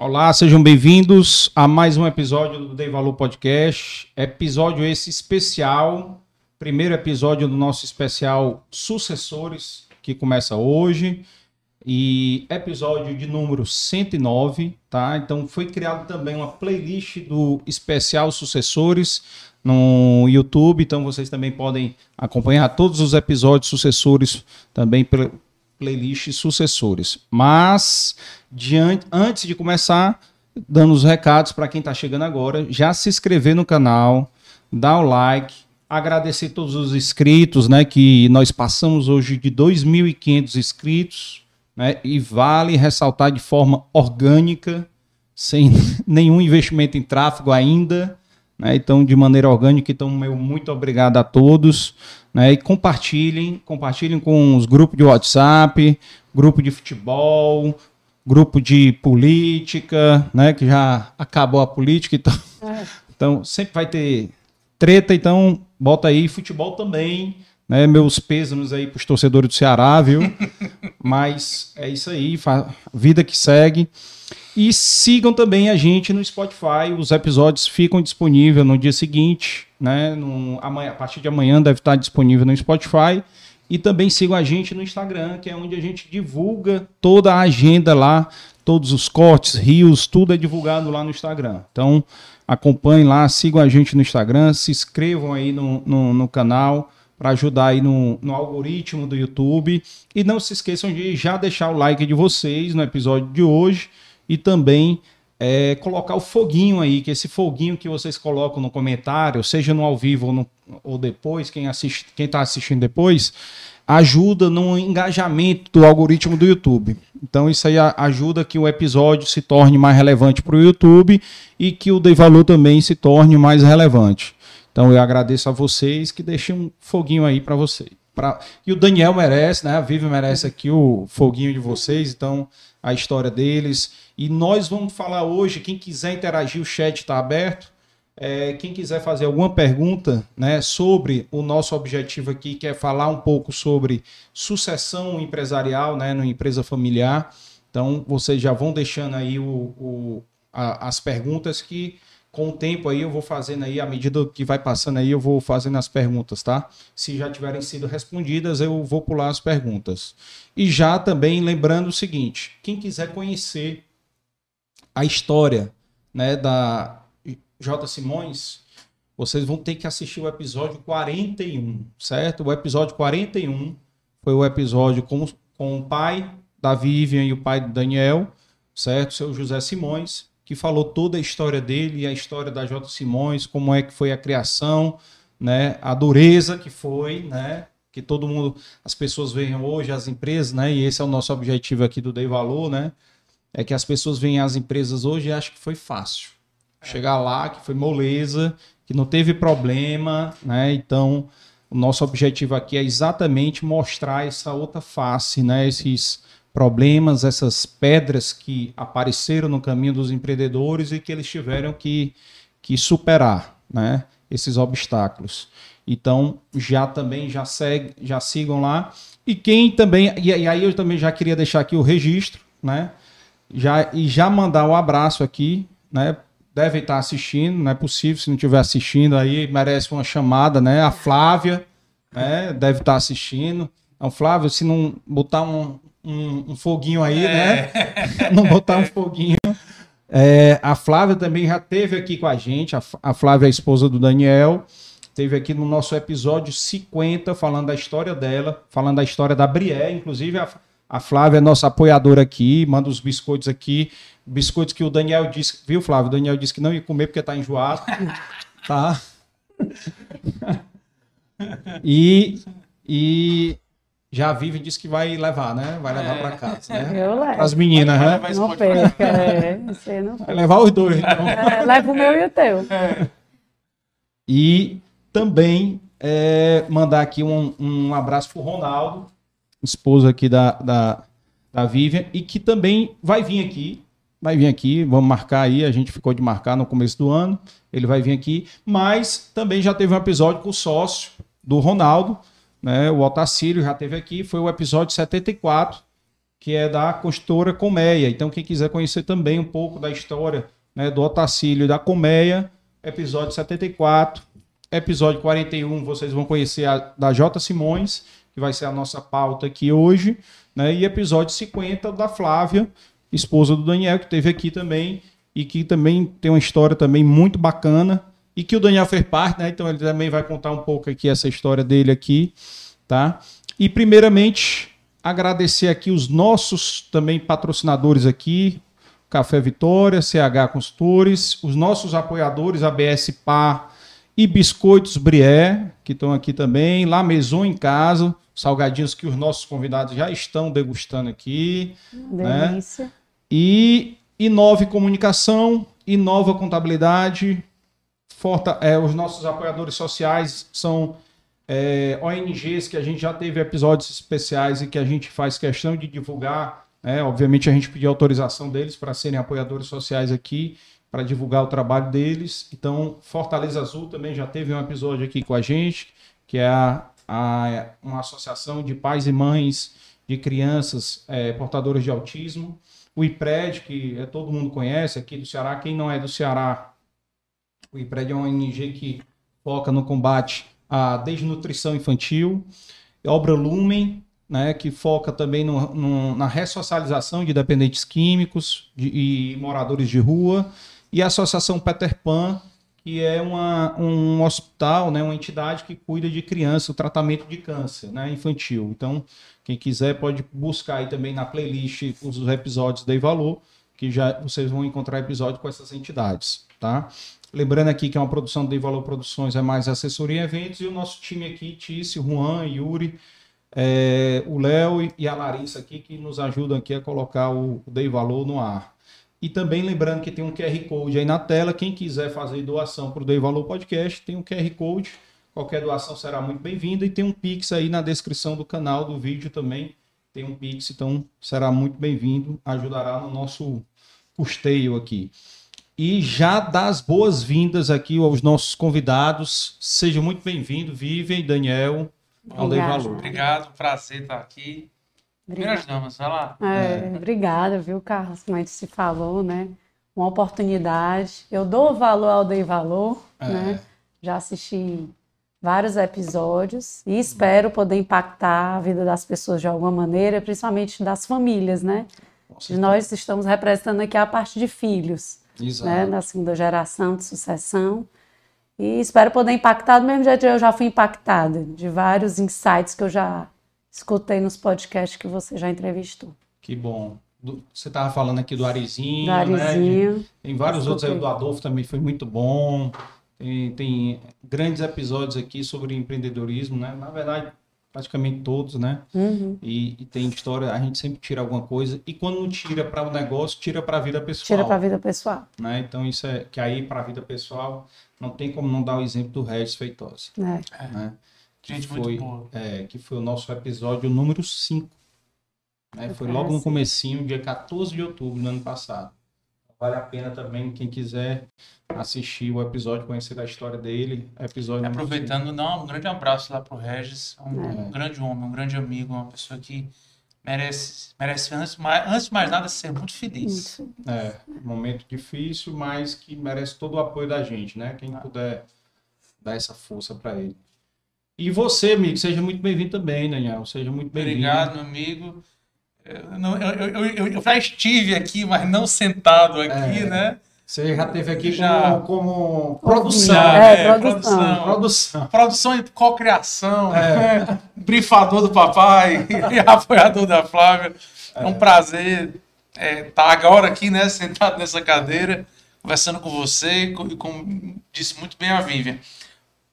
Olá, sejam bem-vindos a mais um episódio do Dei Valor Podcast. Episódio esse especial, primeiro episódio do nosso especial Sucessores, que começa hoje. E episódio de número 109, tá? Então foi criado também uma playlist do especial Sucessores no YouTube, então vocês também podem acompanhar todos os episódios sucessores também pela playlist sucessores. Mas diante, antes de começar, dando os recados para quem está chegando agora, já se inscrever no canal, dar o like, agradecer todos os inscritos, né, que nós passamos hoje de 2.500 inscritos, né, e vale ressaltar de forma orgânica, sem nenhum investimento em tráfego ainda, né, então de maneira orgânica, então meu muito obrigado a todos, né, e compartilhem, compartilhem com os grupos de WhatsApp, grupo de futebol, grupo de política, né, que já acabou a política, então, é. então sempre vai ter treta, então bota aí futebol também, né, meus pêsames aí para os torcedores do Ceará, viu? Mas é isso aí, vida que segue. E sigam também a gente no Spotify, os episódios ficam disponíveis no dia seguinte, né? No, amanhã, a partir de amanhã deve estar disponível no Spotify. E também sigam a gente no Instagram, que é onde a gente divulga toda a agenda lá, todos os cortes, rios, tudo é divulgado lá no Instagram. Então, acompanhem lá, sigam a gente no Instagram, se inscrevam aí no, no, no canal para ajudar aí no, no algoritmo do YouTube. E não se esqueçam de já deixar o like de vocês no episódio de hoje e também é, colocar o foguinho aí, que esse foguinho que vocês colocam no comentário, seja no ao vivo ou, no, ou depois, quem assiste, quem está assistindo depois, ajuda no engajamento do algoritmo do YouTube. Então isso aí ajuda que o episódio se torne mais relevante para o YouTube e que o Dei também se torne mais relevante. Então eu agradeço a vocês que deixem um foguinho aí para vocês. Pra... E o Daniel merece, né? A Vivi merece aqui o foguinho de vocês, então a história deles. E nós vamos falar hoje, quem quiser interagir, o chat está aberto. É, quem quiser fazer alguma pergunta né, sobre o nosso objetivo aqui, que é falar um pouco sobre sucessão empresarial né, numa empresa familiar. Então, vocês já vão deixando aí o, o a, as perguntas que com o tempo aí eu vou fazendo aí, à medida que vai passando aí, eu vou fazendo as perguntas, tá? Se já tiverem sido respondidas, eu vou pular as perguntas. E já também lembrando o seguinte: quem quiser conhecer a história né, da J. Simões, vocês vão ter que assistir o episódio 41, certo? O episódio 41 foi o episódio com, com o pai da Vivian e o pai do Daniel, certo? Seu José Simões, que falou toda a história dele e a história da J. Simões, como é que foi a criação, né? A dureza que foi, né? Que todo mundo, as pessoas veem hoje, as empresas, né? E esse é o nosso objetivo aqui do Dei Valor, né? É que as pessoas veem as empresas hoje e acham que foi fácil chegar lá, que foi moleza, que não teve problema, né? Então, o nosso objetivo aqui é exatamente mostrar essa outra face, né? Esses problemas, essas pedras que apareceram no caminho dos empreendedores e que eles tiveram que, que superar, né? Esses obstáculos. Então, já também já segue, já sigam lá. E quem também, e, aí eu também já queria deixar aqui o registro, né? Já, e já mandar um abraço aqui, né? devem estar assistindo, não é possível, se não estiver assistindo aí, merece uma chamada, né? A Flávia, né? Deve estar assistindo. Então, Flávio, se não botar um, um, um foguinho aí, é. né? não botar um foguinho. É, a Flávia também já teve aqui com a gente, a, a Flávia é a esposa do Daniel, teve aqui no nosso episódio 50, falando da história dela, falando da história da Brié, inclusive a, a Flávia é nossa apoiadora aqui, manda os biscoitos aqui biscoitos que o Daniel disse, viu, Flávio? O Daniel disse que não ia comer porque tá enjoado. tá? e, e já vive disse que vai levar, né? Vai levar é. para casa, né? Eu levo. As meninas, né? Não perca, é. Você não Vai levar os dois, então. É, leva o meu e o teu. É. E também é, mandar aqui um, um abraço pro Ronaldo, esposo aqui da, da, da Vivian, e que também vai vir aqui vai vir aqui, vamos marcar aí, a gente ficou de marcar no começo do ano, ele vai vir aqui, mas também já teve um episódio com o sócio do Ronaldo, né, o Otacílio já teve aqui, foi o episódio 74, que é da construtora Colmeia. Então, quem quiser conhecer também um pouco da história né, do Otacílio e da Colmeia, episódio 74, episódio 41, vocês vão conhecer a da J. Simões, que vai ser a nossa pauta aqui hoje, né, e episódio 50 da Flávia, esposa do Daniel, que teve aqui também e que também tem uma história também muito bacana e que o Daniel fez parte, né? Então ele também vai contar um pouco aqui essa história dele aqui, tá? E primeiramente agradecer aqui os nossos também patrocinadores aqui, Café Vitória, CH Consultores, os nossos apoiadores ABS Par e Biscoitos Brié, que estão aqui também, lá Maison em Casa, salgadinhos que os nossos convidados já estão degustando aqui, né? Delícia. né? E Inove Comunicação, Inova Contabilidade, Forta, é, os nossos apoiadores sociais são é, ONGs que a gente já teve episódios especiais e que a gente faz questão de divulgar. Né? Obviamente a gente pediu autorização deles para serem apoiadores sociais aqui, para divulgar o trabalho deles. Então, Fortaleza Azul também já teve um episódio aqui com a gente, que é a, a uma associação de pais e mães de crianças é, portadoras de autismo o IPRED, que é, todo mundo conhece aqui do Ceará. Quem não é do Ceará, o IPRED é uma ONG que foca no combate à desnutrição infantil. Obra Lumen, né, que foca também no, no, na ressocialização de dependentes químicos de, e moradores de rua. E a Associação Peter Pan, que é uma, um hospital, né, uma entidade que cuida de criança, o tratamento de câncer né, infantil. Então, quem quiser pode buscar aí também na playlist os episódios Dei Valor, que já vocês vão encontrar episódio com essas entidades, tá? Lembrando aqui que é uma produção Dei Valor Produções, é mais assessoria em eventos, e o nosso time aqui, Tício, Juan, Yuri, é, o Léo e a Larissa aqui, que nos ajudam aqui a colocar o Dei Valor no ar. E também lembrando que tem um QR Code aí na tela, quem quiser fazer doação para o Dei Valor Podcast, tem um QR Code, Qualquer doação será muito bem-vinda e tem um Pix aí na descrição do canal do vídeo também. Tem um Pix, então será muito bem-vindo, ajudará no nosso custeio aqui. E já dá as boas-vindas aqui aos nossos convidados. Seja muito bem-vindo, Vivian e Daniel, ao Dei Valor. Obrigado, prazer estar aqui. Primeiras damas, vai lá. É, é. Obrigada, viu, Carlos? Como a gente se falou, né? Uma oportunidade. Eu dou valor ao Dei Valor, é. né? Já assisti vários episódios e espero poder impactar a vida das pessoas de alguma maneira, principalmente das famílias, né? E nós estamos representando aqui a parte de filhos, Exato. né? Da segunda geração de sucessão. E espero poder impactar do mesmo jeito que eu já fui impactada, de vários insights que eu já escutei nos podcasts que você já entrevistou. Que bom. Você estava falando aqui do Arizinho, do Arizinho né? Tem vários outros aí, o do Adolfo também foi muito bom. Tem, tem, grandes episódios aqui sobre empreendedorismo, né? Na verdade, praticamente todos, né? Uhum. E, e, tem história, a gente sempre tira alguma coisa. E quando não tira para o negócio, tira para a vida pessoal. Tira para a vida pessoal. Né? Então, isso é que aí para a vida pessoal não tem como não dar o exemplo do Regis Feitosa. É. Né? Que gente, foi, é, que foi o nosso episódio número 5. Né? Foi logo no comecinho, dia 14 de outubro do ano passado. Vale a pena também, quem quiser assistir o episódio, conhecer a história dele. Episódio Aproveitando, dar um grande abraço lá pro Regis, um, é. um, grande homem, um grande amigo, uma pessoa que merece, merece antes, antes de mais nada, ser muito feliz. É, momento difícil, mas que merece todo o apoio da gente, né? Quem ah. puder dar essa força para ele. E você, amigo, seja muito bem-vindo também, Daniel. Seja muito bem-vindo. Obrigado, meu amigo. Eu, eu, eu, eu, já estive aqui, mas não sentado aqui, é. né? Você já teve aqui já. como, como produção, é, é, produção, produção, produção. E cocriação, é. brifador do papai e apoiador da Flávia. É, um prazer estar é, tá agora aqui, né, sentado nessa cadeira, conversando com você e como disse muito bem a Vivian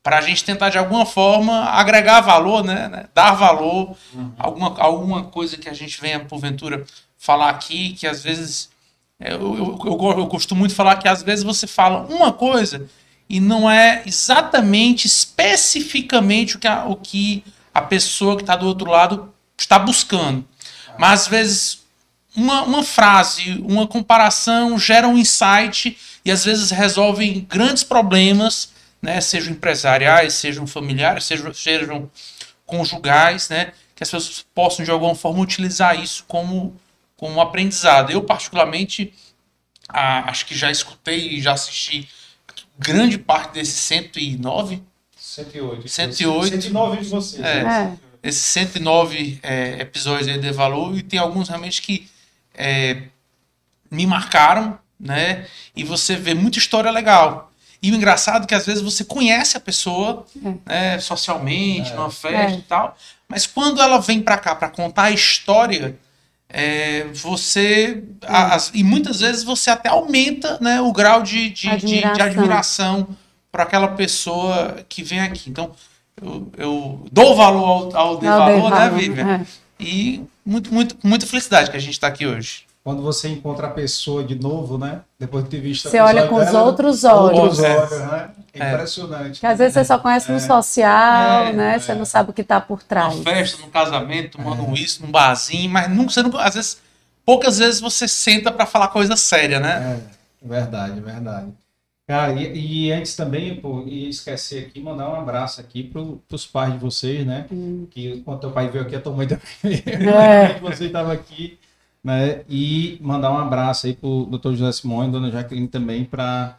para a gente tentar de alguma forma agregar valor, né, né? dar valor, uhum. alguma, alguma coisa que a gente venha porventura falar aqui, que às vezes é, eu, eu, eu, eu, costumo muito falar que às vezes você fala uma coisa e não é exatamente, especificamente o que a, o que a pessoa que está do outro lado está buscando. Mas às vezes uma, uma frase, uma comparação gera um insight e às vezes resolvem grandes problemas né, sejam empresariais, sejam familiares, sejam, sejam conjugais, né, que as pessoas possam, de alguma forma, utilizar isso como, como aprendizado. Eu, particularmente, a, acho que já escutei e já assisti grande parte desses 109. 108. 108. 109 de vocês. É. É, Esses 109 é, episódios aí de Valor, e tem alguns realmente que é, me marcaram, né? E você vê muita história legal. E o engraçado é que às vezes você conhece a pessoa né, socialmente, numa festa É. e tal, mas quando ela vem pra cá pra contar a história, é, você. as- e muitas vezes você até aumenta né, o grau de, de, de- de Admiração. admiração para aquela pessoa que vem aqui. Então, eu, eu dou valor ao, ao de valor, né, Vivian? é. E muito, muito, muita felicidade que a gente está aqui hoje. Quando você encontra a pessoa de novo, né? Depois de ter visto o Você olha com os dela, outros outros olhos. É. olhos, né? É impressionante. Porque às vezes você só conhece no social, É, né? Você não sabe o que está por trás. Numa festa, num casamento, tomando um isso, num barzinho, mas nunca, você nunca, às vezes, poucas vezes você senta para falar coisa séria, né? É, verdade, verdade. Cara, e, e antes também, pô, ia esquecer aqui, mandar um abraço aqui pro, pros pais de vocês, né? Que quando teu pai veio aqui, a tua mãe também. É. Você estava aqui, né? E mandar um abraço aí pro doutor José Simões, dona Jaqueline também, para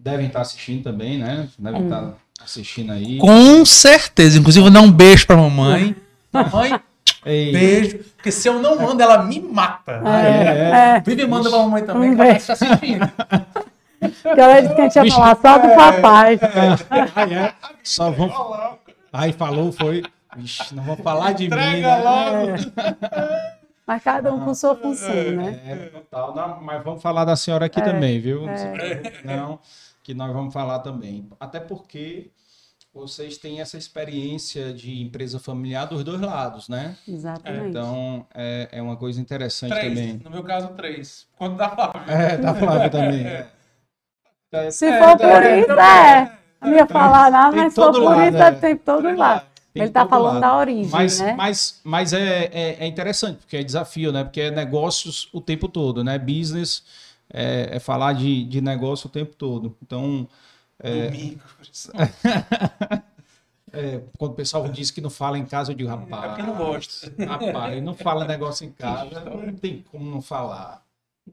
devem estar assistindo também, né? Devem estar assistindo aí. Com certeza. Inclusive, vou dar um beijo pra mamãe. Mamãe, Ei, beijo. Porque se eu não mando, ela me mata. é, é. Vive manda pra mamãe também, Um que ela está assistindo. Ela disse que a gente ia falar só do papai. Ai, é. Só vamos. Aí falou, foi. Vixe, não vou falar de mim. Entrega Né? logo. Mas cada um com sua função, né? É, total. Não, mas vamos falar da senhora aqui É, também, viu? Preocupe, não, que nós vamos falar também. Até porque vocês têm essa experiência de empresa familiar dos dois lados, né? Exatamente. Então é, é uma coisa interessante Três. também. No meu caso, três. Quanto da Flávia? É, da Flávia também. É, Se é, for é, por é, isso, é. Não ia falar nada, Tem mas se for por isso, é. é. tem todo lado. Tem Ele tá todo falando lado. da origem, Mas, né? mas, mas é, é, é interessante, porque é desafio, né? Porque é negócios o tempo todo, né? Business é, é falar de, de negócio o tempo todo. Então, Domingo. é, quando o pessoal diz que não fala em casa, eu digo, É rapaz, porque eu não gosto. rapaz, ele não fala negócio em casa, não tem como não falar.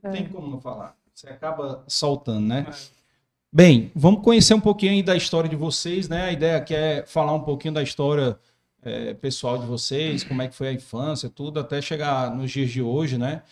Não tem como não falar. Você acaba soltando, né? Bem, vamos conhecer um pouquinho aí da história de vocês, né? A ideia aqui é falar um pouquinho da história é, pessoal de vocês, como é que foi a infância, tudo, até chegar nos dias de hoje, né?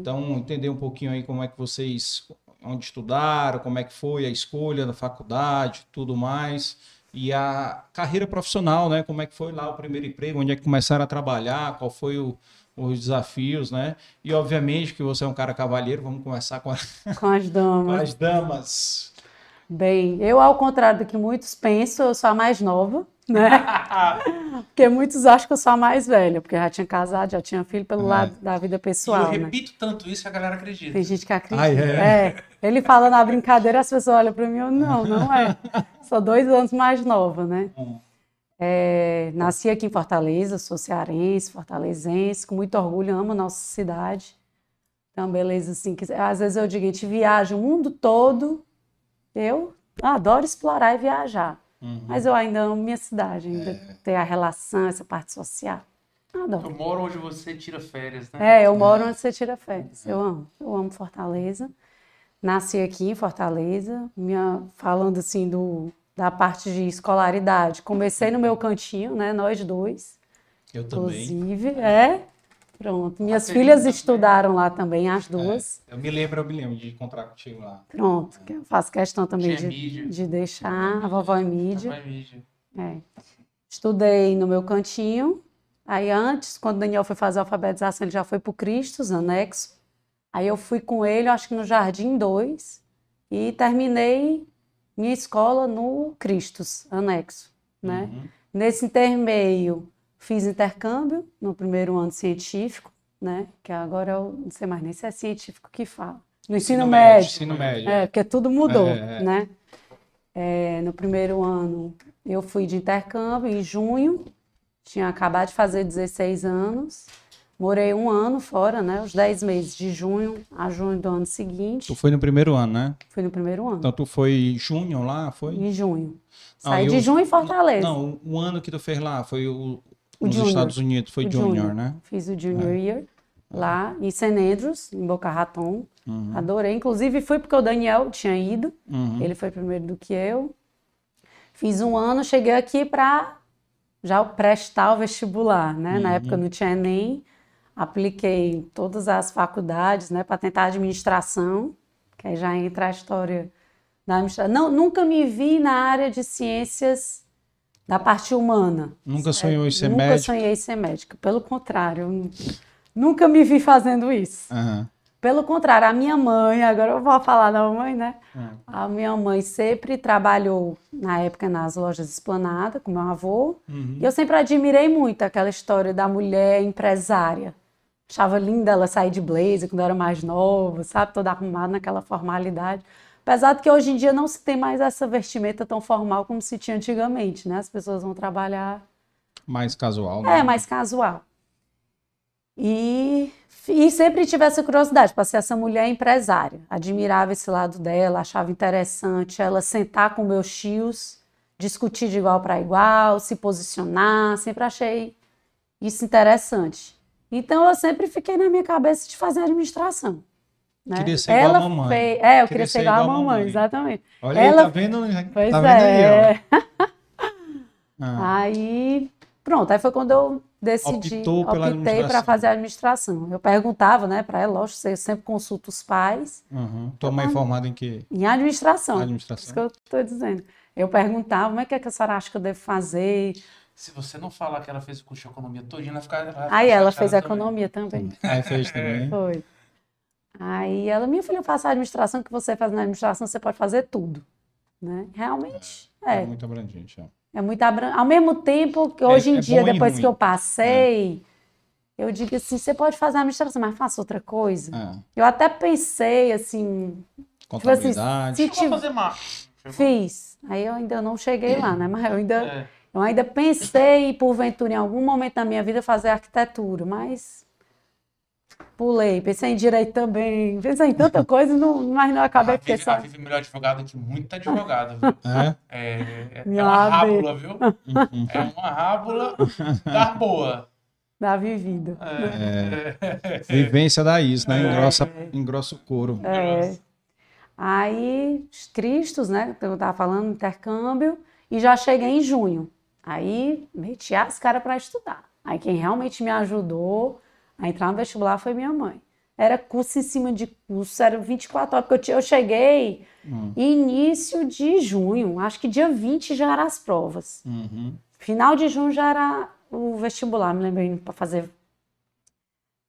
Então, entender um pouquinho aí como é que vocês, onde estudaram, como é que foi a escolha da faculdade, tudo mais. E a carreira profissional, né? Como é que foi lá o primeiro emprego, onde é que começaram a trabalhar, qual foi o- os desafios, né? E, obviamente, que você é um cara cavalheiro, vamos começar com, a- Com as com damas. as damas. Bem, eu, ao contrário do que muitos pensam, eu sou a mais nova, né? porque muitos acham que eu sou a mais velha, porque eu já tinha casado, já tinha filho pelo lado da vida E eu pessoal, né? repito tanto isso que a galera acredita. Tem gente que acredita. Ah, é? É. Ele fala na brincadeira, as pessoas olham para mim, eu não, não é. Sou dois anos mais nova, né? Hum. É, nasci aqui em Fortaleza, sou cearense, fortalezense, com muito orgulho, amo a nossa cidade. Então, beleza, assim, que, às vezes eu digo, a gente viaja o mundo todo, eu adoro explorar e viajar. Uhum. Mas eu ainda amo minha cidade, ainda É. ter a relação, essa parte social. Adoro. Eu moro onde você tira férias, né? É, eu moro onde você tira férias. Eu amo. Eu amo Fortaleza. Nasci aqui em Fortaleza. Minha, falando assim do, da parte de escolaridade. Comecei no meu cantinho, né? Nós dois. Eu também. Inclusive, é. Pronto. Minhas filhas também. estudaram lá também, as duas. Eu me lembro, eu me lembro de encontrar contigo lá. Pronto. que Eu faço questão também de, mídia. de deixar a vovó em mídia. É. Estudei no meu cantinho. Aí antes, quando o Daniel foi fazer a alfabetização, ele já foi para o Cristos, anexo. Aí eu fui com ele, acho que no Jardim 2, e terminei minha escola no Cristos, anexo, né? Uhum. Nesse intermeio, fiz intercâmbio no primeiro ano científico, né? Que agora eu não sei mais nem se é científico que fala. No ensino, médio. Ensino médio. É, porque tudo mudou, É, é. né? É, no primeiro ano, eu fui de intercâmbio em junho, tinha acabado de fazer 16 anos, morei um ano fora, né? Os 10 meses, de junho a junho do ano seguinte, Tu foi no primeiro ano, né? fui no primeiro ano, Então tu foi junho lá, foi? em junho. Não, Saí eu- de junho em Fortaleza. Não, o ano que tu fez lá foi o O Nos junior. Estados Unidos foi Junior, junior. né? Fiz o Junior Year lá em St. Andrews, em Boca Raton. Adorei. Inclusive, fui porque o Daniel tinha ido. Uhum. Ele foi primeiro do que eu. Fiz um ano, cheguei aqui para já prestar o vestibular, né? Na época não tinha Enem. Apliquei em todas as faculdades, né? Para tentar administração, que aí já entra a história da administração. Não, nunca me vi na área de ciências da parte humana. Nunca sonhou em ser Nunca médico? sonhei ser médica. Pelo contrário, eu nu- nunca me vi fazendo isso. Aham. Pelo contrário, a minha mãe, agora eu vou falar da mamãe, né? Hum. A minha mãe sempre trabalhou, na época, nas lojas Esplanada, com meu avô. Uhum. E eu sempre admirei muito aquela história da mulher empresária. Achava linda ela sair de blazer quando era mais nova, sabe? Toda arrumada naquela formalidade. Apesar de que hoje em dia não se tem mais essa vestimenta tão formal como se tinha antigamente, né? As pessoas vão trabalhar Mais casual, né? é, mais casual. E, e sempre tive essa curiosidade para ser essa mulher empresária. Admirava esse lado dela, achava interessante ela sentar com meus tios, discutir de igual para igual, se posicionar. Sempre achei isso interessante. Então eu sempre fiquei na minha cabeça de fazer administração. Né? Queria ser igual a ela mamãe. fez- É, eu queria, ser igual a mamãe, mamãe. exatamente. Olha aí, Ela- tá vendo? Pois tá vendo aí, é. ó. Ah, Aí, pronto, aí foi quando eu decidi, Optou pela optei para administração. fazer a administração. Eu perguntava, né, para ela, lógico, eu sempre consulto os pais uhum. Tua mãe formada em quê? em administração. Administração. Isso que eu estou dizendo. Eu perguntava, como é que, é que a senhora acha que eu devo fazer? Se você não falar que ela fez o curso de economia todinha, ela fica. ela Aí ela fez também. economia também. Aí fez também. Foi. Aí ela, minha filha, eu faço a administração, que você faz na administração, você pode fazer tudo. Né? Realmente, É, é. muito abrangente. ó. É muito abrangente. Ao mesmo tempo que hoje em é dia, bom e depois ruim. que eu passei, eu digo assim, você pode fazer a administração, mas faça outra coisa. Ah, Eu até pensei assim, contabilidade. se Chegou a tive- fazer marketing. Fiz. Aí eu ainda não cheguei lá, né? Mas eu ainda, É. eu ainda pensei, porventura, em algum momento da minha vida, fazer arquitetura, mas pulei. Pensei em direito também, pensei em tanta coisa, não, mas não acabei a porque Vivi, a só. Vivi é melhor advogada que muita advogada, viu? É? É, é, é Minha uma rábula, viu? É uma rábula da boa. Da vivida. É. Vivência da isso, né? Engrossa, engrossa o couro. É. Aí, os Cristos, né? Eu estava falando, intercâmbio, e já cheguei em junho. Aí, meti as caras para estudar. Aí, quem realmente me ajudou a entrar no vestibular foi minha mãe. Era curso em cima de curso, era 24 horas, porque eu, eu cheguei início de junho, acho que dia 20 já eram as provas. Uhum. Final de junho já era o vestibular, me lembrei para fazer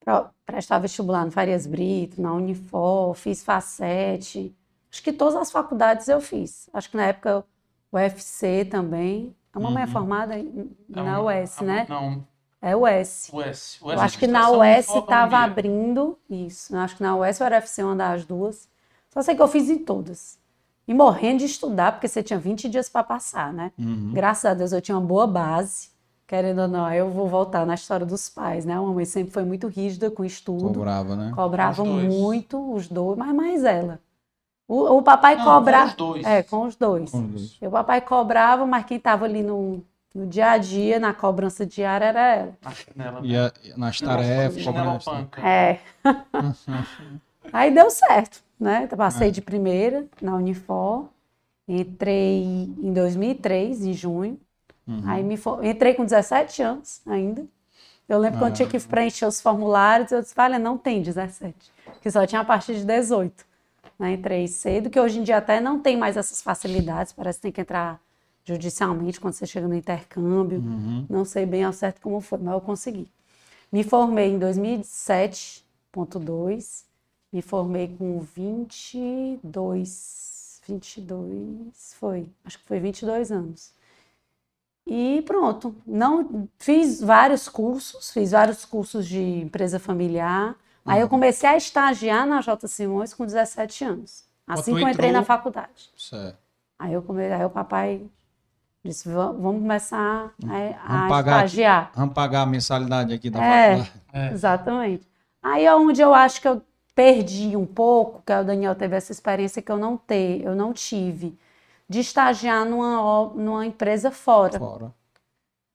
para prestar vestibular no Farias Brito, na Unifor, fiz Facete. Acho que todas as faculdades eu fiz. Acho que na época o UFC também. A mamãe é formada em- na UES, né? Não, É UES. UES. Eu acho que na UES estava abrindo isso. Eu acho que na ou era UFC uma das duas. Só sei que eu fiz em todas. E morrendo de estudar, porque você tinha 20 dias para passar, né? Uhum. Graças a Deus eu tinha uma boa base. Querendo ou não, eu vou voltar na história dos pais, né? A mamãe sempre foi muito rígida com estudo. Cobrava, né? Cobrava Os muito os dois, mas mais ela. O, o papai cobrava. com os dois. É, com os dois. Com os dois. E o papai cobrava, mas quem estava ali no, no dia a dia, na cobrança diária, era ela. Na chinela. Ia nas tarefas, Chinela cobrança. É. Aí deu certo, né? Eu Passei de primeira na Unifor, entrei em 2003, em junho. Aí me for... entrei com 17 anos ainda. Eu lembro quando tinha que preencher os formulários, eu disse, olha, não tem 17, que só tinha a partir de 18. Né? Entrei cedo, que hoje em dia até não tem mais essas facilidades, parece que tem que entrar judicialmente quando você chega no intercâmbio. Não sei bem ao certo como foi, mas eu consegui. Me formei em 2007.2, me formei com 22, 22, foi, acho que foi 22 anos. E pronto, não fiz vários cursos, fiz vários cursos de empresa familiar. Aí eu comecei a estagiar na J. Simões com 17 anos, assim que eu entrei entrou- na faculdade. Certo. Aí eu comecei, aí o papai disse, "Va- vamos começar a, a Vamos pagar aqui. estagiar. Vamos pagar a mensalidade aqui da É. faculdade. Exatamente. Aí é onde eu acho que eu perdi um pouco, que o Daniel teve essa experiência que eu não te, eu não tive, de estagiar numa, numa empresa fora. Fora.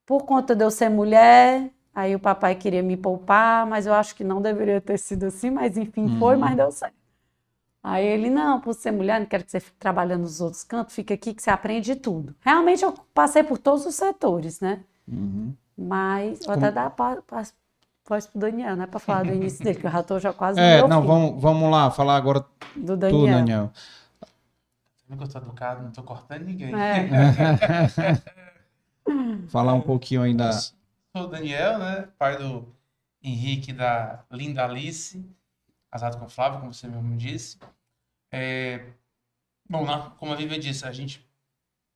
por conta de eu ser mulher, aí o papai queria me poupar, mas eu acho que não deveria ter sido assim, mas enfim, foi, Uhum. mas deu certo. Aí ele, não, por ser mulher, não quero que você fique trabalhando nos outros cantos, fica aqui que você aprende tudo. Realmente eu passei por todos os setores, né? Uhum. Mas vou até dar voz pro Daniel, né? Pra falar do início dele, que eu já tô já quase É, não, fim, vamos, vamos lá, falar agora do tu, Daniel. Daniel. Também que eu tô educado, não tô cortando ninguém. É. Falar um pouquinho ainda. Sou o Daniel, né? Pai do Henrique da linda Alice, casado com o Flávio, como você mesmo disse. É, Bom, na- como a Vivian disse, a gente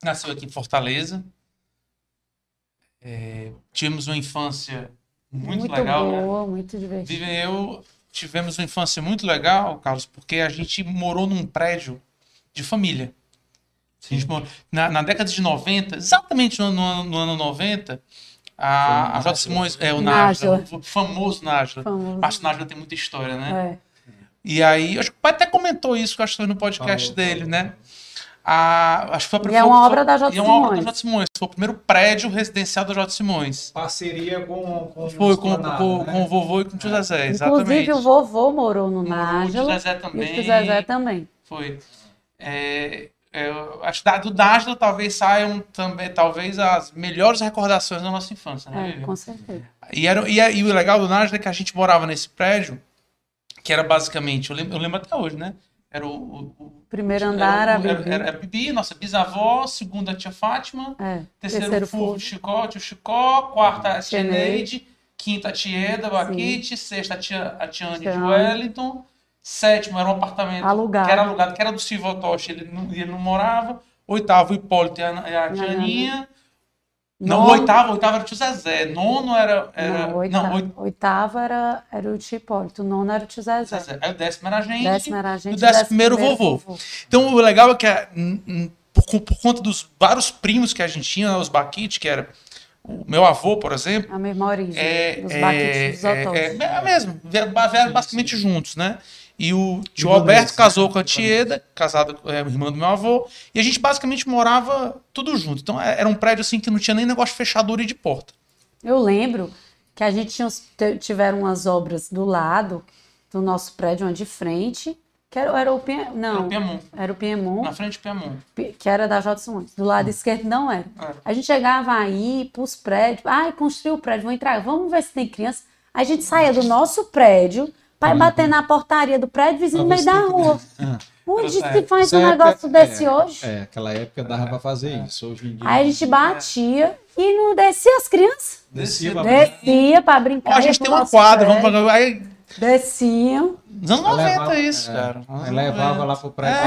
nasceu aqui em Fortaleza. É, Tivemos uma infância muito, Muito legal. né? boa, muito divertida. Vivian e eu tivemos uma infância muito legal, Carlos, porque a gente morou num prédio de família. A gente morou- na, na década de 90, exatamente no, no ano- no ano 90, a, a J. Simões, é o Nájila. O famoso Nájila. Famoso. Mas o Nájila tem muita história, né? É. E aí, acho que o pai até comentou isso, que eu acho que foi no podcast Falou, dele, falou. né? A, acho que foi a E é foi- uma foi- obra da J. E é uma obra Simões. da J. Simões. Foi o primeiro prédio residencial da J. Simões. Parceria com, com Foi com, com, né? com o vovô e com o tio Zezé, exatamente. Inclusive, o vovô morou no O Nájila. tio Zezé E o também. tio Zezé também. Foi. É, é, eu acho que da- do Nájila talvez saiam também, talvez, as melhores recordações da nossa infância, né? É, com certeza. E, era, e, e o legal do Nájila é que a gente morava nesse prédio, que era basicamente, eu lembro, eu lembro até hoje, né? Era o. o- o- Primeiro andar, a era, Bibi. era, era a Bibi, nossa bisavó, segunda tia Fátima, É, terceiro, terceiro fofo. Chicó, tio Chicó, quarta a tia Tia Neide. Quinta a tieda, Baquite, sexta a tia, a tia Anne de Tia Wellington, sétimo era um apartamento Alugado. que era alugado, que era do Silvio Otoshi, ele não, ele não morava, oitavo o Hipólito e a, a tia Não, Nono- o oitavo, oitavo era o tio Zezé, nono era... era Não, oitavo, não, oit- oitavo era, era o tio Hipólito, nono era o tio Zezé. Zezé. Aí o décimo era a gente, Décimo era a gente, e o décimo primeiro vovô. Então, o legal é que, n- por, por conta dos vários primos que a gente tinha, os Baquite, que era o meu avô, por exemplo, A mesma origem é, dos é, baquitos dos é, autódromos. é, é mesmo, vieram, vieram basicamente juntos, né? E o tio Alberto casou com a Tieda, casado é, irmã do meu avô, e a gente basicamente morava tudo junto. Então é- era um prédio assim que não tinha nem negócio de fechadura e de porta. Eu lembro que a gente tinha, tiveram umas obras do lado do nosso prédio, uma de frente, que era, era o Pie- não, Era o Piemont, era o Piemont, na frente do Piemont. Pi- que era da J. Simões. Do lado esquerdo não era. É. A gente chegava aí pros prédios, ai, construiu o prédio, vou entrar, vamos ver se tem criança. A gente saía do nosso prédio para ir bater na portaria do prédio vizinho no Pra meio da rua. Ah. Onde se faz um época- negócio desse é, hoje? É, aquela época dava pra fazer isso. Hoje em dia. Aí a gente batia e não descia as crianças. descia pra Descia para Ó, brincar. a gente tem uma quadra, vamos pra... Aí, Desciam. nos anos 90 levava- isso, é, cara. aí levava lá pro prédio.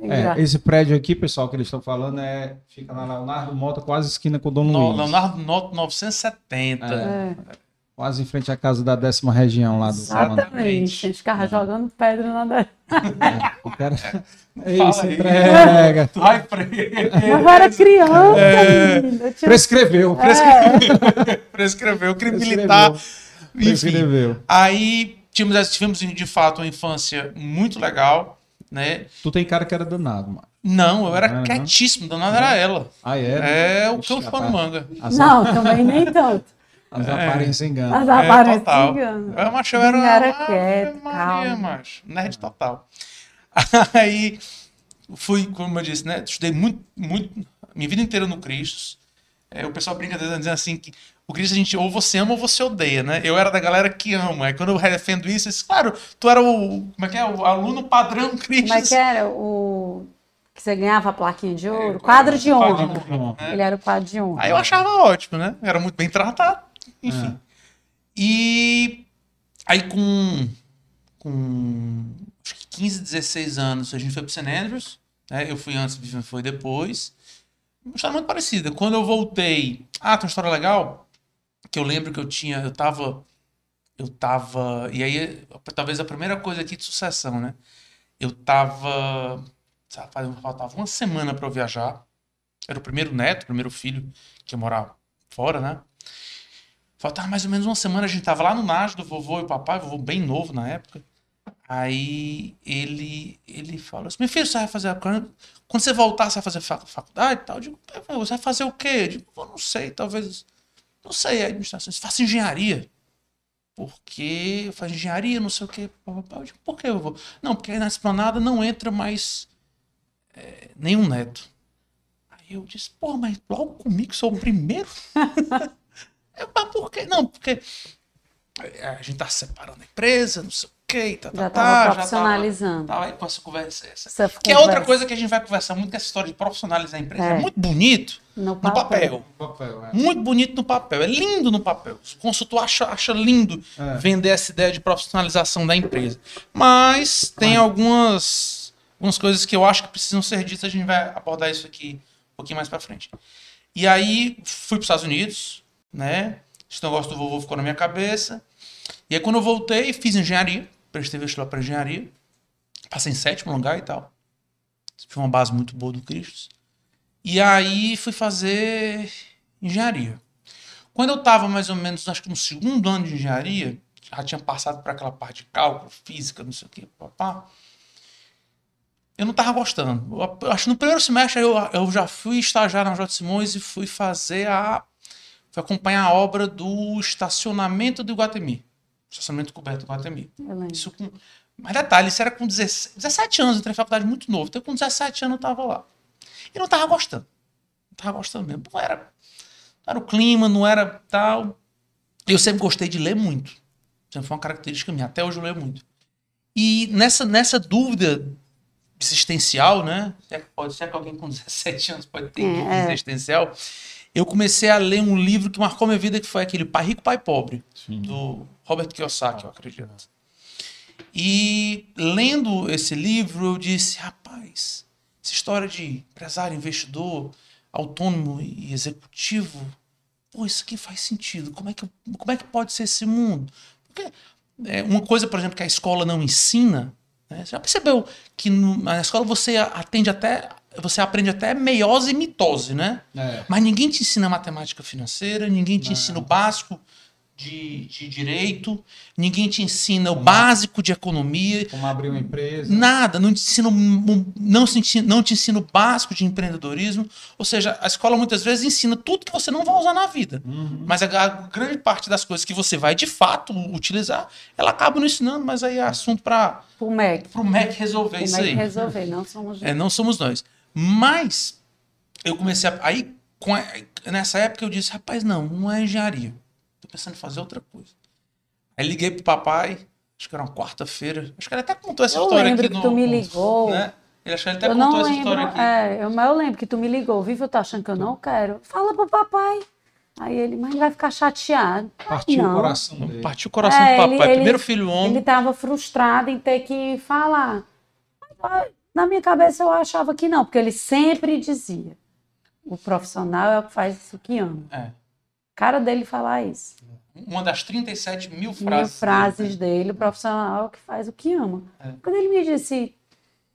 Já. É, esse prédio aqui, pessoal, que eles estão falando, é, fica na Leonardo Mota, quase esquina com o Dono No, Luiz. Leonardo Noto 970. É. É, Quase em frente à casa da décima região lá do exatamente. A gente ficava jogando pedra na da... O cara... É aí. entrega. Tu vai pre- Eu era criança, É. Eu tinha- Prescreveu. prescreveu, crime Prescreveu. militar. Enfim. Prescreveu. Aí tivemos, tivemos de fato uma infância muito legal, né? Tu tem cara que era danado, mano. Não, eu era Não quietíssimo, danado era ela. Ah, era? É o de pano rapaz. manga. Não, também nem tanto. As aparências enganam. As É, aparências total. enganam. Eu, macho, eu era, era Ave quieto, Maria, calmo. macho. Nerd total. Aí fui, como eu disse, né? Estudei muito, muito, minha vida inteira no Cristo. É, o pessoal brinca dizendo assim que o Cristo a gente ou você ama ou você odeia, né? Eu era da galera que ama. Aí quando eu defendo isso, eu disse, claro, tu era o, como é que é? O aluno padrão Cristo. Como é que era? O que você ganhava a plaquinha de ouro? Quadro de honra. Quadro de honra, né? Ele era o quadro de honra. Aí eu achava ótimo, né? Era muito bem tratado. Enfim. E aí com, com acho que 15, 16 anos, a gente foi pro St. Andrews. Né? Eu fui antes, o Vivian foi depois. Uma história muito parecida. Quando eu voltei... Ah, tem uma história legal. Que eu lembro que eu tinha... Eu tava... Eu tava... E aí, talvez a primeira coisa aqui de sucessão, né? Eu tava... sabe, Faltava uma semana para eu viajar. Era o primeiro neto, o primeiro filho que ia morar fora, né? Faltava mais ou menos uma semana, a gente tava lá no Najo do vovô e o papai, vovô bem novo na época. Aí ele, ele falou assim: Meu filho, você vai fazer. Quando você voltar, você vai fazer faculdade e tal? Eu digo: Você vai fazer o quê? Eu digo: Eu não sei, talvez. Não sei, administração. Você faz engenharia. Porque eu faço engenharia, não sei o quê. Eu digo: Por que vou? Não, porque na esplanada não entra mais é, nenhum neto. Aí eu disse: Pô, mas logo comigo sou o primeiro? eu, mas por quê? Não, porque a gente tá separando a empresa, não sei o quê, tá, Já tá, tava tá, profissionalizando. Já tava, tava aí com essa conversa. Essa. Essa Que é outra conversa. coisa que a gente vai conversar muito, que é essa história de profissionalizar a empresa. É, É. muito bonito No no papel. papel. Papel, é. Muito bonito no papel. É lindo no papel. O consultor acha, acha lindo É. vender essa ideia de profissionalização da empresa. Mas tem algumas, algumas coisas que eu acho que precisam ser ditas. A gente vai abordar isso aqui um pouquinho mais pra frente. E aí fui para os Estados Unidos, né? Esse negócio do vovô ficou na minha cabeça. E aí quando eu voltei, fiz engenharia. Prestei vestibular para engenharia. Passei em sétimo lugar e tal. Tive uma base muito boa do Cristo. E aí fui fazer engenharia. Quando eu estava mais ou menos, acho que no segundo ano de engenharia, já tinha passado para aquela parte de cálculo, física, não sei o que, papá. Eu não estava gostando. Eu acho que no primeiro semestre eu, eu já fui estagiar na J. Simões e fui fazer a. Fui acompanhar a obra do estacionamento do Iguatemi. Estacionamento coberto do lembro. Isso com. Mas detalhe, isso era com 17, 17 anos, eu entrei na faculdade muito novo. Então, com 17 anos eu tava lá. E não tava gostando. Não tava gostando mesmo. Não era, não era o clima, não era tal. Eu sempre gostei de ler muito. Sempre foi uma característica minha. Até hoje eu leio muito. E nessa, nessa dúvida existencial, né? Se é, que pode, se é que alguém com 17 anos pode ter É, dúvida é. existencial. Eu comecei a ler um livro que marcou minha vida, que foi aquele Pai Rico, Pai Pobre Sim. do Robert Kiyosaki, eu acredito. E lendo esse livro, eu disse, rapaz, essa história de empresário, investidor, autônomo e executivo, pô, isso aqui faz sentido. Como é que, como é que pode ser esse mundo? Porque é, uma coisa, por exemplo, que a escola não ensina, né? Você já percebeu que no- na escola você atende até, você aprende até meiose e mitose, né? É. Mas ninguém te ensina matemática financeira, ninguém te ensina o básico de, de direito, ninguém te ensina o básico de economia, Como abrir uma empresa. nada, não te ensina, o- não, não te ensina o básico de empreendedorismo. Ou seja, a escola muitas vezes ensina tudo que você não vai usar na vida. Uhum. Mas a, a grande parte das coisas que você vai de fato utilizar, ela acaba não ensinando, mas aí é assunto para Pro MEC. o MEC resolver Pro isso MEC aí. resolver, não somos É, não somos nós. Mas eu comecei a. Aí, com a- nessa época, eu disse: rapaz, não, não é engenharia. Tô pensando em fazer outra coisa. Aí liguei pro papai, acho que era uma quarta-feira. Acho que ele até contou essa Eu história lembro aqui que no. tu me ligou. Né? Ele achou que ele até Eu contou não essa lembro, história aqui. é, eu, mas eu lembro que tu me ligou, viu? Eu tô achando que eu não quero. Fala pro papai. Aí ele, mas ele vai ficar chateado. Partiu Não. o coração dele. Partiu o coração É, do papai. ele- ele- Primeiro filho homem. Ele tava frustrado em ter que falar. Na minha cabeça eu achava que não, porque ele sempre dizia: o profissional é o que faz o que ama. É. Cara dele falar isso. Uma das 37 mil Mil frases. frases dele. dele, o profissional é o que faz o que ama. É. Quando ele me disse,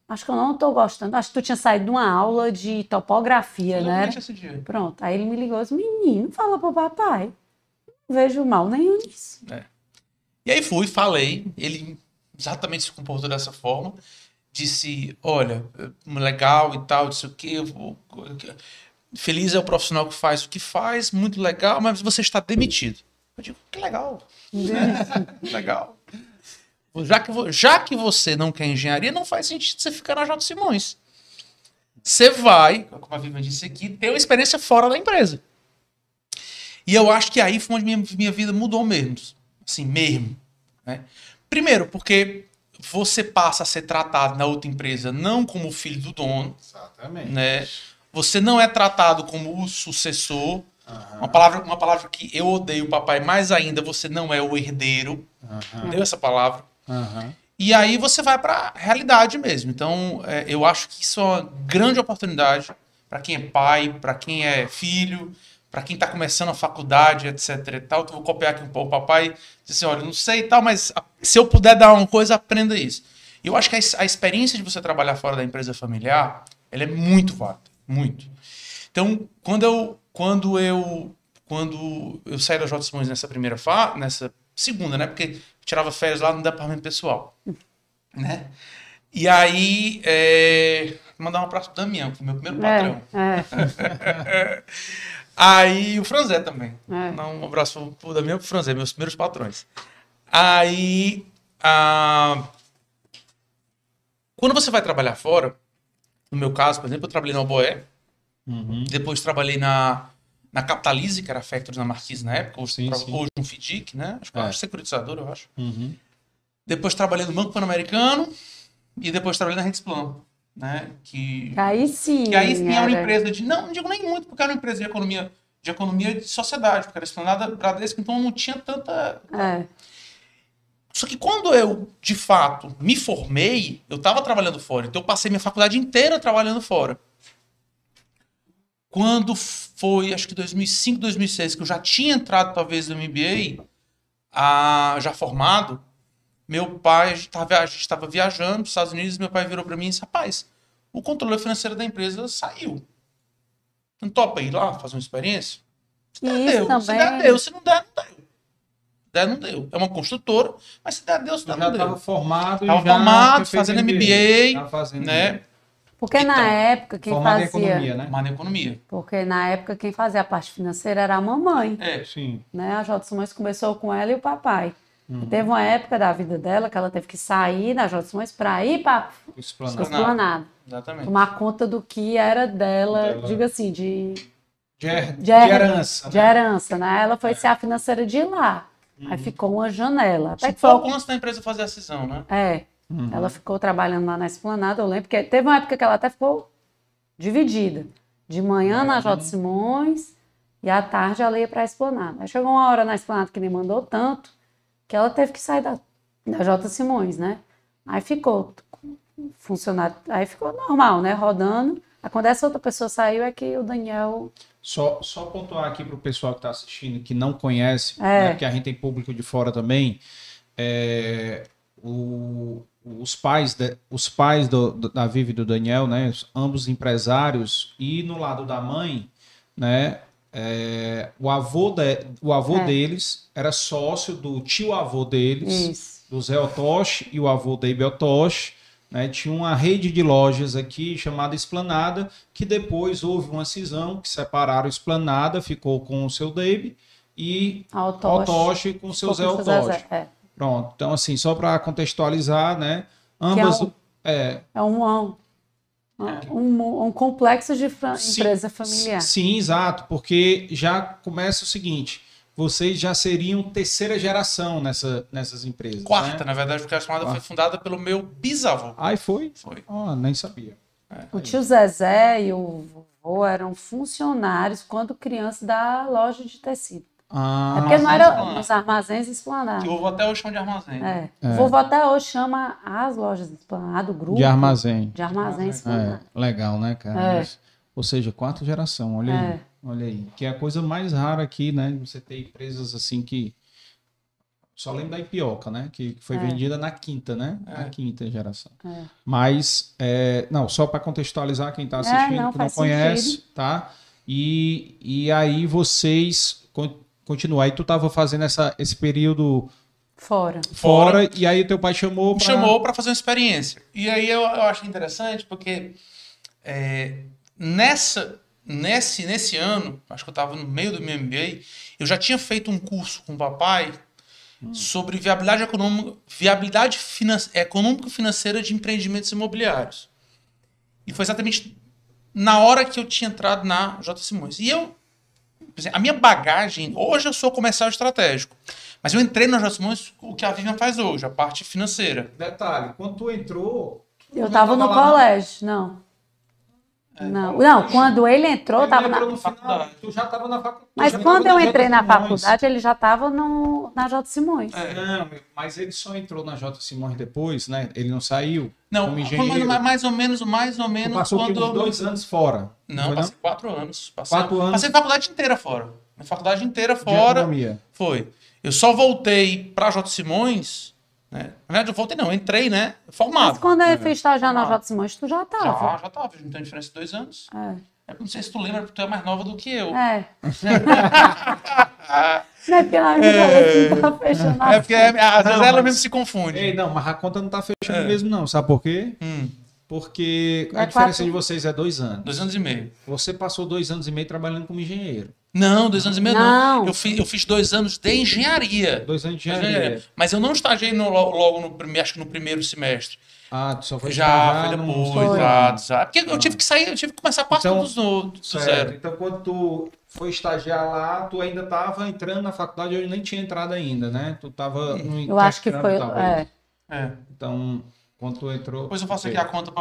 acho que eu não tô gostando, acho que tu tinha saído de uma aula de topografia, né? Exatamente esse dia. Pronto. Aí ele me ligou e disse, menino, fala pro papai. Não vejo mal nenhum nisso. E aí fui, falei, ele exatamente se comportou dessa forma, disse, olha, eh, legal e tal, disse o que, feliz é o profissional que faz o que faz, muito legal, mas você está demitido. Eu digo, que legal, legal. Já que, já que você não quer engenharia, não faz sentido você ficar na J. Simões. Você vai, como a Vivian disse aqui, ter uma experiência fora da empresa. E eu acho que aí foi onde minha, minha vida mudou mesmo. Assim, mesmo. né? Primeiro, porque você passa a ser tratado na outra empresa não como o filho do dono, Exatamente. né? Você não é tratado como o sucessor. Aham, Uma palavra, uma palavra que eu odeio, papai, mais ainda, você não é o herdeiro. aham, Deu essa palavra. aham. E aí você vai para a realidade mesmo. Então, é, eu acho que isso é uma grande oportunidade para quem é pai, para quem é filho, para quem está começando a faculdade, etc. e tal. Então, vou copiar aqui um pouco o papai. Diz assim, olha, não sei e tal, mas se eu puder dar uma coisa, aprenda isso. E eu acho que a, a experiência de você trabalhar fora da empresa familiar, ela é muito válida, muito. Então, quando eu, quando eu, quando eu saí da J. Simões nessa primeira fase, nessa segunda, né? Porque eu tirava férias lá no departamento pessoal. Né? E aí, é... mandar um abraço pro Damião, que foi meu primeiro patrão. É, Aí o Franzé também. É. Um abraço pro Damião e pro Franzé, meus primeiros patrões. Aí, ah, quando você vai trabalhar fora, no meu caso, por exemplo, eu trabalhei na Oboé, Uhum. depois trabalhei na, na Capitalize, que era a Factory na Marquise na época, hoje, Sim, tra- sim. hoje um FIDIC, né? Acho que É. securitizador, eu acho. Uhum. Depois trabalhei no Banco Pan-Americano e depois trabalhei na Rentsplan, né? Que. Aí sim. que aí sim é uma era- empresa de. Não, não digo nem muito, porque era uma empresa de economia, de economia de sociedade, porque era esplanada Bradesco, então não tinha tanta. É, Só que quando eu, de fato, me formei, eu estava trabalhando fora. Então eu passei minha faculdade inteira trabalhando fora. Quando foi, acho que 2005, 2006, que eu já tinha entrado talvez no MBA, ah, já formado, meu pai, a gente estava viajando para os Estados Unidos, meu pai virou para mim e disse, rapaz, o controle financeiro da empresa saiu. Não topa ir lá fazer uma experiência? Se der, isso deu. Se também- der, deu. Se não der, não deu. Se der, não deu. É uma construtora, mas se der, deu. Se der, já não estava deu. formado. e Tava já formado, feito fazendo MBA, Tava fazendo né? Porque na Então, época quem Formado em fazia. economia, né? Mas na economia. Porque na época quem fazia a parte financeira era a mamãe. É. Sim. né? A J. Simões começou com ela e o papai. Uhum. Teve uma época da vida dela que ela teve que sair da J. Simões para ir para Explanado. Esplanada. Exatamente. Tomar conta do que era dela, Dela. diga assim, de, De, her- de, de her- herança. de né? herança, né? Ela foi ser a financeira de lá. Uhum. Aí ficou uma janela. Até Acho que foi antes da empresa fazer a cisão, né? É. Uhum. Ela ficou trabalhando lá na Esplanada, eu lembro, porque teve uma época que ela até ficou dividida. De manhã na J. Simões e à tarde ela ia para a Esplanada. Aí chegou uma hora na Esplanada que nem mandou tanto que ela teve que sair da, da J. Simões, né? Aí ficou funcionário, aí ficou normal, né? Rodando. Aí quando essa outra pessoa saiu é que o Daniel Só, só pontuar aqui para o pessoal que está assistindo, que não conhece, É. né, porque a gente tem público de fora também, é, o- os pais, de- os pais do- do- da Vivi e do Daniel, né, ambos empresários, e no lado da mãe, né, é, o avô, de- o avô É. deles era sócio do tio-avô deles, Isso. do Zé Otoshi e o avô Deibe Otoshi, né, tinha uma rede de lojas aqui chamada Esplanada, que depois houve uma cisão, que separaram Esplanada, ficou com o seu Deibe, e Otoshi. Otoshi com o seu Zé Otoshi. É. Pronto, então assim, só para contextualizar, né, ambas... um- é, É um, um, um, um complexo de Sim, empresa familiar. Sim, exato, porque já começa o seguinte, vocês já seriam terceira geração nessa, nessas empresas, Quarta, né? na verdade, porque a chamada foi Quarta. fundada pelo meu bisavô. Aí foi? Foi. Ah, nem sabia. O tio Zezé e o vovô eram funcionários quando crianças da loja de tecido. Ah, é porque não Armazéns era nos armazéns esplanados. Que o vovô até hoje chama de armazém. É. É. O vovô até hoje chama as lojas esplanadas, o grupo de armazém. de armazém É, esplanado. legal, né, cara? É. Ou seja, quarta geração, olha aí. É. Olha aí. Que é a coisa mais rara aqui, né? Você ter empresas assim que. Só lembro da Ipioca, né? Que foi É. vendida na quinta, né? É. Na quinta geração. É. Mas, é, não, só para contextualizar quem está assistindo, É, não, que não conhece, tá? E, e aí vocês con- continuam. Aí tu tava fazendo essa, esse período Fora. fora, e aí teu pai chamou me pra... chamou para fazer uma experiência. E aí eu, eu acho interessante porque é, nessa, nesse, nesse ano, acho que eu estava no meio do meu MBA, eu já tinha feito um curso com o papai sobre viabilidade econômica, viabilidade finan econômico-financeira de empreendimentos imobiliários. E foi exatamente na hora que eu tinha entrado na J. Simões. E eu, a minha bagagem, hoje eu sou comercial estratégico, mas eu entrei na J. Simões o que a Vivian faz hoje, a parte financeira. Detalhe, quando tu entrou... Eu tu tava não no lá, colégio, não. É, Não, não, quando ele entrou, Ele tava entrou na... no faculdade. tu já estava na faculdade. Mas quando eu entrei na. Simões. faculdade, ele já estava na J. Simões. É. Não, mas ele só entrou na J. Simões depois, né? Ele não saiu. Não, como engenheiro. mais, ou menos, mais ou Tu menos passou quando uns dois anos fora. Não, foi, passei quatro anos. Passei, Quatro anos. Passei a faculdade inteira fora. A faculdade inteira De fora economia. foi. Eu só voltei pra J. Simões, né? Na verdade, eu voltei não, eu entrei, né? Formado. Mas quando eu fui estagiar na. J. Simões, tu já Já, estava. já tava, não tem diferença de dois anos. É. É, não sei se tu lembra, porque tu é mais nova do que eu. É. não é porque ela me que tá fechando É porque assim. é, às vezes Não, ela mas- mesmo se confunde. Ei, não, mas a conta não tá fechando É. mesmo, não. Sabe por quê? Hum, Porque a É diferença quatro- de vocês é dois anos. dois anos e meio. Você passou dois anos e meio trabalhando como engenheiro. Não, dois anos e meio não. Não. Eu, fiz, eu fiz dois anos de engenharia. Dois anos de anos de engenharia. engenharia. Mas eu não estagiei no- logo no primeiro, acho que no primeiro semestre. Ah, tu só foi Já, foi depois, Foi. exato, exato. Porque eu tive que sair, eu tive que começar quase Então, tudo do, do zero. Então, quando tu foi estagiar lá, tu ainda tava entrando na faculdade, eu nem tinha entrado ainda, né? Tu tava no Eu acho que foi. É, É. Então, quando tu entrou... Depois eu faço aqui a conta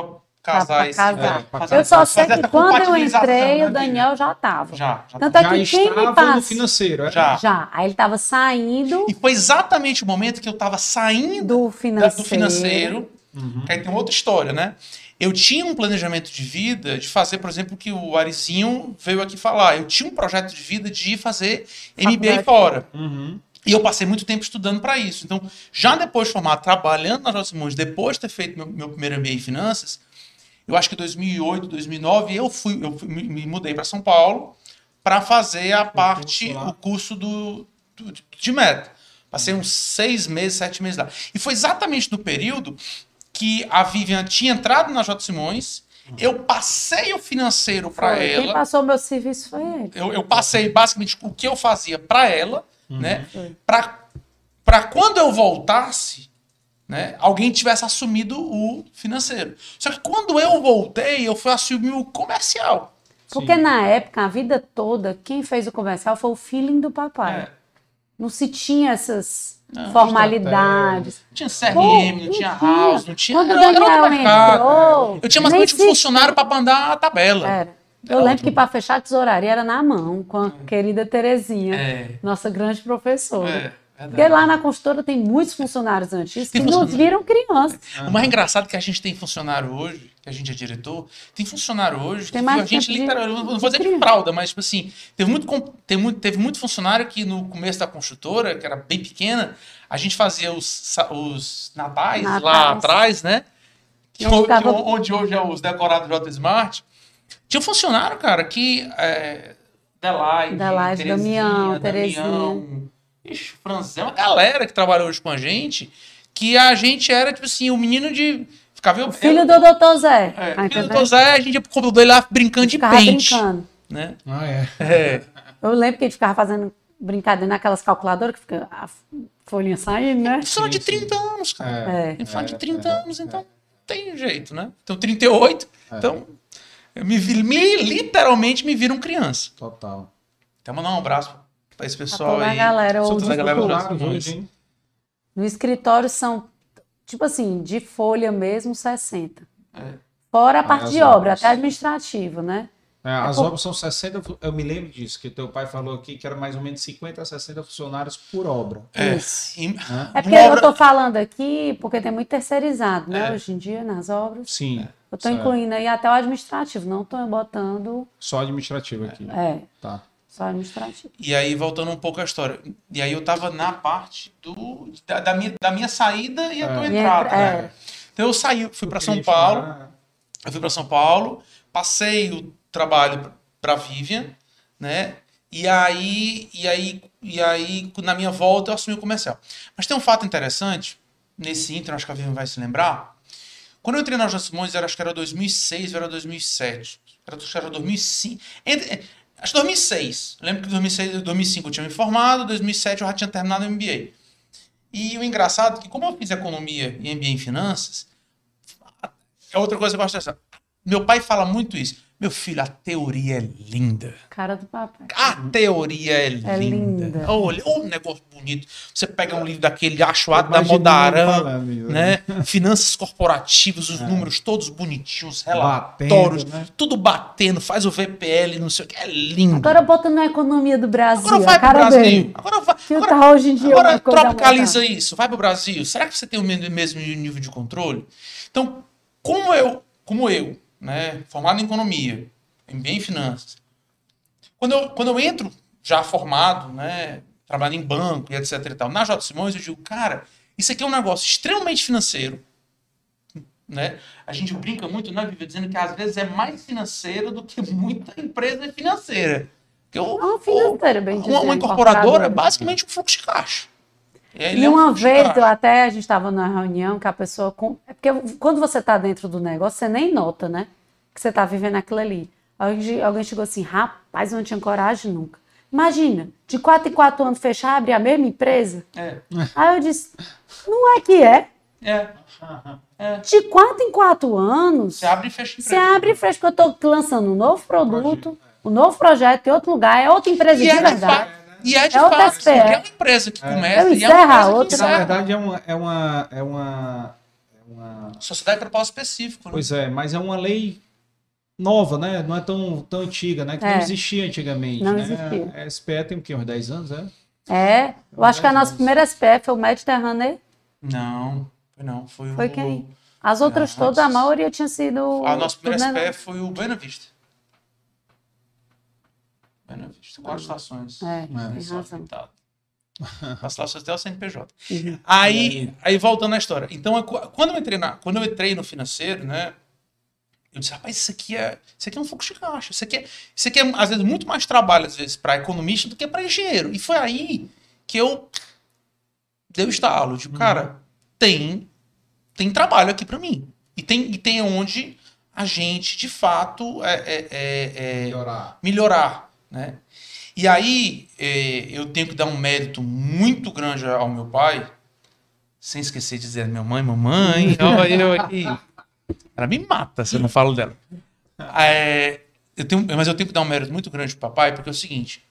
pra pra, casar pra casar. é, pra fazer- Eu só sei que quando eu entrei, né, o Daniel já tava. Já, já. Tanto é Já que quem me estava no passa. financeiro, é? Já. Já. Aí ele tava saindo E foi exatamente o momento que eu tava saindo do da- financeiro. do financeiro. Uhum. Que aí tem outra história, né? Eu tinha um planejamento de vida de fazer, por exemplo, o que o Arizinho veio aqui falar. Eu tinha um projeto de vida de fazer MBA fora. Uhum. E eu passei muito tempo estudando para isso. Então, já depois de formar, trabalhando na J. Simões, depois de ter feito meu, meu primeiro MBA em finanças, eu acho que em 2008, 2009, eu fui, eu fui- me, me mudei para São Paulo para fazer a parte, o curso do, do- de meta. Passei uns seis meses, sete meses lá. E foi exatamente no período que a Vivian tinha entrado na J. Simões, eu passei o financeiro para Foi. Quem ela. passou meu serviço foi ele. Eu, eu passei basicamente o que eu fazia para ela, Uhum. né? Para quando eu voltasse, né, alguém tivesse assumido o financeiro. Só que quando eu voltei, eu fui assumir o comercial. Porque Sim. na época, a vida toda, quem fez o comercial foi o feeling do papai. É. Não se tinha essas Não, formalidades. Não tinha CRM, Pô, não tinha house, não tinha. Quando o era- era outro Daniel mercado. entrou, Eu tinha mais um funcionário para mandar a tabela. Era. Eu Era lembro ótimo. que para fechar a tesouraria era na mão, com a querida Terezinha, É. nossa grande professora. É, Porque lá na consultora tem muitos funcionários antigos que Tem funcionário. viram crianças. O mais engraçado é que a gente tem funcionário hoje, que a gente é diretor, tem funcionário hoje Tem que a gente literalmente, não vou dizer de fralda, mas tipo assim, teve muito, teve muito, teve muito funcionário que no começo da construtora, que era bem pequena, a gente fazia os, os natais, lá atrás, né? Que, ficava- que onde hoje é os decorados J Smart. Tinha um funcionário, cara, que. É, Adelaide, Adelaide, Terezinha, Damião, Ixi, Franzé, uma galera que trabalha hoje com a gente, que a gente era, tipo assim, o menino de. Ficava eu. Filho eu- do doutor Zé. é, Tá filho do entendendo? Zé, a gente ia pro computador lá brincando de pente. brincando. Né? Ah, é. É. Eu lembro que a gente ficava fazendo brincadeira naquelas calculadoras que fica a folhinha saindo, né? Funciona de sim. 30 anos, cara. É. Tem fala de É, 30 é, anos, é. então tem jeito, né? Então 38, É. então eu me, vi- me literalmente me viram criança. Total. Então mandar um abraço pra esse Pra pessoal aí. galera a galera? No escritório são, tipo assim, de folha mesmo, 60. É. Fora a parte de obra, até administrativo, né? É, as por- obras são 60, fu- eu me lembro disso, que teu pai falou aqui que era mais ou menos 50 a 60 funcionários por obra. É. Isso. E- Né? É porque Uma eu obra- tô falando aqui porque tem muito terceirizado, né? É. Hoje em dia, nas obras. Sim. Eu tô certo. incluindo aí até o administrativo, não tô botando. Só administrativo aqui. É, Tá. Só administrativo. E aí, voltando um pouco à história. E aí eu tava na parte do, da, da minha, da minha saída e a tua entrada. entra- né? é. Então eu saí, fui para São Paulo. falar- Eu fui para São Paulo, passei o trabalho para Vivian, né? E aí, e aí, e aí, na minha volta, eu assumi o comercial. Mas tem um fato interessante nesse inter, acho que a Vivian vai se lembrar. Quando eu entrei na J. Simões, era, acho que era 2006 ou era 2007. Era, acho que era 2005. Entre, é, acho que 2006. Eu lembro que em 2006, 2005 eu tinha me formado, 2007 eu já tinha terminado o MBA. E o engraçado é que, como eu fiz economia e MBA em finanças, é outra coisa que eu gosto dessa. Meu pai fala muito isso. Meu filho, a teoria é linda. Cara do papai. A teoria é linda. linda. Olha, um negócio bonito. Você pega um livro daquele achoado da Modarã, né? Finanças corporativas, os números todos bonitinhos, Batendo, relatórios, né? tudo batendo, faz o VPL, não sei o que. É lindo. Agora botando na economia do Brasil. Agora vai a pro cara Brasil. dele. Agora vai. Agora, tá hoje em dia agora tropicaliza isso. Vai pro Brasil. Será que você tem o me- mesmo nível de controle? Então, como eu, como eu, né, formado em economia, MBA em finanças, quando eu, quando eu entro já formado, né, trabalhando em banco e etc e tal, na J. Simões, eu digo, cara, isso aqui é um negócio extremamente financeiro, né? A gente brinca muito, né, Vivi, dizendo que às vezes é mais financeiro do que muita empresa financeira. Porque o, É uma financeira, bem uma, uma incorporadora é basicamente um fluxo de caixa. Ele E é um uma de vez, eu até a gente estava numa reunião que a pessoa. Com... É porque quando você está dentro do negócio, você nem nota, né? Que você está vivendo aquilo ali. Alguém alguém chegou assim, rapaz, eu não tinha coragem nunca. Imagina, de quatro em quatro anos fechar, abrir a mesma empresa. É, Aí eu disse, não é que é. é. De quatro em quatro anos, Você abre e fecha você empresa. abre e fecha, porque eu estou lançando um novo produto, um novo projeto em outro lugar, é outra empresa E de é de verdade. E é de É fato. SPE. Porque é uma empresa que começa Eu e é uma empresa que. Na verdade, é uma. É uma, é uma, é uma Sociedade de propósito específico. Né? pois é, mas é uma lei nova, né? Não é tão, tão antiga, né? Que É. não existia antigamente. Não né? existia. A SPE tem o quê? Uns 10 anos, é? É, eu acho que a nossa anos. primeira SPF foi o Mediterrâneo. Não, foi não. Foi, Foi o... quem? As outras todas, a maioria tinha sido. A nossa primeira né? SPF foi o Buena Vista. Buena Vista. Quatro estações. É, É. Só até o CNPJ. Uhum. Aí, aí voltando à história. Então, quando eu entrei na, quando eu entrei no financeiro, né? Eu disse, rapaz, isso aqui é, isso aqui é um fluxo de caixa. Isso aqui é, isso aqui é às vezes muito mais trabalho às vezes para economista do que para engenheiro. E foi aí que eu dei o estalo, tipo, cara, tem tem trabalho aqui para mim. E tem e tem onde a gente de fato é, é, é- é- Melhorar. melhorar, né? E aí eh, eu tenho que dar um mérito muito grande ao meu pai, sem esquecer de dizer minha mãe, mamãe, olha eu aqui. Ela me mata se eu não falo dela. É, eu tenho, mas eu tenho que dar um mérito muito grande pro papai, porque é o seguinte,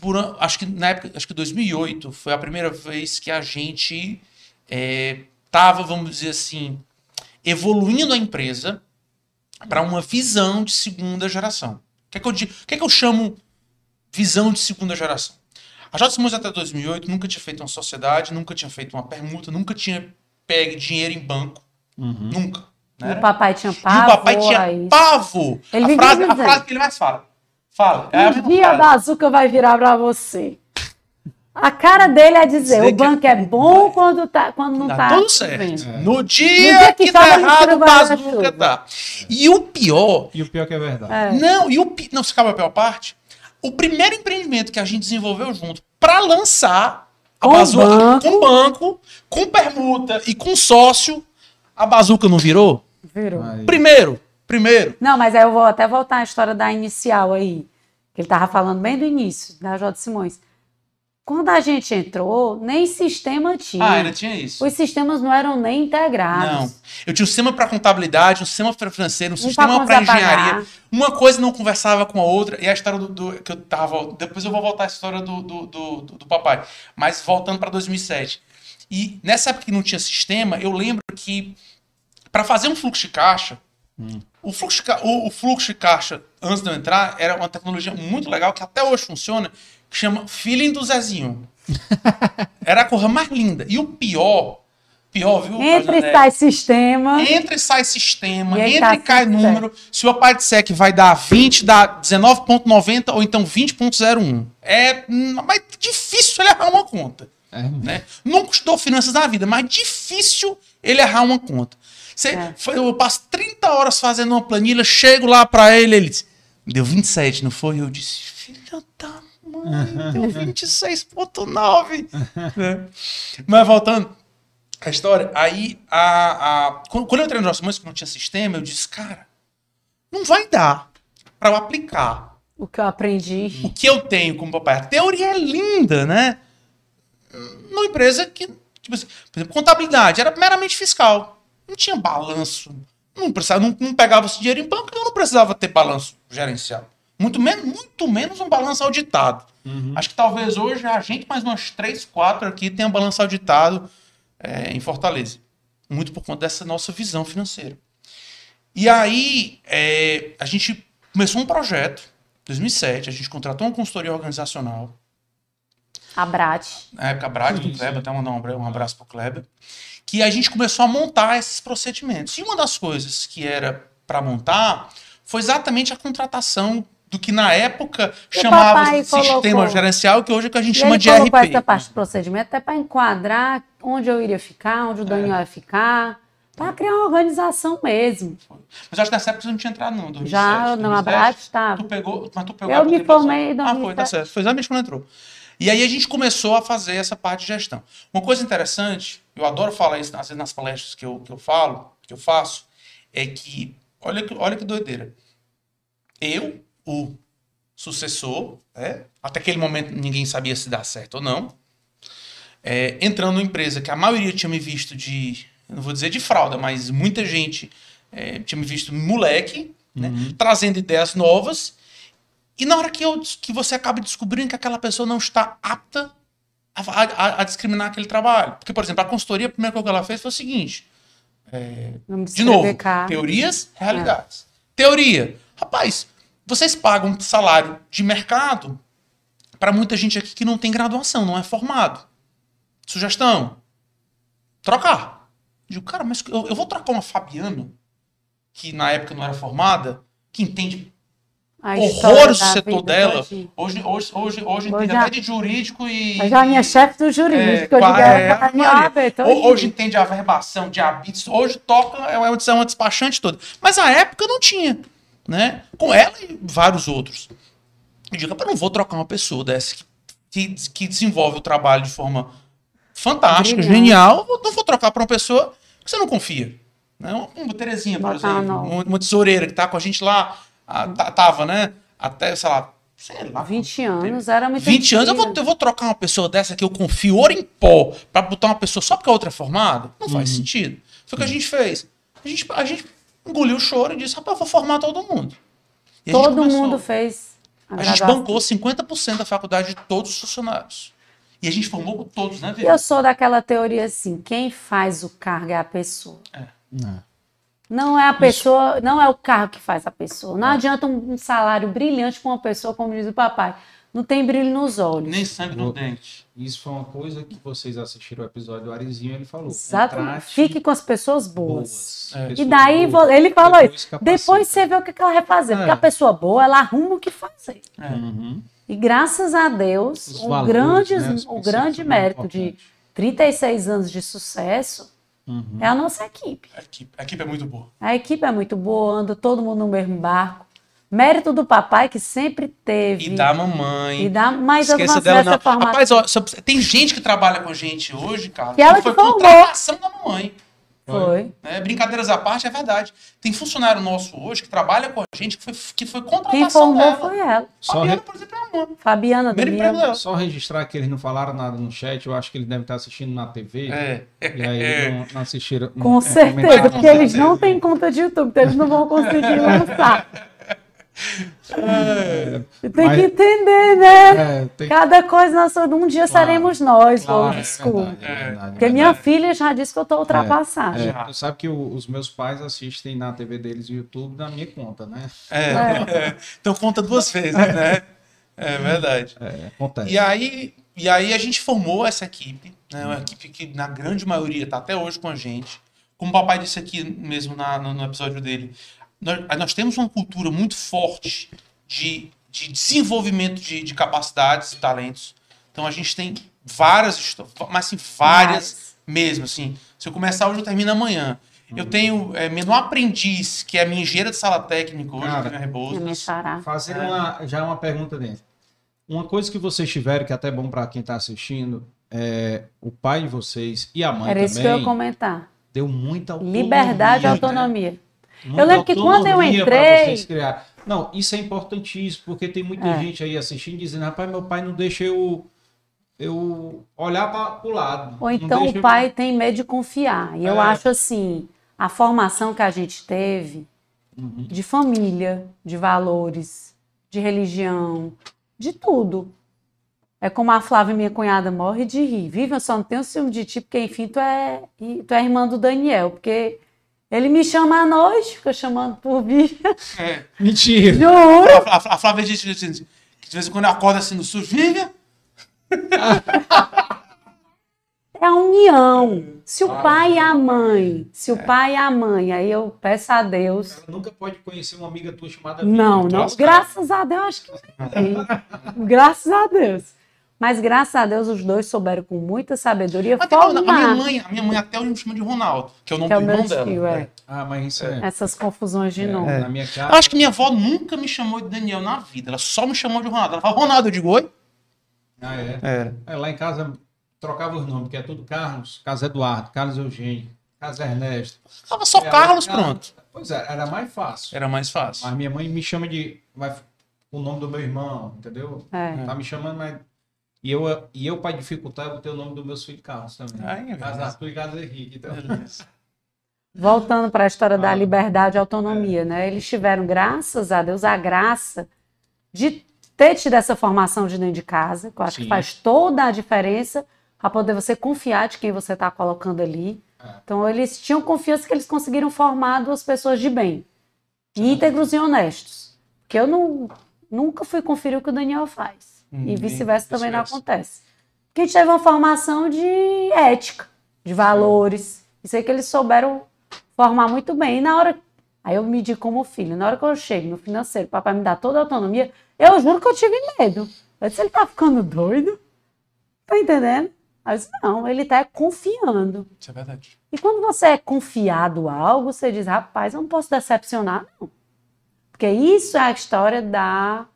por acho que na época, acho que 2008 foi a primeira vez que a gente eh, tava, vamos dizer assim, evoluindo a empresa para uma visão de segunda geração. O que é que eu, o que é que eu chamo visão de segunda geração? A J. Simões até 2008 nunca tinha feito uma sociedade, nunca tinha feito uma permuta, nunca tinha pegue dinheiro em banco. Nunca. E Né? o papai tinha E pavor o papai tinha pavo. Ele a, frase, a frase que ele mais fala. Fala. É a Um dia a frase. bazuca vai virar pra você. A cara dele é dizer, Dizer o banco é bom quando, tá, quando não Dá tá tudo certo. vendo. No dia, dia que que, tá errado, no o bazuca tá. E o pior E o pior que é verdade. É. Não, e o pi- não se acaba a pior parte. O primeiro empreendimento que a gente desenvolveu junto para lançar a Com bazuca banco. com banco, com permuta e com sócio, a bazuca não virou? Virou. Aí. Primeiro, primeiro. Não, mas aí eu vou até voltar à história da inicial aí. Que ele tava falando bem do início, da J. Simões. Quando a gente entrou, nem sistema tinha. Ah, ainda tinha isso. Os sistemas não eram nem integrados. Não. Eu tinha um sistema para contabilidade, um sistema para financeiro, um pra sistema para a pagar. engenharia. Uma coisa não conversava com a outra. E a história do, do- que eu tava. Depois eu vou voltar à história do, do, do, do- papai. Mas voltando para 2007. E nessa época que não tinha sistema, eu lembro que para fazer um fluxo de caixa, o, fluxo de, ca- o, o fluxo de caixa, antes de eu entrar, era uma tecnologia muito legal que até hoje funciona, chama Feeling do Zezinho. Era a coisa mais linda. E o pior, pior, viu? Entre Rosandé? sai sistema. Entra e sai sistema, E entra tá e cai tudo número. Se o papai disser que vai dar 20, dá 19,90 ou então 20,01. É hum, mas difícil ele errar uma conta. É. Né? Nunca estudou finanças na vida, mas difícil ele errar uma conta. Você, É. Eu passo 30 horas fazendo uma planilha, chego lá pra ele, ele diz, deu 27, não foi? Eu disse, filha da mãe, deu 26,9. né? Mas voltando, a história. Aí, a, a, quando, quando eu entrei no Nosso Mães, que não tinha sistema, eu disse, cara, não vai dar para eu aplicar O que eu aprendi. o que eu tenho como papai. A teoria é linda, né? Numa empresa que, tipo assim, por exemplo, contabilidade era meramente fiscal. Não tinha balanço. Não, precisava, não, não pegava esse dinheiro em banco, então eu não precisava ter balanço gerencial. Muito menos, muito menos um balanço auditado. Acho que talvez hoje a gente, mais umas três, quatro aqui, tenha balanço auditado é, em Fortaleza. Muito por conta dessa nossa visão financeira. E aí, é, a gente começou um projeto, em 2007, a gente contratou uma consultoria organizacional, A Brat. na época a Brad do Kleber, até mandar um abra- um abraço pro Kleber, que a gente começou a montar esses procedimentos. E uma das coisas que era para montar foi exatamente a contratação do que na época o chamava sistema colocou- gerencial, que hoje é o que a gente E chama ele de RP. essa parte do procedimento até para enquadrar onde eu iria ficar, onde o Daniel ia ficar. Para criar uma organização mesmo. Mas acho que nessa época você não tinha entrado, não. 2007, Já no Abrate estava. Tu pegou, mas tu pegou Eu me formei em Ah, foi, tá 2007. certo. Foi exatamente quando entrou. E aí a gente começou a fazer essa parte de gestão. Uma coisa interessante, eu adoro falar isso às vezes nas palestras que eu, que eu falo, que eu faço, é que, olha que, olha que doideira. Eu, o sucessor, né, até aquele momento ninguém sabia se dá certo ou não, é, entrando numa empresa que a maioria tinha me visto de, não vou dizer de fralda, mas muita gente é, tinha me visto moleque, né, trazendo ideias novas, e na hora que, eu, que você acaba descobrindo que aquela pessoa não está apta a, a- a discriminar aquele trabalho. Porque, por exemplo, a consultoria, a primeira coisa que ela fez foi o seguinte: Vamos de novo, teorias, realidades. Teoria. Rapaz, vocês pagam salário de mercado para muita gente aqui que não tem graduação, não é formado. Sugestão: trocar. Eu digo, cara, mas eu, eu vou trocar uma Fabiana, que na época não era formada, que entende A horrores do setor dela. Hoje, hoje, hoje, hoje Hoje entende até de jurídico e. Mas já a minha chefe do jurídico, eu qua- digo, é, tá minha Maria. Hoje entende a verbação de habitos, hoje toca, é uma, é uma despachante toda. Mas a época não tinha, né? Com ela e vários outros. Eu digo, "Rapaz, eu não vou trocar uma pessoa dessa que, que, que desenvolve o trabalho de forma fantástica, genial, eu vou- não vou trocar para uma pessoa que você não confia. Né? Uma, uma Terezinha, por exemplo, uma, uma tesoureira que tá com a gente lá, a, tava, né? Até, sei lá, sei lá. 20 anos, era muito 20 anos, eu vou, eu vou trocar uma pessoa dessa que eu confio ouro em pó pra botar uma pessoa só porque a outra é formada? Não faz sentido. Foi o que a gente fez. A gente, a gente engoliu o choro e disse, rapaz, vou formar todo mundo. E a gente Todo começou. mundo fez a, A gente bancou 50% da faculdade de todos os funcionários. E a gente formou com todos, né, eu sou daquela teoria assim, quem faz o cargo é a pessoa. Não é a pessoa, não é o cargo que faz a pessoa. É. Não adianta um, um salário brilhante com uma pessoa, como diz o papai. Não tem brilho nos olhos. Nem sangue no dente. Isso foi uma coisa que vocês assistiram o episódio do Arizinho, ele falou. Exatamente. Fique com as pessoas boas. boas. É. E daí boas. ele falou Depois isso. Depois você vê o que ela vai fazer. Porque É. a pessoa boa, ela arruma o que fazer. Uhum. E graças a Deus, Os o valores, grande, né, o grande mérito de importantes. 36 anos de sucesso Uhum. é a nossa equipe. A equipe, a equipe é muito boa. A equipe é muito boa, anda todo mundo no mesmo barco. Mérito do papai que sempre teve. E da mamãe. E da mais Esqueça avançada dela, não. formação. Rapaz, ó, tem gente que trabalha com a gente hoje, cara. Que ela foi que formou. contratação da mamãe. Foi. né? Brincadeiras à parte, é verdade. Tem funcionário nosso hoje que trabalha com a gente que foi, que foi contratação Quem formou dela. foi ela. Só, Fabiana, re- por exemplo, é uma. Fabiana dela. só registrar que eles não falaram nada no chat, eu acho que eles devem estar assistindo na TV. É. E aí não, não assistiram. Com não certeza, porque eles não têm conta de YouTube, então eles não vão conseguir lançar. Tem Mas- que entender, né? É, tem Cada coisa, nós, um dia seremos nós, Claro, é school. verdade, é verdade, Porque é minha filha já disse que eu tô ultrapassada. É, tu sabe que o- os meus pais assistem na TV deles o YouTube na minha conta, né? É. é. Então conta duas vezes, né? É verdade. É, acontece. E aí, e aí a gente formou essa equipe, né? Uma equipe que na grande maioria está até hoje com a gente. Como o papai disse aqui mesmo na- no, no episódio dele, nós, nós temos uma cultura muito forte de, de desenvolvimento de, de capacidades e talentos. Então a gente tem várias histórias, mas assim, várias mesmo. Assim, se eu começar hoje, eu termino amanhã. Eu tenho é, menor aprendiz, que é a minha engenheira de sala técnica hoje, Cara, na Rebouças. Minha xará. Fazer É. uma, já uma pergunta dentro. Uma coisa que vocês tiveram, que é até bom para quem está assistindo, é o pai de vocês e a mãe Era isso que eu ia também comentar. deu muita autonomia. Liberdade e né? autonomia. Muita Eu lembro que quando eu entrei-. Não, isso é importantíssimo, porque tem muita É. gente aí assistindo dizendo, rapaz, meu pai não deixa eu, eu olhar para o lado. Ou então o eu- pai tem medo de confiar. E eu É. acho assim, a formação que a gente teve Uhum. de família, de valores, de religião, de tudo. É como a Flávia, minha cunhada, morre de rir. Vive, eu só não tenho ciúme de ti, porque enfim, tu é, tu é irmã do Daniel. Porque ele me chama à noite, fica chamando por vir. É. Mentira! Juro! A, a, a Flávia disse assim, que de vez em quando acorda assim no sujo, Vivian, É a união. Se o pai e a mãe, se o pai e a mãe, aí eu peço a Deus. Ela nunca pode conhecer uma amiga tua chamada Não, não. Graças a Deus, acho que não tem. Graças a Deus. Mas graças a Deus os dois souberam com muita sabedoria Até a formar minha mãe, a minha mãe até hoje me chama de Ronaldo, que é o nome que é o do meu irmão dela. tio, é. Ah, mas isso é. Essas confusões de é, nome. Na minha Eu casa. acho que minha avó nunca me chamou de Daniel na vida. Ela só me chamou de Ronaldo. Ela fala, Ronaldo, eu digo oi? Ah, é. Era. É, Lá em casa trocava os nomes, que é tudo Carlos, Carlos Eduardo, Carlos Eugênio, Carlos Ernesto. Tava só É, Carlos, Carlos- pronto. Pois é, era mais fácil. Era mais fácil. Mas minha mãe me chama de. Vai, o nome do meu irmão, entendeu? É. Tá me chamando, mas. E eu, e eu para dificultar, eu botei o nome dos meus filhos Carlos também. Ai, é Carlos. Arthur e Carlos Henrique. Então, Voltando para a história da Ah. liberdade e autonomia, né? Eles tiveram, graças a Deus, a graça de ter tido essa formação de dentro de casa, que eu acho Sim. que faz toda a diferença para poder você confiar de quem você está colocando ali. É. Então, eles tinham confiança que eles conseguiram formar duas pessoas de bem, íntegros e honestos. Porque eu não, nunca fui conferir o que o Daniel faz. Hum, e vice-versa também não acontece. Porque a gente teve uma formação de ética, de valores. Isso aí que eles souberam formar muito bem. E na hora. Aí eu me digo como filho, na hora que eu chego no financeiro, o papai me dá toda a autonomia, eu juro que eu tive medo. Eu disse, ele tá ficando doido? Tá entendendo? Aí eu disse, não, ele tá confiando. Isso é verdade. E quando você é confiado a algo, você diz, rapaz, eu não posso decepcionar, não. Porque isso é a história da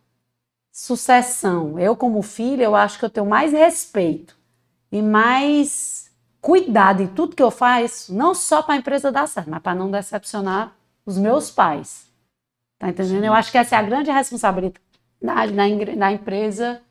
sucessão. Eu, como filha, eu acho que eu tenho mais respeito e mais cuidado em tudo que eu faço, não só para a empresa dar certo, mas para não decepcionar os meus pais. Tá entendendo? Eu acho que essa é a grande responsabilidade da, ingre- da empresa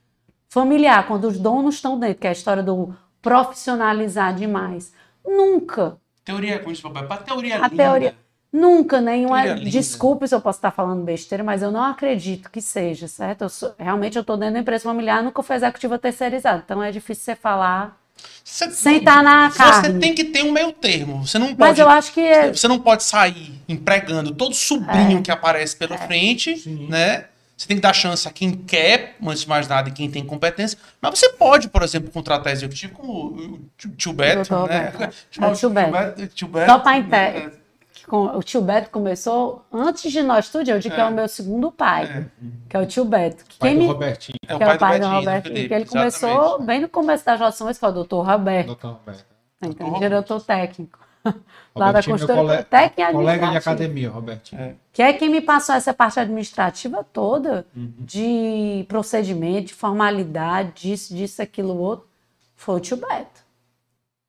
familiar, quando os donos estão dentro, que é a história do profissionalizar demais. Nunca Teoria com isso, papai. Pra teoria A linda. teoria- Nunca nenhuma. Teoria linda. Desculpe se eu posso estar falando besteira, mas eu não acredito que seja, certo? Eu sou- realmente eu estou dentro da empresa familiar, nunca fui executiva terceirizada. Então é difícil você falar Você, sem estar na Você carne. tem que ter um meio termo. Você não Mas pode. eu acho que é- Você não pode sair empregando todo sobrinho que aparece pela frente, Sim. né? Você tem que dar chance a quem quer, antes de mais nada, e quem tem competência. Mas você pode, por exemplo, contratar executivo como o tio- Beto, né? Beto. Chamar É o tio Beto. Tio Beto. Só pra inte- né? O tio Beto começou antes de nós tudo, eu digo que é o meu segundo pai, que é o tio Beto. Que pai quem do me- Robertinho, É o que é pai o pai do Betinho, Roberto, Felipe, que ele começou exatamente. bem no começo da Jota São falou, doutor Roberto, doutor Roberto. Roberto. diretor técnico. Lá da Robertinho, meu consultoria cole- técnica Colega de academia, Robertinho. Que é quem me passou essa parte administrativa toda, Uhum. de procedimento, de formalidade, disso, disso, aquilo, outro, foi o tio Beto.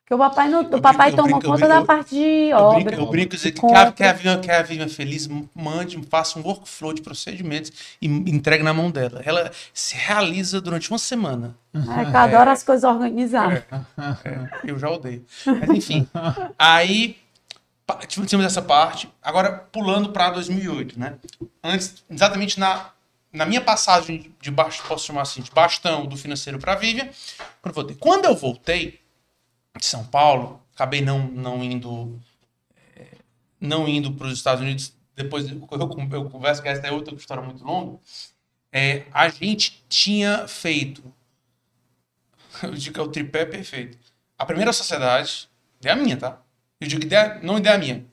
Porque o papai, não, o papai tomou brinco- eu conta brinco- da parte de Eu obra. brinco, eu brinco dizer que quer, quer, a Vivian, quer a Vivian feliz, mande, faça um workflow de procedimentos e entregue na mão dela. Ela se realiza durante uma semana. É, que eu adoro as coisas organizadas. É, eu já odeio. Mas enfim. aí tivemos essa parte. Agora, pulando para 2008, né? Antes, exatamente na, na minha passagem de baixo, posso chamar assim, de bastão do financeiro para a Vivian, quando eu voltei. De São Paulo, acabei não, não indo é, não indo para os Estados Unidos. Depois eu, eu, eu converso que essa é outra história muito longa. É, a gente tinha feito eu digo que é o tripé perfeito. A primeira sociedade, ideia minha, tá? Eu digo ideia, não ideia minha.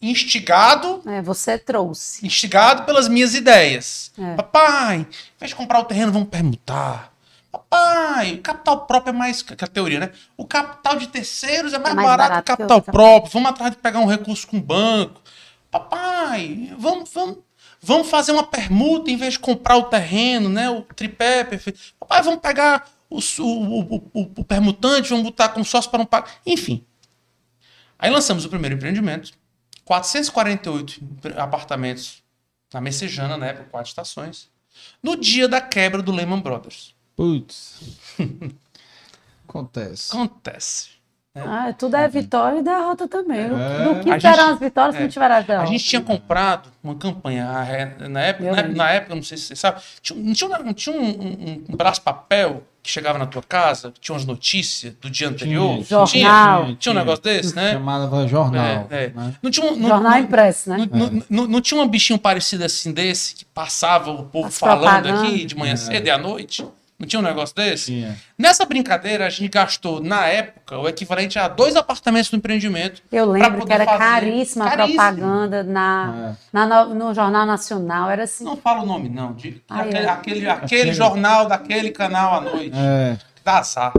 Instigado, É, você trouxe. instigado pelas minhas ideias. É. Papai, em vez de comprar o terreno, vamos permutar. Papai, o capital próprio é mais. Que a teoria, né? O capital de terceiros é mais, mais barato, barato que o que capital cap- próprio. Vamos atrás de pegar um recurso com o banco. Papai, vamos, vamos, vamos fazer uma permuta em vez de comprar o terreno, né? O tripé é perfeito. Papai, vamos pegar o, o, o, o- o permutante, vamos botar como sócio para não pagar. Enfim. Aí lançamos o primeiro empreendimento. 448 apartamentos na Messejana, na época, quatro estações. No dia da quebra do Lehman Brothers. Putz. Acontece. Acontece. Ah, tudo é vitória e derrota também. É. Do que A gente- as vitórias se é. não tiver as A derrotas? gente tinha comprado uma campanha a na época, na, na época, não sei se você sabe, tinha, não tinha, um- tinha um, um, um braço papel que chegava na tua casa, tinha umas notícias do dia anterior. Jornal. Tinha, tinha um negócio desse, né? Chamava jornal. É, é. né? Não tinha um, não, Jornal não- impresso, né? Não, não- não- não tinha um bichinho parecido assim desse que passava o povo As falando aqui de manhã cedo e à noite? Não tinha um negócio desse? Tinha. Nessa brincadeira, a gente gastou, na época, o equivalente a dois apartamentos do empreendimento. Eu lembro que era fazer. caríssima a propaganda na, É. na no, no Jornal Nacional. Era assim. Não fala o nome, não. De, aquele, é. aquele, aquele Aquele- jornal daquele canal à noite. É. Dá azar.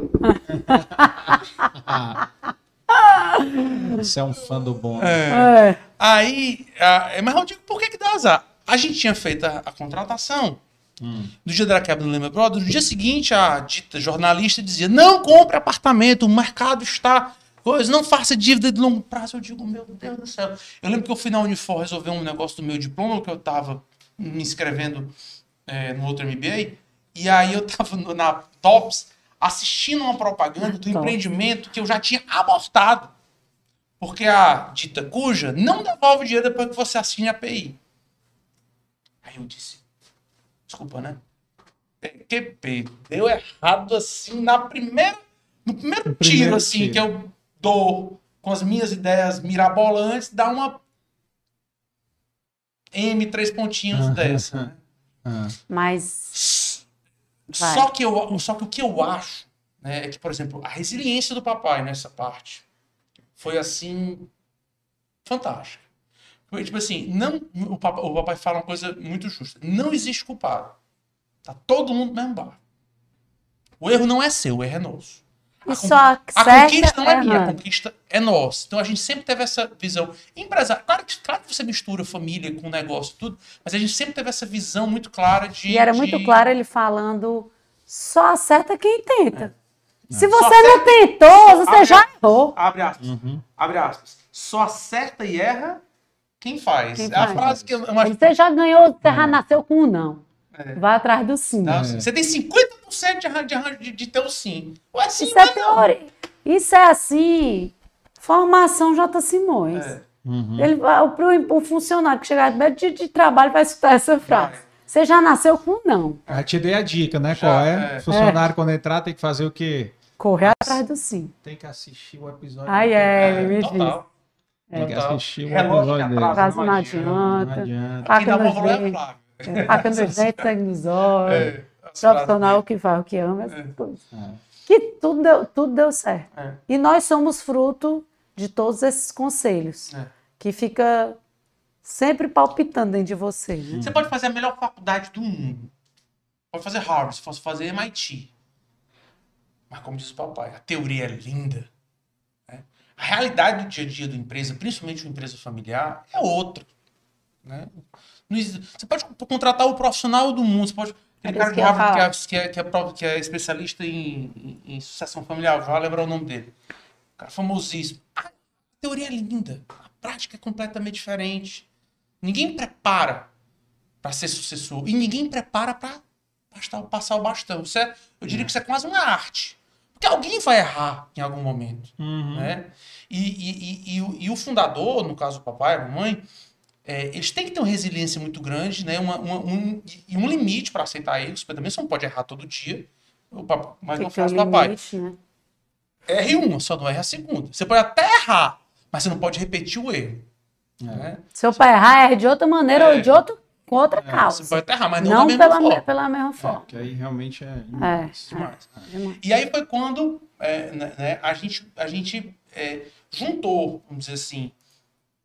Você é um fã do bom. É. Aí, ah, mas eu digo, por que, que dá azar? A gente tinha feito a, a contratação. No dia da quebra do Lehman Brothers, no dia seguinte, a dita jornalista dizia: não compre apartamento, o mercado está. Coisa, não faça dívida de longo prazo. Eu digo, meu Deus do céu. Eu lembro que eu fui na Unifor resolver um negócio do meu diploma, que eu estava me inscrevendo é, no outro MBA, e aí eu estava na TOPS assistindo uma propaganda do empreendimento que eu já tinha abortado. Porque a dita cuja não devolve dinheiro depois que você assine a API. Aí eu disse, desculpa, né? PQP, deu errado assim na primeira, no primeiro No tiro primeiro assim tiro. que eu dou com as minhas ideias mirabolantes, dá uma M três pontinhos Aham. dessa. Ah. Mas Vai. Só que, eu, só que o que eu acho né, é que, por exemplo, a resiliência do papai nessa parte foi assim fantástica. Foi tipo assim, não, o, papai, o papai fala uma coisa muito justa. Não existe culpado. Tá todo mundo no mesmo bar. O erro não é seu, o erro é nosso. A só A conquista não é minha, a conquista é nossa. Então a gente sempre teve essa visão. Empresário, claro que, claro que você mistura família com negócio, tudo, mas a gente sempre teve essa visão muito clara de. E era de- muito claro ele falando: só acerta quem tenta. Se É. Só você não tentou, você Abre já errou. Abre aspas. Uhum. Abre aspas. Só acerta e erra quem faz. Quem é a faz. frase que eu eu acho. Você já ganhou, você já nasceu com um não. É. Vai atrás do sim. Não, É. Você tem 50% de, arran- de, de, de ter o sim. Ué, sim, Isso é não. teoria. Isso é assim. Formação J. Simões. É. Uhum. Ele, o, o funcionário que chegar de, de, de trabalho vai escutar essa frase. Vai. Você já nasceu com um não. Já te dei a dica, né? Já, Qual é? é. Funcionário, quando entrar, tem que fazer o quê? Correr atrás do sim. Tem que assistir o episódio. Ai, é, ele me diz. Total. Assistir o Relógio que atrasa, não não adianta. Adianta. Quem dá bom rolê é a. Faca nos dentes, sangue nos olhos. É, Profissional que faz o que ama, essas É. coisas. É. Que tudo deu, tudo deu certo. frases. E nós somos fruto de todos esses conselhos. É. Que fica sempre palpitando dentro de você. né? Você pode fazer a melhor faculdade do mundo. Pode fazer Harvard, se fosse fazer MIT. Mas como diz o papai, a teoria é linda. A realidade do dia a dia da empresa, principalmente uma empresa familiar, é outra. né? Você pode contratar o profissional do mundo, você pode. Aquele cara de que é, que, é, que, é, que é especialista em, em, em sucessão familiar, já lembrar o nome dele. O cara famosíssimo. A teoria é linda, a prática é completamente diferente. Ninguém prepara para ser sucessor e ninguém prepara para passar o bastão. Isso é, eu diria que isso é quase uma arte. Porque alguém vai errar em algum momento. Uhum. Né? E, e, e, e o, e o fundador, no caso o papai, a mamãe, é, eles têm que ter uma resiliência muito grande né? uma, uma- um, e um limite para aceitar erros, porque também você não pode errar todo dia. O papai, mas que um caso do papai, limite, né? erre uma, só não erre a segunda. Você pode até errar, mas você não pode repetir o erro. Né? Se eu pai errar, erra de outra maneira É. ou de outro, com outra Você causa. pode até errar, mas não, não da mesma pela, me- forma. pela mesma forma. Que aí realmente é. É, Demais. é. E aí foi quando é, né, né, a gente, a gente é, juntou, vamos dizer assim,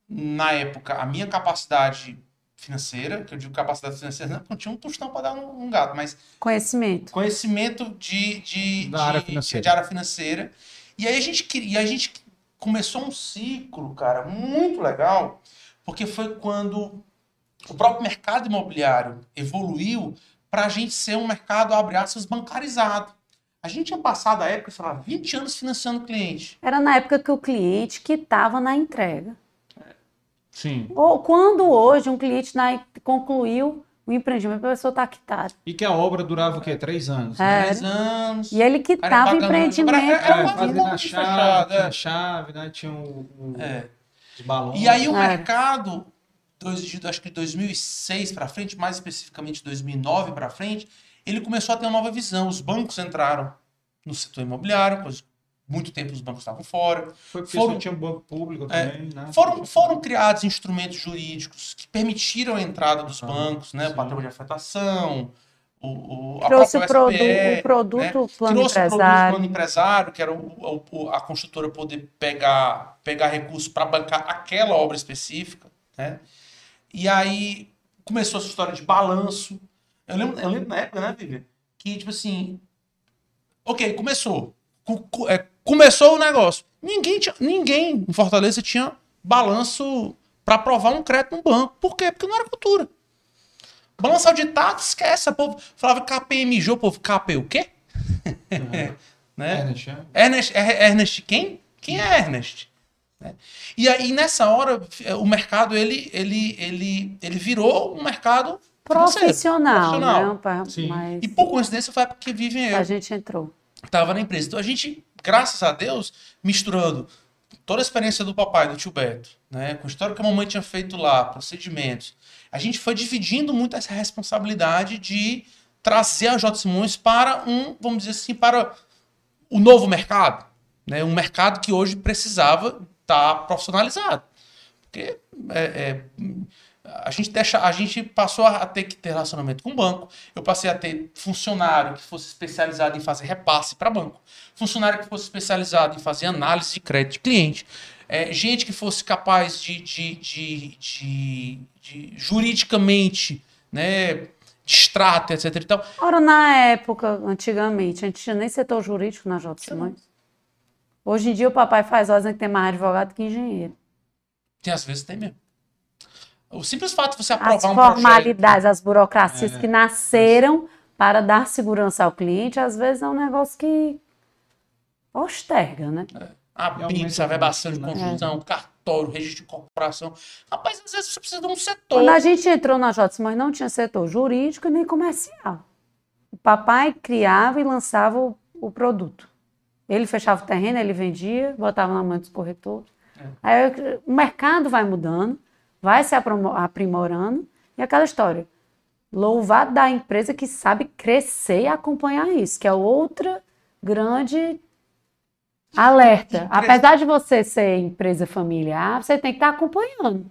na época, a minha capacidade financeira, que eu digo capacidade financeira, não, porque não tinha um tostão para dar num, num gato, mas Conhecimento. conhecimento de, de, Da de- área financeira. de área financeira. E aí a gente queria, a gente começou um ciclo, cara, muito legal, porque foi quando o próprio mercado imobiliário evoluiu para a gente ser um mercado, abre aspas, bancarizado. A gente tinha passado a época, sei lá, 20 anos financiando cliente. Era na época que o cliente que estava na entrega. Sim. Ou quando hoje um cliente na- concluiu o empreendimento, a pessoa está quitada. E que a obra durava o quê? Três anos. É. 10 anos. E ele quitava o empreendimento. Era- era É, fazendo um a fechado, chave, é. tinha a chave, né? Tinha o, o- É. os balões. E aí o É. mercado, dois, de, acho que de 2006 para frente, mais especificamente 2009 para frente, ele começou a ter uma nova visão. Os bancos entraram no setor imobiliário, pois muito tempo os bancos estavam fora. Foi porque foram- tinha um banco público É, também, né? Foram, foram criados instrumentos jurídicos que permitiram a entrada dos Ah, bancos, né? sim. O patrão de afetação, o, o, trouxe o, produ SPE, o produto né? plano trouxe empresário. o plano empresário, que era o, o, a construtora poder pegar, pegar recursos para bancar aquela obra específica. Né? E aí começou essa história de balanço. Eu lembro, eu lembro na época, né, Vivian? Que, tipo assim, ok, começou. É, começou o negócio. Ninguém, tinha, ninguém em Fortaleza tinha balanço para aprovar um crédito no banco. Por quê? Porque não era cultura. Balanço auditado, esquece. O povo falava KPMG, o povo KP o quê? Uhum. né? Ernest, é? Ernest, Ernest quem? Quem é Ernest? Né? E aí, nessa hora, o mercado ele, ele, ele, ele virou um mercado profissional. profissional. Né? Mas... E por coincidência foi porque vivem eu. A gente entrou. Estava na empresa. Então a gente, graças a Deus, misturando toda a experiência do papai, do tio Beto, né, com a história que a mamãe tinha feito lá, procedimentos, a gente foi dividindo muito essa responsabilidade de trazer a J. Simões para um, vamos dizer assim, para o novo mercado. Né? Um mercado que hoje precisava estar profissionalizado. Porque é, é, a, gente deixa, a gente passou a ter que ter relacionamento com o banco. Eu passei a ter funcionário que fosse especializado em fazer repasse para banco. Funcionário que fosse especializado em fazer análise de crédito de cliente é, gente que fosse capaz de, de, de, de, de juridicamente, né, de extrato, etc e tal. Ora, na época, antigamente, a gente tinha nem setor jurídico na J. Simões. Hoje em dia o papai faz ordem que tem mais advogado que engenheiro. Tem, às vezes tem mesmo. O simples fato de você aprovar as um projeto... As formalidades, as burocracias é, que nasceram é. para dar segurança ao cliente, às vezes é um negócio que posterga, né? É a BIPS, a verbação de construção, cartório, registro de corporação. Rapaz, às vezes você precisa de um setor. Quando a gente entrou na JOTS, mas não tinha setor jurídico nem comercial. O papai criava e lançava o, o produto. Ele fechava o terreno, ele vendia, botava na mão dos corretores. É. Aí o mercado vai mudando, vai se aprimorando, e aquela história. Louvado da empresa que sabe crescer e acompanhar isso, que é outra grande Alerta. Apesar de você ser empresa familiar, você tem que estar acompanhando.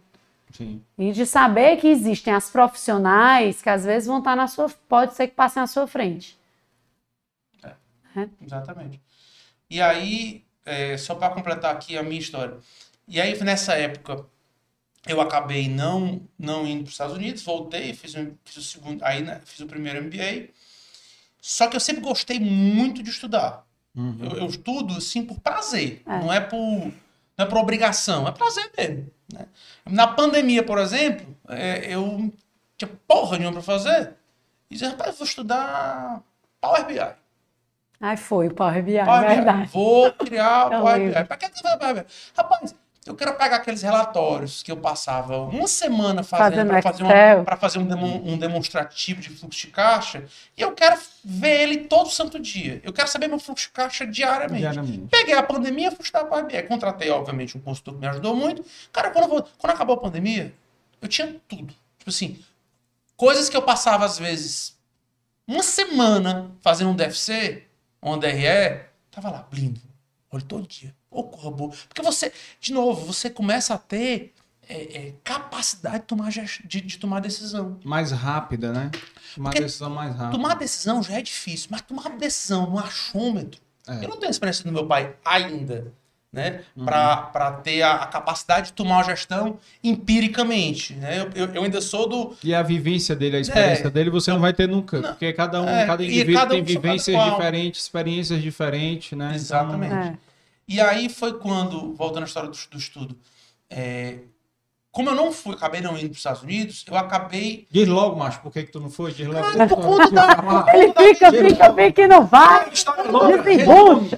Sim. E de saber que existem as profissionais que às vezes vão estar na sua. Pode ser que passem na sua frente. É, é. Exatamente. E aí, é, só para completar aqui a minha história. E aí, nessa época, eu acabei não, não indo para os Estados Unidos, voltei, fiz, um, fiz o segundo, aí né, fiz o primeiro MBA. Só que eu sempre gostei muito de estudar. Uhum. Eu, eu, estudo, assim, por prazer. É. Não é por, não é por obrigação, é prazer mesmo. Né? Na pandemia, por exemplo, é, eu tinha porra nenhuma para fazer. E disse, rapaz, vou estudar Power BI. Aí foi o Power BI, Power verdade. BI. Vou criar o Power BI. Para que você vai Power BI? Rapaz, eu quero pegar aqueles relatórios que eu passava uma semana fazendo, para fazer, uma, fazer um, um, demonstrativo de fluxo de caixa e eu quero ver ele todo santo dia. Eu quero saber meu fluxo de caixa diariamente. diariamente. Peguei a pandemia, fui estudar para a Contratei, obviamente, um consultor que me ajudou muito. Cara, quando, vou, quando acabou a pandemia, eu tinha tudo. Tipo assim, coisas que eu passava, às vezes, uma semana fazendo um DFC, um DRE, tava lá, blindo. Olha todo dia ocorra boa. Porque você, de novo, você começa a ter é, é, capacidade de tomar, de, de, tomar decisão. Mais rápida, né? Tomar Porque decisão mais rápida. Tomar decisão já é difícil, mas tomar decisão no achômetro. É. Eu não tenho experiência do meu pai ainda, né? Uhum. Para ter a, a, capacidade de tomar uma gestão empiricamente. Né? Eu, eu, eu, ainda sou do. E a vivência dele, a experiência é, dele, você não vai ter nunca. Não, porque cada um, é, cada indivíduo cada um tem vivências diferentes, experiências diferentes, né? Exatamente. Então, é. E aí foi quando, voltando à história do, do estudo, é, como eu não fui, acabei não indo para os Estados Unidos, eu acabei. Diz logo, macho, por que, que tu não foi? Diz logo. por conta da. Ele fica, fica, fica que não vai.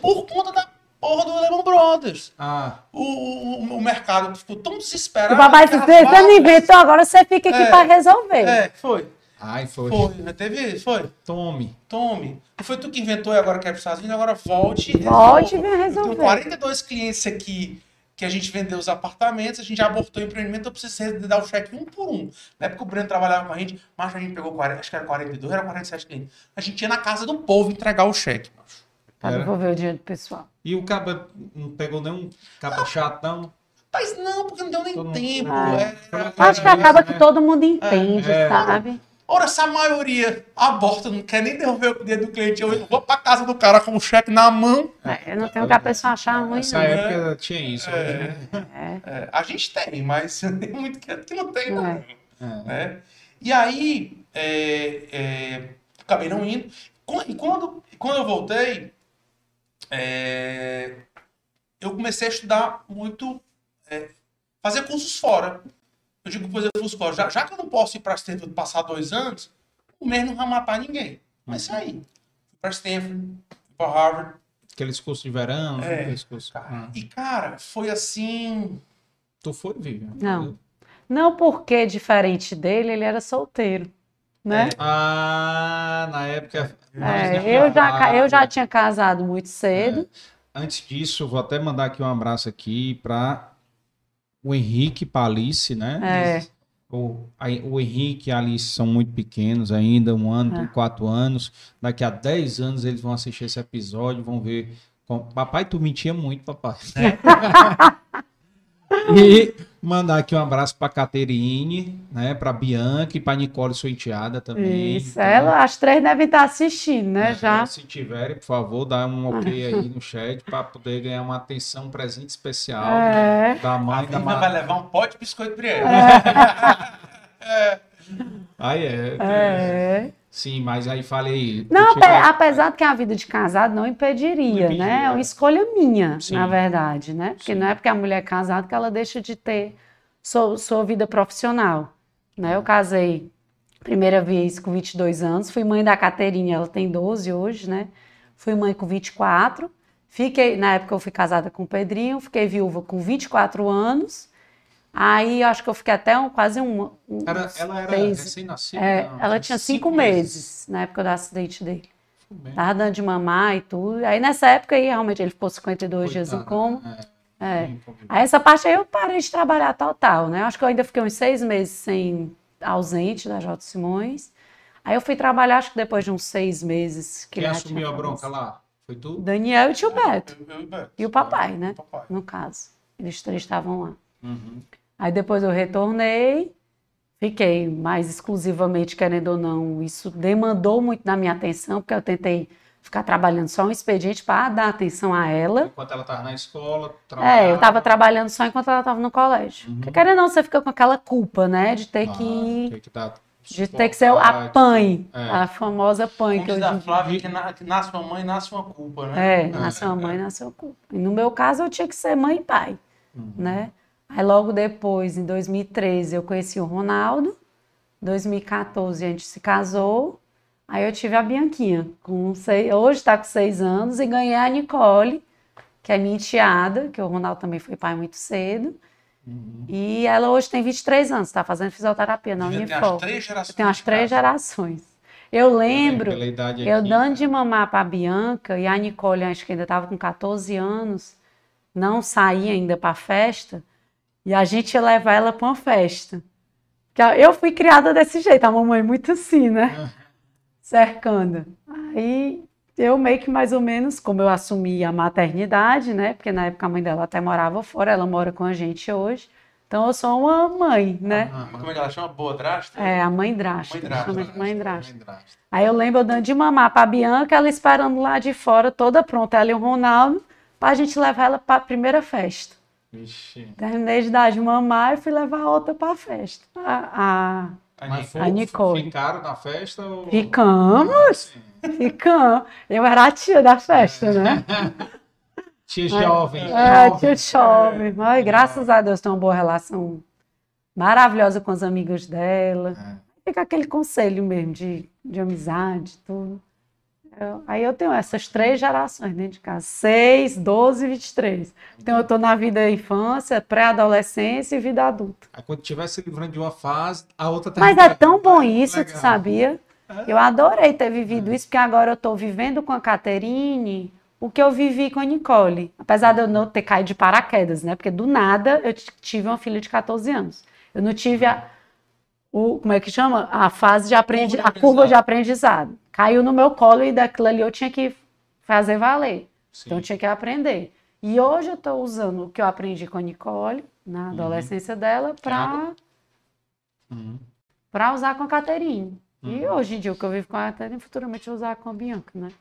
Por conta da porra do Lehman Brothers. Ah. O, o, o mercado ficou tão desesperado. O papai, você não inventou, agora você fica aqui é, para resolver. É, foi. Ai, foi. Foi, teve Foi. Tome. Tome. E foi tu que inventou e agora quer para os Estados Unidos, agora volte e Volte e venha resolver. Tem 42 clientes aqui que a gente vendeu os apartamentos, a gente já abortou o empreendimento, eu preciso dar o cheque um por um. Na época o Breno trabalhava com a gente, mas a gente pegou 40, acho que era 42, era 47 clientes. A gente ia na casa do povo entregar o cheque. Para devolver o dinheiro do pessoal. E o caba não pegou nenhum caba chato, não? Mas não, porque não deu nem todo tempo. É. É, Acho que acaba que todo mundo entende, é, sabe? Ora, se a maioria aborta, não quer nem devolver o dinheiro do cliente, eu vou pra casa do cara com o cheque na mão. É, eu não tenho que a pessoa achar ruim, Nessa não. época tinha isso. É. hoje, né? É. É, a gente tem, mas tem muito que que não tem, não. É. É. né? E aí, é, é, acabei não indo. E quando, quando eu voltei, é, eu comecei a estudar muito, é, fazer cursos fora. Eu digo fazer cursos fora. Já, já que eu não posso ir para Stanford passar dois anos, o mês não vai matar ninguém. Mas isso aí. Fui para Stanford, fui para Harvard. Aqueles cursos de verão, É, aqueles cursos. cara. Ah. E, cara, foi assim... Tu foi, Vivian? Não. Não porque, diferente dele, ele era solteiro, né? Ah, na época. É, eu, já, falado. eu já tinha casado muito cedo. Antes disso, vou até mandar aqui um abraço aqui para o Henrique Palice, né? É. O, o Henrique e a Alice são muito pequenos ainda, um ano, É. quatro anos. Daqui a dez anos eles vão assistir esse episódio, vão ver. Papai, tu mentia muito, papai. e mandar aqui um abraço para Caterine, né? Para Bianca e para Nicole, sua enteada também. Isso, tá? ela, as três devem estar assistindo, né? É, Já. Se tiverem, por favor, dá um ok aí no chat para poder ganhar uma atenção, um presente especial É. da A mãe da Vivian vai Mar... levar um pote de biscoito Brielle. Aí é, É. Sim, mas aí falei. Não, ape- apesar de que a vida de casado não impediria, Não impedia, né? É é. uma escolha minha, Sim. na verdade, né? Porque Sim. não é porque a mulher é casada que ela deixa de ter sua, sua vida profissional, né? Eu casei primeira vez com 22 anos, fui mãe da Caterine, ela tem 12 hoje, né? Fui mãe com 24, fiquei, na época eu fui casada com o Pedrinho, fiquei viúva com 24 anos, aí acho que eu fiquei até um, quase um, um Era- ela era recém-nascida? é, ela tinha cinco, meses, na época do acidente dele. Bem, Tava dando de mamar e tudo. Aí nessa época aí, realmente, ele ficou 52 dias em coma. É, É. Aí essa parte aí eu parei de trabalhar total, né? Acho que eu ainda fiquei uns seis meses sem ausente da J. Simões. Aí eu fui trabalhar, acho que depois de uns seis meses. Que Quem assumiu a bronca lá? Foi tu? Daniel e o tio Beto, Eu- eu- Beto. E o papai, né? O papai. no caso. Eles três estavam lá. Uhum. Aí depois eu retornei, fiquei mais exclusivamente, querendo ou não, isso demandou muito da minha atenção, porque eu tentei ficar trabalhando só um expediente para dar atenção a ela. Enquanto ela estava na escola, É, eu trabalhava. estava trabalhando só enquanto ela estava no colégio. Uhum. Porque querendo ou não, você fica com aquela culpa, né, de ter Ah, que tem que dar de ter que ser a pãe, É. a famosa pãe Como que diz hoje a em Flávia, que, na- que nasce uma mãe, nasce uma culpa, né? É, nasceu a mãe, nasceu a culpa. E no meu caso, eu tinha que ser mãe e pai, né? Aí logo depois, em 2013, eu conheci o Ronaldo. 2014, a gente se casou. Aí eu tive a Bianquinha, com seis, hoje está com seis anos, e ganhei a Nicole, que é minha enteada, que o Ronaldo também foi pai muito cedo. E ela hoje tem 23 anos, está fazendo fisioterapia na Unifor. três gerações. Eu tenho as de três gerações. Eu lembro eu aqui, dando de mamar para a Bianca e a Nicole, acho que ainda estava com 14 anos, não saía ainda para festa, e a gente ia levar ela para uma festa. Eu fui criada desse jeito, a mamãe muito assim, né? Cercando. Aí eu meio que mais ou menos, como eu assumi a maternidade, né? Porque na época a mãe dela até morava fora, ela mora com a gente hoje. Então eu sou uma mãe, né? Ah, Como é que ela chama? Boa drástica? É, a mãe drástica. Mãe drástica. chama de mãe drástica. Aí eu lembro eu dando de mamar pra Bianca, ela esperando lá de fora, toda pronta, ela e o Ronaldo, pra gente levar ela pra primeira festa. Vixe. Terminei de dar de mamar e fui levar a outra pra festa. A, A Mas A Nicole. ficaram na festa? Ou... Ficamos, Sim. a, ficamos. Eu era a tia da festa, né? Tia jovem. É, jovem. tia chove. Ai, graças a Deus tem uma boa relação maravilhosa com as amigas dela. É. Fica aquele conselho mesmo de, de amizade, tudo. Eu- aí eu tenho essas três gerações dentro de casa: 6, 12 e 23. Então eu estou na vida da infância, pré-adolescência e vida adulta. Aí quando tiver se livrando de uma fase, a outra tá Mas é tão bom isso, tu sabia? Eu adorei ter vivido isso, porque agora eu estou vivendo com a Caterine o que eu vivi com a Nicole. Apesar de eu não ter caído de paraquedas, né? Porque do nada eu tive uma filha de 14 anos. Eu não tive a, o, como é que chama? A fase de aprendi, Curva de a curva de aprendizado. Caiu no meu colo e daquilo ali eu tinha que fazer valer. Sim. Então eu tinha que aprender. E hoje eu estou usando o que eu aprendi com a Nicole, na adolescência dela, para Uhum. para usar com a Caterine. E hoje em dia, o que eu vivo com a Tânia, futuramente eu vou usar com a Bianca, né?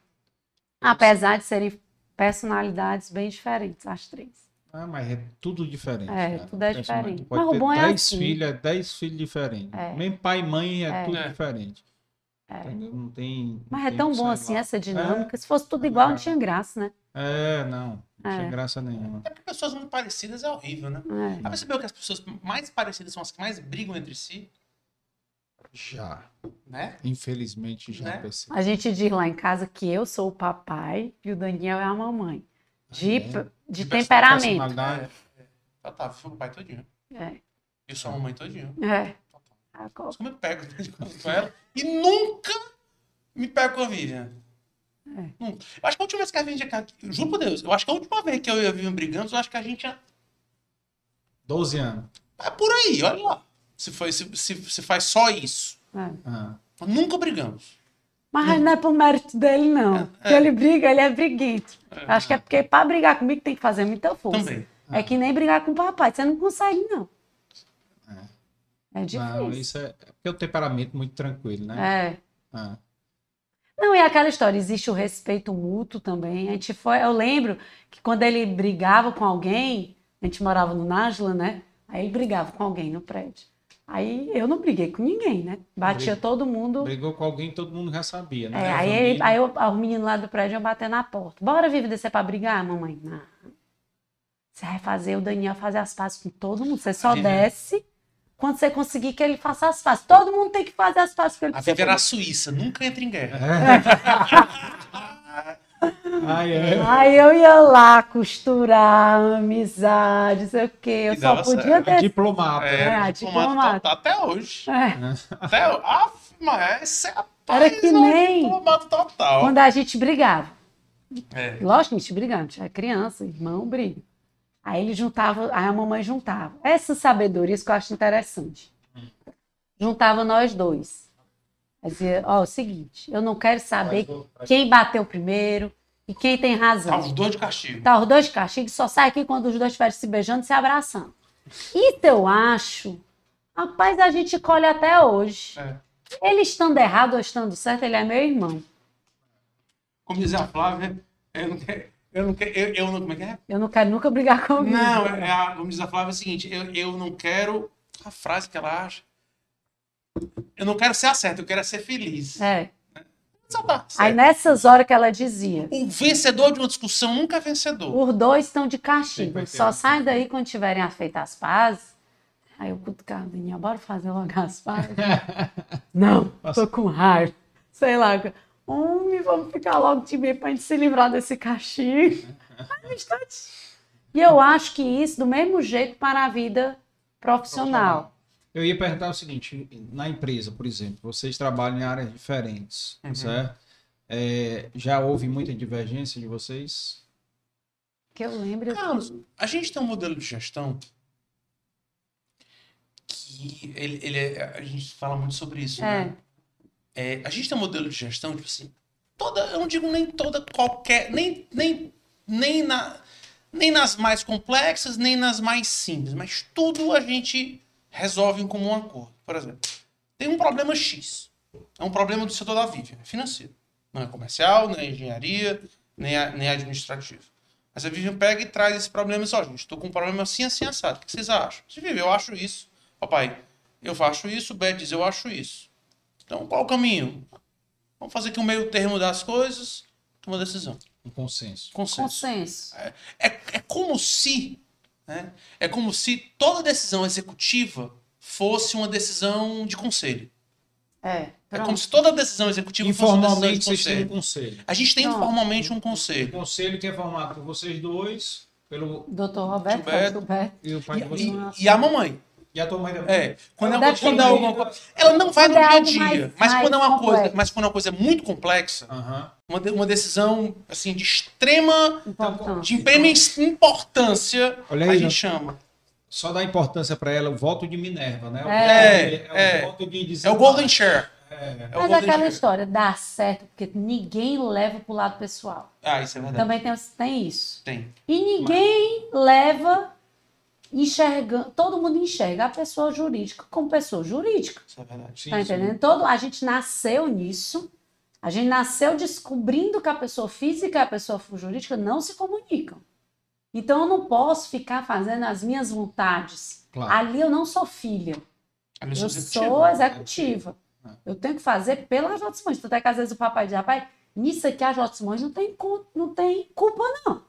Apesar de serem personalidades bem diferentes, as três. Ah, mas é tudo diferente. É, cara. tudo é diferente. Pode Mas o ter bom é 10 assim. filhos, é 10 filhos diferentes. É. Mesmo pai e mãe é, É. tudo É. diferente. Entendeu? Não tem. não Mas é tem tão que bom assim igual. essa dinâmica. Se fosse tudo igual, não tinha graça, né? É, não. Não É. tinha graça nenhuma. É porque pessoas muito parecidas é horrível, né? É. Já percebeu que as pessoas mais parecidas são as que mais brigam entre si, Já. né? Infelizmente já Né? percebi. A gente diz lá em casa que eu sou o papai e o Daniel é a mamãe. De, é? de De temperamento. Personalidade. Tá, tá, foi o pai todinho. É. E sua mamãe todinho. É. Agora- como eu pego com ela e nunca me pego com a Vivian. É. Nunca. Eu acho que a última vez que a Vivian. Juro por Deus, eu acho que a última vez que eu e a Vivian brigamos, eu acho que a gente. já- 12 anos. É por aí, olha lá. Se, foi, se, se, se faz só isso. é. Ah. Nunca brigamos. Mas não é por mérito dele, não. Porque ele briga, ele é briguento. Acho que é porque pra brigar comigo tem que fazer muita força. Também. É que nem brigar com o papai. Você não consegue, não. É difícil. Não, isso é, é porque é um temperamento muito tranquilo, né? É. Ah. Não, e aquela história, existe o respeito mútuo também. A gente foi, eu lembro que quando ele brigava com alguém, a gente morava no Nájula, né? Aí ele brigava com alguém no prédio. Aí eu não briguei com ninguém, né? Batia Briga- todo mundo. Brigou com alguém, todo mundo já sabia, né? É, aí, família. aí eu, os meninos lá do prédio iam bater na porta. Bora, Vivi, descer pra brigar, mamãe? Não. Você vai fazer o Daniel fazer as pazes com todo mundo. Você só Vivi. desce quando você conseguir que ele faça as pazes. Todo mundo tem que fazer as pazes com ele. A você era a Suíça, nunca entra em guerra. Ai, é. Aí eu ia lá costurar, amizade, sei o quê. Eu E só podia certo. ter. Diplomata. É, É, a diplomata diplomata. total, até hoje. É, Até hoje. Ah, mas essa é a Era que é o nem- diplomata total. quando a gente brigava. É. Lógico que a gente brigava, a gente era criança, irmão briga. Aí ele juntava, aí a mamãe juntava. Essas sabedorias que eu acho interessante. Juntava nós dois. Aí Dizia, ó, é o seguinte, eu não quero saber quem bateu primeiro e quem tem razão. Tá os dois de castigo. Tá, os dois de castigo só sai aqui quando os dois estiverem se beijando e se abraçando. Isso eu acho, rapaz, a gente colhe até hoje. É. Ele estando errado ou estando certo, ele é meu irmão. Como dizia a Flávia, eu não quero. Eu não quero. Eu, eu não, como é que é? Eu não quero nunca brigar com alguém. Não, é a, como diz a Flávia, é o seguinte: eu, eu não quero. A frase que ela acha. Eu não quero ser a certa, eu quero é ser feliz. É. Tá Aí nessas horas que ela dizia, O vencedor de uma discussão nunca é vencedor. os dois estão de castigo. Só saem daí quando tiverem feito as pazes. Aí eu cutucava, Daniel, bora fazer logo as pazes. não, tô com raiva. Sei lá. Homem, vamos ficar logo de bem pra gente se livrar desse castigo. Instante. E eu acho que isso, do mesmo jeito, para a vida profissional. Eu ia perguntar o seguinte: na empresa, por exemplo, vocês trabalham em áreas diferentes, Uhum. certo? É, já houve muita divergência de vocês? Que eu lembro. Carlos, a gente tem um modelo de gestão que ele, ele é- a gente fala muito sobre isso, É. né? É, a gente tem um modelo de gestão, tipo assim, toda, eu não digo nem toda, qualquer, nem, nem, nem, na, nem nas mais complexas, nem nas mais simples, mas tudo a gente resolve em comum acordo. Por exemplo, tem um problema X, é um problema do setor da Vivian, é financeiro. Não é comercial, não é engenharia, nem, é- nem é administrativo. Mas a Vivian pega e traz esse problema e diz, ó, gente, tô com um problema assim, assim, assado. O que vocês acham? Se Vivian, eu acho isso. Papai, eu acho isso. Beth diz, eu acho isso. Então, qual o caminho? Vamos fazer aqui um meio termo das coisas, toma uma decisão. Um consenso. Consenso. Consenso. É, é como se, né? É como se toda decisão executiva fosse uma decisão de conselho. É. É como se toda decisão executiva fosse uma decisão Informalmente de têm um conselho. conselho. A gente tem Não. informalmente um O conselho. conselho que é formado por vocês dois, pelo Doutor Roberto, Gilberto. Gilberto. e o pai de E, vocês. e- e a mamãe. E a tua mãe também. É, quando é, Deve quando é alguma coisa. Ela não vai no é dia a dia. mais- mas quando é uma mais coisa. Mas quando é uma coisa muito complexa, Aham. uma, de- uma decisão assim, de extrema. Importante. De extrema importância, Olha a aí, gente não- chama. Só dá importância para ela o voto de Minerva, né? O É, voto de- é. o voto de É o. Golden Share. É. É o Mas Golden aquela Share. história dá certo porque ninguém leva pro lado pessoal. Ah, isso é verdade. Também tem, tem isso. Tem. E ninguém leva enxergando, todo mundo enxerga a pessoa jurídica como pessoa jurídica. Isso é verdade. Sim, Tá sim. entendendo? Todo, a gente nasceu nisso. A gente nasceu descobrindo que a pessoa física e a pessoa jurídica não se comunicam. Então eu não posso ficar fazendo as minhas vontades. Claro. Ali eu não sou filha. Ali Eu executivo. sou executiva. É. Eu tenho que fazer pela J. Simões. Tanto é que às vezes o papai diz, rapaz, nisso aqui a J. Simões não tem, não tem culpa, não.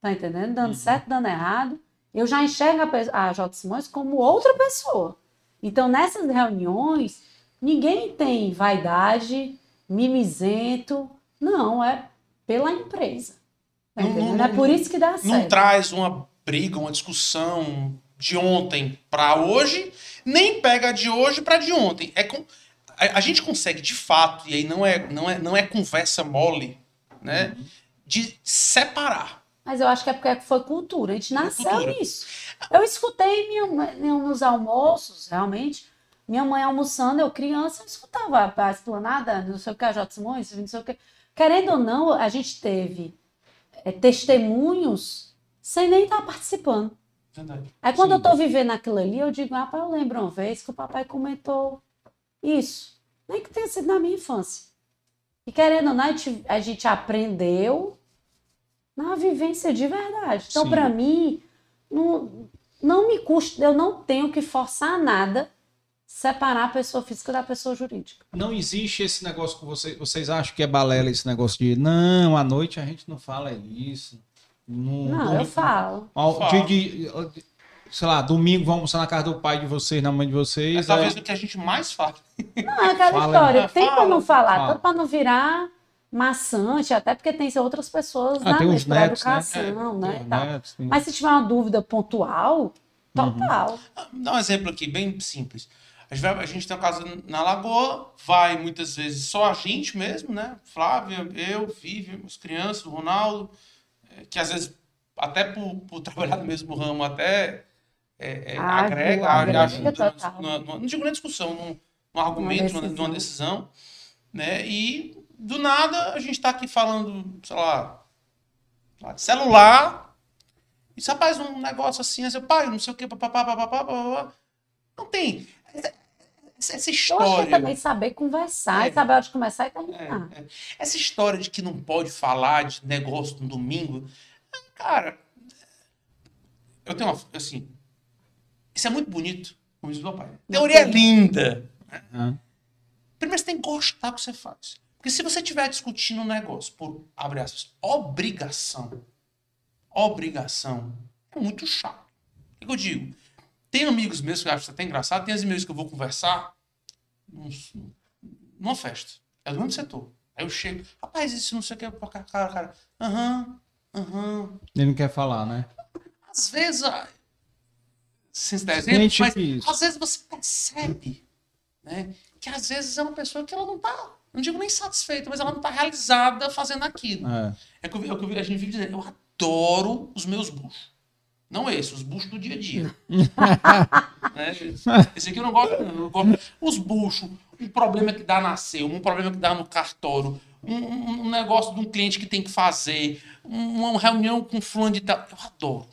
Tá entendendo? Uhum. Dando certo, dando errado. Eu já enxergo a, a J. Simões como outra pessoa. Então, nessas reuniões, ninguém tem vaidade, mimizento. Não, é pela empresa. Tá Não- não- é por isso que dá Não certo. traz uma briga, uma discussão de ontem para hoje, nem pega de hoje para de ontem. É com, a, a gente consegue, de fato, e aí não é, não é, não é conversa mole, né? De separar. Mas eu acho que é porque foi cultura. A gente nasceu cultura. nisso. Eu escutei minha mãe nos almoços, realmente. Minha mãe almoçando, eu criança, eu escutava a esplanada, não sei o que, a J. Simões, não sei o que. Querendo ou não, a gente teve é, testemunhos sem nem estar participando. Verdade. Aí quando Sim. eu tô vivendo aquilo ali, eu digo, rapaz, eu lembro uma vez que o papai comentou isso. Nem que tenha sido na minha infância. E querendo ou não, a gente, a gente aprendeu na vivência de verdade. Então, para mim, não, não me custa, eu não tenho que forçar nada separar a pessoa física da pessoa jurídica. Não existe esse negócio que vocês, vocês acham que é balela esse negócio de não, à noite a gente não fala isso. Não, Não, eu falo. Ao- de- de- sei lá, domingo vamos almoçar na casa do pai de vocês, na mãe de É vocês. talvez é- o que a gente mais fala. Não, é aquela Fala, história. Tem para Fala, não falar, fala. tanto para não virar maçante, até porque tem outras pessoas Ah, na tem os netos, né? educação, né? Tem tal. netos, Mas se tiver uma dúvida pontual, total. Dá um exemplo aqui, bem simples. A gente, vai- a gente tem uma casa na Lagoa, vai muitas vezes só a gente mesmo, né? Flávia, eu, Vivi, as crianças, o Ronaldo, eh, que às vezes, até por, por trabalhar no mesmo ramo, até é, é, Ah, agrega, agrega ajuda, na- não digo na discussão, num, num argumento, numa decisão. numa decisão, né? E do nada a gente está aqui falando, sei lá, lá de celular, e você faz um negócio assim, assim, pai, não sei o que, papapá, papapá, papapá. Não tem. Essa, essa Eu acho que é história. também saber conversar É. e saber onde começar e É, terminar. é. Essa história de que não pode falar de negócio no domingo, cara, eu tenho uma. Assim, isso é muito bonito, como diz o meu pai. Teoria é linda. Hã? Primeiro você tem que gostar do que você faz. Porque se você estiver discutindo um negócio por, abre aspas, obrigação, obrigação, é muito chato. O que eu digo? Tem amigos meus que eu acho até engraçado, tem amigos que eu vou conversar num- numa festa. É do mesmo setor. Aí eu chego, rapaz, isso não sei o que, cara, cara. Aham, aham. Ele não quer falar, né? Às vezes, ah, sem exemplo, Gente, mas às vezes você percebe, né, que às vezes é uma pessoa que ela não tá, não digo nem satisfeita, mas ela não tá realizada fazendo aquilo. É. É o que, eu- é o que a gente vive dizendo, eu adoro os meus buchos. Não esses, os buchos do dia a dia. né? Esse aqui eu não gosto, não. Eu gosto. Os buchos, um problema que dá na um problema que dá no cartório, um, um- negócio de um cliente que tem que fazer, um- uma reunião com fulano de tal. Eu adoro.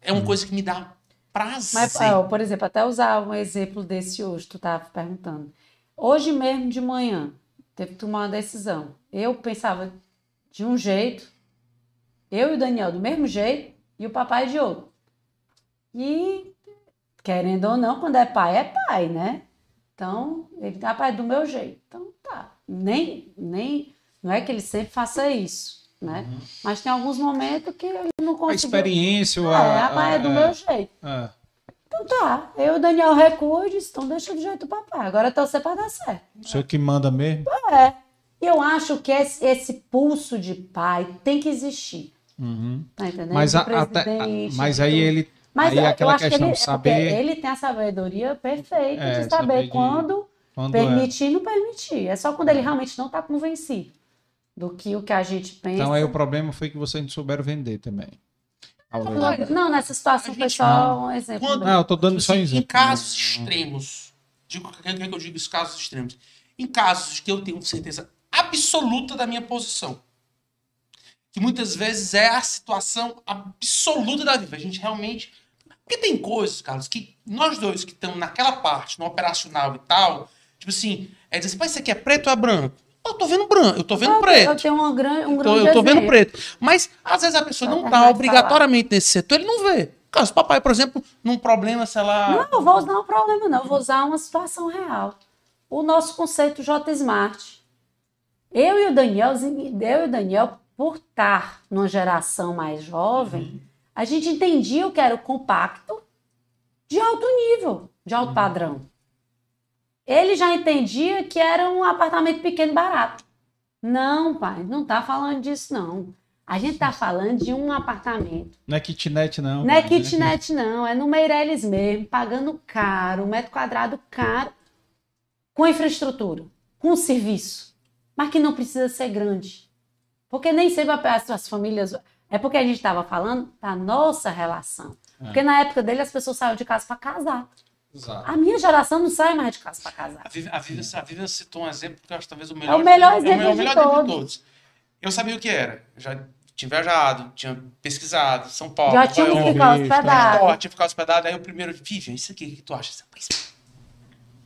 É uma coisa que me dá prazer. Mas, ó, por exemplo, até usar um exemplo desse hoje, tu estava perguntando. Hoje mesmo de manhã, teve que tomar uma decisão. Eu pensava de um jeito, eu e o Daniel do mesmo jeito, e o papai de outro. E, querendo ou não, quando é pai, é pai, né? Então, ele tá pai do meu jeito. Então, tá. Nem, nem, não é que ele sempre faça isso, né? Mas tem alguns momentos que ele não A conseguiu. experiência, ou É, a, a pai é do a- meu jeito. é. Então tá, eu e o Daniel recua e disse, então deixa do jeito do papai. Agora torcer pra dar certo. O senhor que manda mesmo? É. Eu acho que esse, esse pulso de pai tem que existir. Uhum. Tá entendendo? Mas, De a- até- mas de aí ele. Mas aí aquela eu questão que ele, de saber. ele tem a sabedoria perfeita É, de saber saber de- quando quando é. permitir e não permitir. É só quando ele realmente não está convencido do que o que a gente pensa. Então aí o problema foi que vocês não souberam vender também. Não, nessa situação foi só um exemplo. Quando-. Não, eu tô dando só um Assim, em exemplo. casos extremos, digo, o que é que eu digo os casos extremos? Em casos que eu tenho certeza absoluta da minha posição, que muitas vezes é a situação absoluta da vida. A gente realmente, Porque tem coisas, Carlos, que nós dois que estamos naquela parte, no operacional e tal, tipo assim, é dizer assim, pai, isso aqui é preto ou é branco? Eu tô vendo branco, eu tô vendo eu, preto. Eu tenho um grande, um grande Eu tô vendo preto. Mas, às vezes, a pessoa não tá obrigatoriamente nesse setor, ele não vê. Caso papai, por exemplo, num problema, sei lá. Não, eu vou usar um problema, não. Eu vou usar uma situação real. O nosso conceito J Smart. Eu e o Daniel, eu e o Daniel, por estar numa geração mais jovem, uhum. a gente entendia o que era o compacto de alto nível, de alto uhum. padrão. Ele já entendia que era um apartamento pequeno e barato. Não, pai, não está falando disso, não. A gente está falando de um apartamento. Não é kitnet, não. Não é kitnet, não. É no Meirelles mesmo, pagando caro, um metro quadrado caro, com infraestrutura, com serviço, mas que não precisa ser grande. Porque nem sempre as famílias. É porque a gente estava falando da nossa relação. É. Porque na época dele as pessoas saíam de casa para casar. Exato. A minha geração não sai mais de casa para casar. A Vivian, a, Vivian, a Vivian citou um exemplo que eu acho talvez o melhor, é o melhor exemplo, é o melhor de, exemplo todos. de todos. Eu sabia o que era. Eu já tinha viajado, tinha pesquisado, São Paulo. Já tinha que ficar hospedado. tinha que ficar hospedado. Aí o primeiro, Vivian, isso aqui, o que tu acha?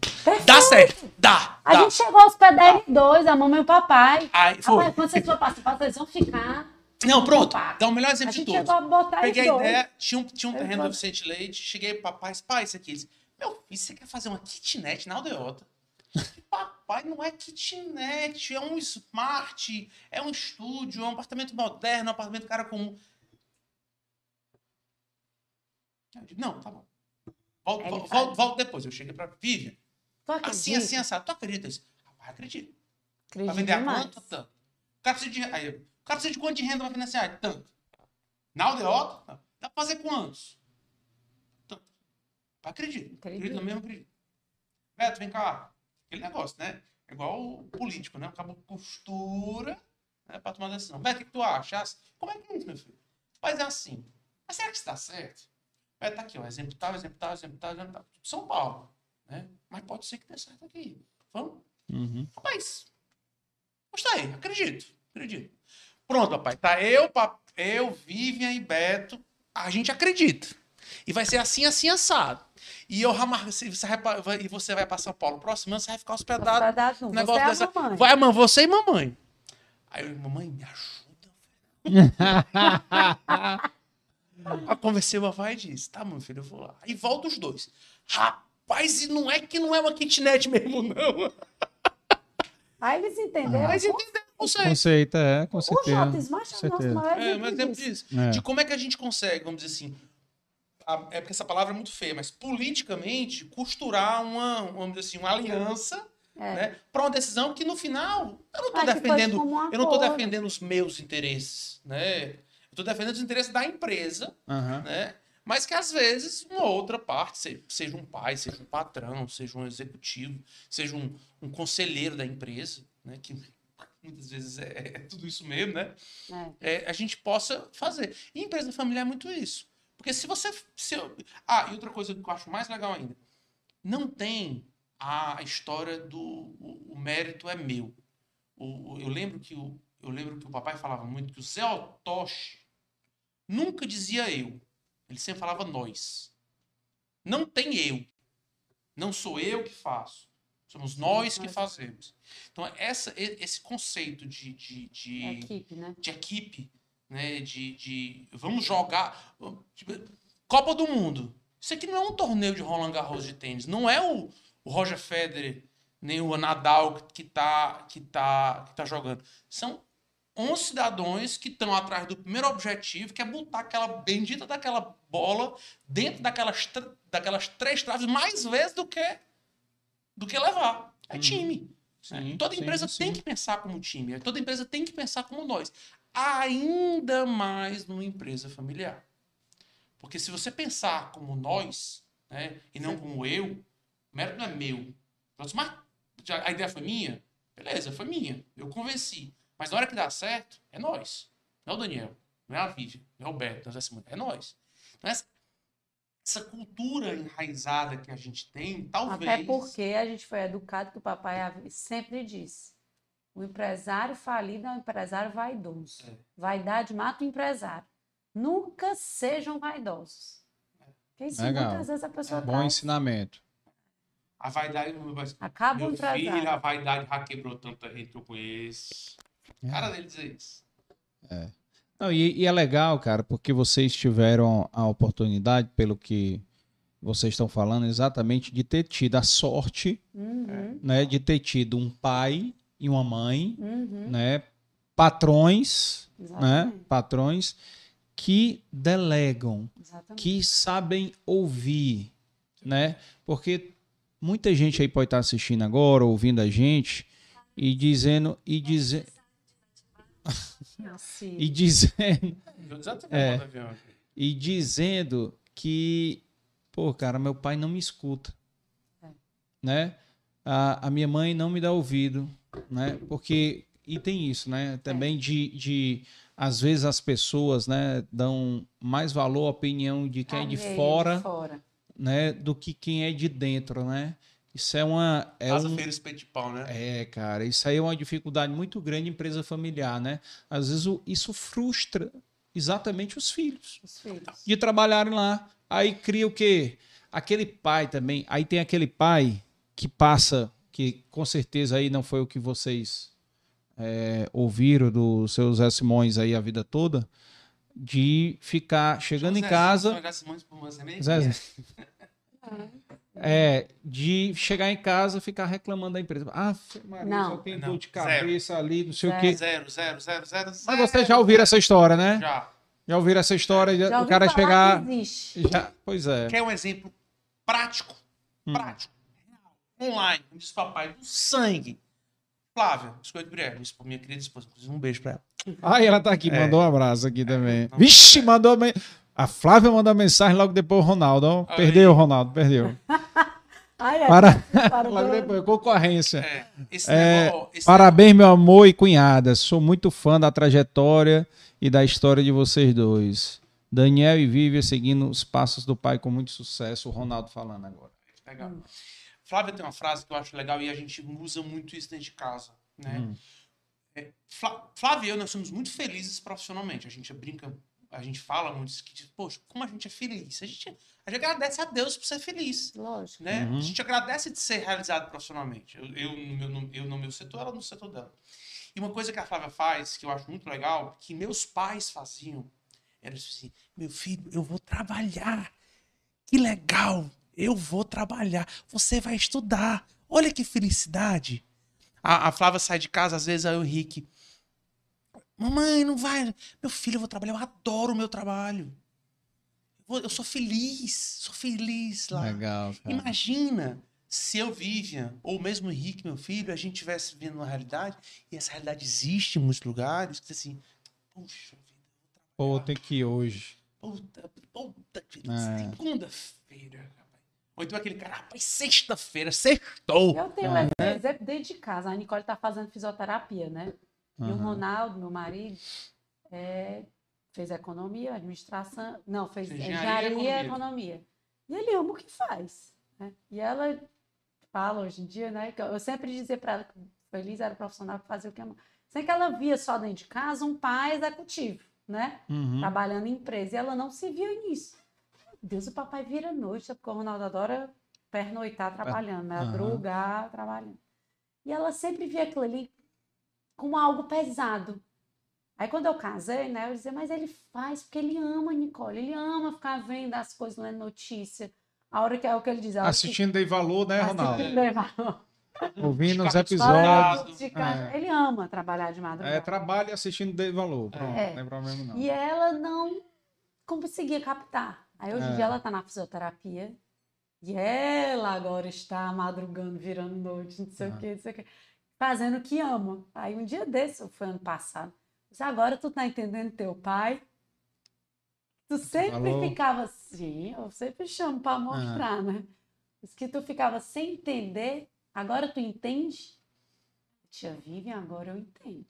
Perfeito. Dá certo, dá. A dá. gente chegou a hospedar em dois, a mamãe e o papai. Aí, foi. Papai, quando vocês for passar, eles vão ficar. Não, pronto. Dá o melhor exemplo de todos. Chegou a botar Peguei a ideia, tinha um, tinha um terreno no Vicente Leite, cheguei pro papai, pai, isso aqui. Eles, meu filho, você quer fazer uma kitnet na aldeota? Papai, não é kitnet, é um smart, é um estúdio, é um apartamento moderno, é um apartamento cara comum. Digo, não, tá bom. Volto, volto, volto, volto, depois. Eu cheguei pra Vivian. Assim, assim, assado. Tu acredita isso? Rapaz, acredito. Acredito pra vender demais. a quanto? Tanto. O cara precisa de, aí, o cara precisa de quanto de renda pra financiar? Tanto. Na aldeota, dá pra fazer quantos? Acredito. Acredito. Acredito mesmo, acredito. Beto, vem cá. Aquele negócio, né? É igual o político, né? O cabo costura né, pra tomar decisão. Beto, o que, tu acha? Como é que é isso, meu filho? Mas é assim. Mas será que está certo? Beto, tá aqui, ó. Exemplo tal, exemplo tal, exemplo tal, exemplo tal. São Paulo. Né? Mas pode ser que dê certo aqui. Vamos? Uhum. Rapaz, gostei. Acredito. Acredito. Pronto, papai. Tá eu, pap... eu, Vivian e Beto. A gente acredita. E vai ser assim, assim, assado. E eu você vai, e você vai para São Paulo próximo ano, você vai ficar hospedado. hospedado não. Negócio você dessa... mamãe. Vai, mãe, você e mamãe. Aí eu, mamãe, me ajuda. eu conversei com o papai e disse: tá, meu filho, eu vou lá. Aí volta os dois. Rapaz, e não é que não é uma kitnet mesmo, não. Aí eles entenderam. Mas entenderam o conceito. Conceito, é, com certeza. O Jota Smart é o nosso maior É, mas exemplo disso. É. De como é que a gente consegue, vamos dizer assim, é porque essa palavra é muito feia, mas politicamente costurar uma, vamos dizer assim, uma aliança é. né, para uma decisão que no final eu não estou defendendo, eu não estou defendendo os meus interesses, né? Eu estou defendendo os interesses da empresa, uhum. né? Mas que às vezes uma outra parte, seja um pai, seja um patrão, seja um executivo, seja um, um conselheiro da empresa, né? Que muitas vezes é, é tudo isso mesmo, né? É. É, a gente possa fazer. E empresa familiar é muito isso. Porque se você. Se eu... Ah, e outra coisa que eu acho mais legal ainda. Não tem a história do. O, o mérito é meu. O, o, eu, lembro que o, eu lembro que o papai falava muito que o Zé Otoshi nunca dizia eu. Ele sempre falava nós. Não tem eu. Não sou eu que faço. Somos nós que fazemos. Então, essa, esse conceito de, de, de, equipe, né? de equipe né? De, de vamos jogar. Tipo, Copa do Mundo. Isso aqui não é um torneio de Roland Garros de tênis. Não é o, o Roger Federer nem o Nadal que está que tá, que tá jogando. São 11 cidadãos que estão atrás do primeiro objetivo, que é botar aquela bendita daquela bola dentro daquelas, daquelas três traves mais vezes do que do que levar. É uhum. time. Sim, Toda empresa sim, tem que pensar como time. Toda empresa tem que pensar como nós ainda mais numa empresa familiar. Porque se você pensar como nós, né, e não como eu, o mérito não é meu. Mas a ideia foi minha? Beleza, foi minha. Eu convenci. Mas na hora que dá certo, é nós. Não é o Daniel, não é a Vivian, não é o Beto, não é a Simone, é nós. Então, essa, essa cultura enraizada que a gente tem, talvez. Até porque a gente foi educado que o papai sempre disse o empresário falido é um empresário vaidoso. É. Vaidade mata o empresário. Nunca sejam vaidosos. É. Porque isso Legal. muitas vezes a pessoa Bom traz. ensinamento. A vaidade. Acaba meu um trazendo. filho, a vaidade já quebrou tanta gente que eu conheço. Cara dele dizer isso. Não, e, e é legal, cara, porque vocês tiveram a oportunidade, pelo que vocês estão falando, exatamente de ter tido a sorte, Uhum, né, de ter tido um pai e uma mãe, uhum, né, patrões, né, exatamente. patrões que delegam, exatamente. que sabem ouvir, né? Porque muita gente aí pode estar assistindo agora, ouvindo a gente e dizendo e dizer Assim, e dizendo É. e dizendo que, pô, cara, meu pai não me escuta, É. né? A, a minha mãe não me dá ouvido, né? Porque e tem isso, né? Também de, de às vezes as pessoas, né, dão mais valor à opinião de quem é de alheio, fora, fora. né, do que quem é de dentro, né? Isso é uma é Casa um, feira de pau, né? é, cara, isso aí é uma dificuldade muito grande em empresa familiar, né? Às vezes o- isso frustra exatamente os filhos Os filhos. de trabalharem lá. Aí cria o quê? Aquele pai também. Aí tem aquele pai que passa, que com certeza aí não foi o que vocês é, ouviram dos seus Zé Simões aí a vida toda, de ficar chegando em casa. Zé Simões, pô, Zé nem- Zé, Zé. É, de chegar em casa e ficar reclamando da empresa. Ah, Maria, Não. só tem Não, dor de cabeça ali, não sei o Zero. quê. Zero, zero, zero, zero, Mas zero. vocês já ouviram essa história, né? Já. Já ouviram essa história? Já o cara falar chegar. que existe. Já, pois é. Quer um exemplo prático? Hum. Prático. Real. Online. Como diz o papai, do sangue. Flávia, biscoito Brière, minha esposa- minha querida esposa. Inclusive, um beijo pra ela. Ai, ela tá aqui, É. mandou um abraço aqui também. não. Vixe, mandou. A Flávia mandou mensagem logo depois o Ronaldo. ó. Aí. Perdeu, Ronaldo, perdeu. Ai, ai, Para, para logo do- depois, concorrência. É, esse É, negócio. Esse Parabéns, meu amor e cunhada. Sou muito fã da trajetória e da história de vocês dois. Daniel e Vivian seguindo os passos do pai com muito sucesso. O Ronaldo falando agora. Legal. Flávia tem uma frase que eu acho legal e a gente usa muito isso dentro de casa, né? Hum. É, Flá- Flávia e eu, nós somos muito felizes profissionalmente. A gente brinca, a gente fala muito isso, que diz, poxa, como a gente é feliz. A gente, a gente agradece a Deus por ser feliz, Lógico. né? Uhum. A gente agradece de ser realizado profissionalmente. Eu, eu, no meu, no- eu no meu setor, ela no setor dela. E uma coisa que a Flávia faz, que eu acho muito legal, que meus pais faziam, era assim, meu filho, eu vou trabalhar. Que legal! Eu vou trabalhar. Você vai estudar. Olha que felicidade. A, a Flávia sai de casa, às vezes, aí o Henrique. Mamãe, não vai. Meu filho, eu vou trabalhar. Eu adoro o meu trabalho. Eu, sou feliz. Sou feliz lá. Legal, cara. Imagina se eu, Vivian, ou mesmo o Henrique, meu filho, a gente tivesse vivendo uma realidade, e essa realidade existe em muitos lugares, que assim, puxa vida, Pô, tem que ir hoje. puta, puta, É. segunda-feira. Ou então aquele cara, rapaz, sexta-feira, sextou. Eu tenho É. um exemplo dentro de casa. A Nicole tá fazendo fisioterapia, né? E o Aham. Ronaldo, meu marido, é, fez economia, administração. Não, fez Engenharia e engenharia e economia. economia. E ele ama o que faz. Né? E ela fala hoje em dia, né? que Eu eu sempre dizia para ela que feliz era profissional que fazia o que ama. Sem que ela via só dentro de casa um pai executivo, né? Uhum. Trabalhando em empresa. E ela não se via nisso. Deus, o papai vira noite, sabe? porque o Ronaldo adora pernoitar trabalhando, né? Madrugar trabalhando. E ela sempre via aquilo ali como algo pesado. Aí quando eu casei, né, eu dizia, mas ele faz porque ele ama, Nicole, ele ama ficar vendo as coisas, lendo notícia. A hora que é o que ele diz, que- Assistindo Dei Valor, né, Ronaldo? assistindo Dei Ouvindo os episódios. de. É. Ele ama trabalhar de madrugada. É, trabalho e assistindo Dei Valor. Pronto, É. não problema não. E ela não conseguia captar. Aí hoje em É. dia ela está na fisioterapia e ela agora está madrugando, virando noite, não sei Ah. o que, não sei o que, fazendo o que ama. Aí um dia desse, foi ano passado, agora tu tá entendendo teu pai? Tu sempre falou? ficava assim, eu sempre chamo para mostrar, né? Diz que tu ficava sem entender, agora tu entende? Tia Vivian, agora eu entendo.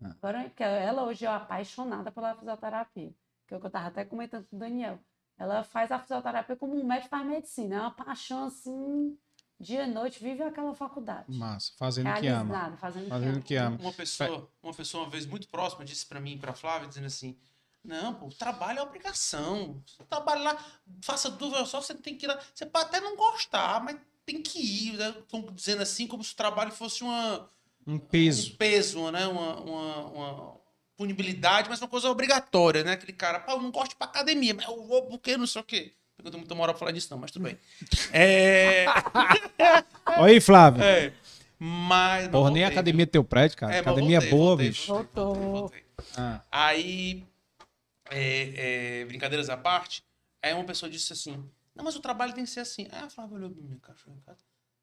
Ah. Agora, que ela hoje é apaixonada pela fisioterapia. Que é o que eu estava até comentando com o Daniel. Ela faz a fisioterapia como um médico faz medicina. É uma paixão assim, dia e noite, vive aquela faculdade. Massa, fazendo o que ama. Fazendo o que Fazendo ama. o que ama. Uma pessoa, uma pessoa uma vez muito próxima disse pra mim e pra Flávia, dizendo assim: Não, pô, o trabalho é obrigação. Você trabalha lá, faça dúvida só, você tem que ir lá. Você pode até não gostar, mas tem que ir. Né? Estão dizendo assim como se o trabalho fosse uma, Um peso. um peso, né? Uma, uma, uma punibilidade, mas uma coisa obrigatória, né? Aquele cara, pá, eu não gosto de ir pra academia, mas eu vou porque não sei o quê. Eu tenho muita moral pra falar disso, não, mas tudo bem. É. Olha aí, Flávio. é mas. Porra, nem a academia é teu prédio, cara. É, academia voltei, é boa, voltei, bicho. Voltou. Voltei. Ah, Aí, é, é, brincadeiras à parte, aí uma pessoa disse assim: Não, mas o trabalho tem que ser assim. Aí a Flávia olhou pra mim, cachorro em casa.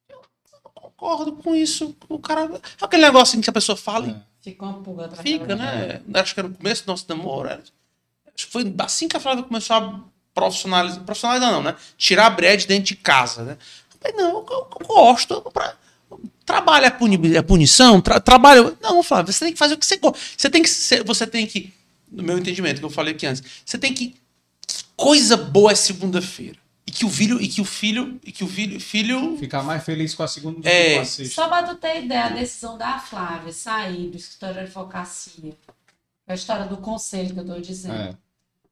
Eu não concordo com isso. O cara. É aquele negócio assim que a pessoa fala Fica uma pulga atrás fica, da né? Acho que era no começo do nosso namoro. era- Acho que foi assim que a Flávia começou a profissionalizar. Profissionalizar não, né? Tirar a bread dentro de casa, né? Eu falei, não, eu, eu- eu gosto. Pra... Trabalho é, puni... é punição? Tra- Trabalho. Não, Flávia, você tem que fazer o que você gosta. Você tem que. Você tem que. No meu entendimento, que eu falei aqui antes, você tem que Coisa boa é segunda-feira. E que o filho. E que o filho. E que o filho. filho Ficar mais feliz com a segunda do É. que com a sexta. Só para tu ter ideia, a decisão da Flávia sair do escritório de advocacia, a história do conselho que eu estou dizendo. É,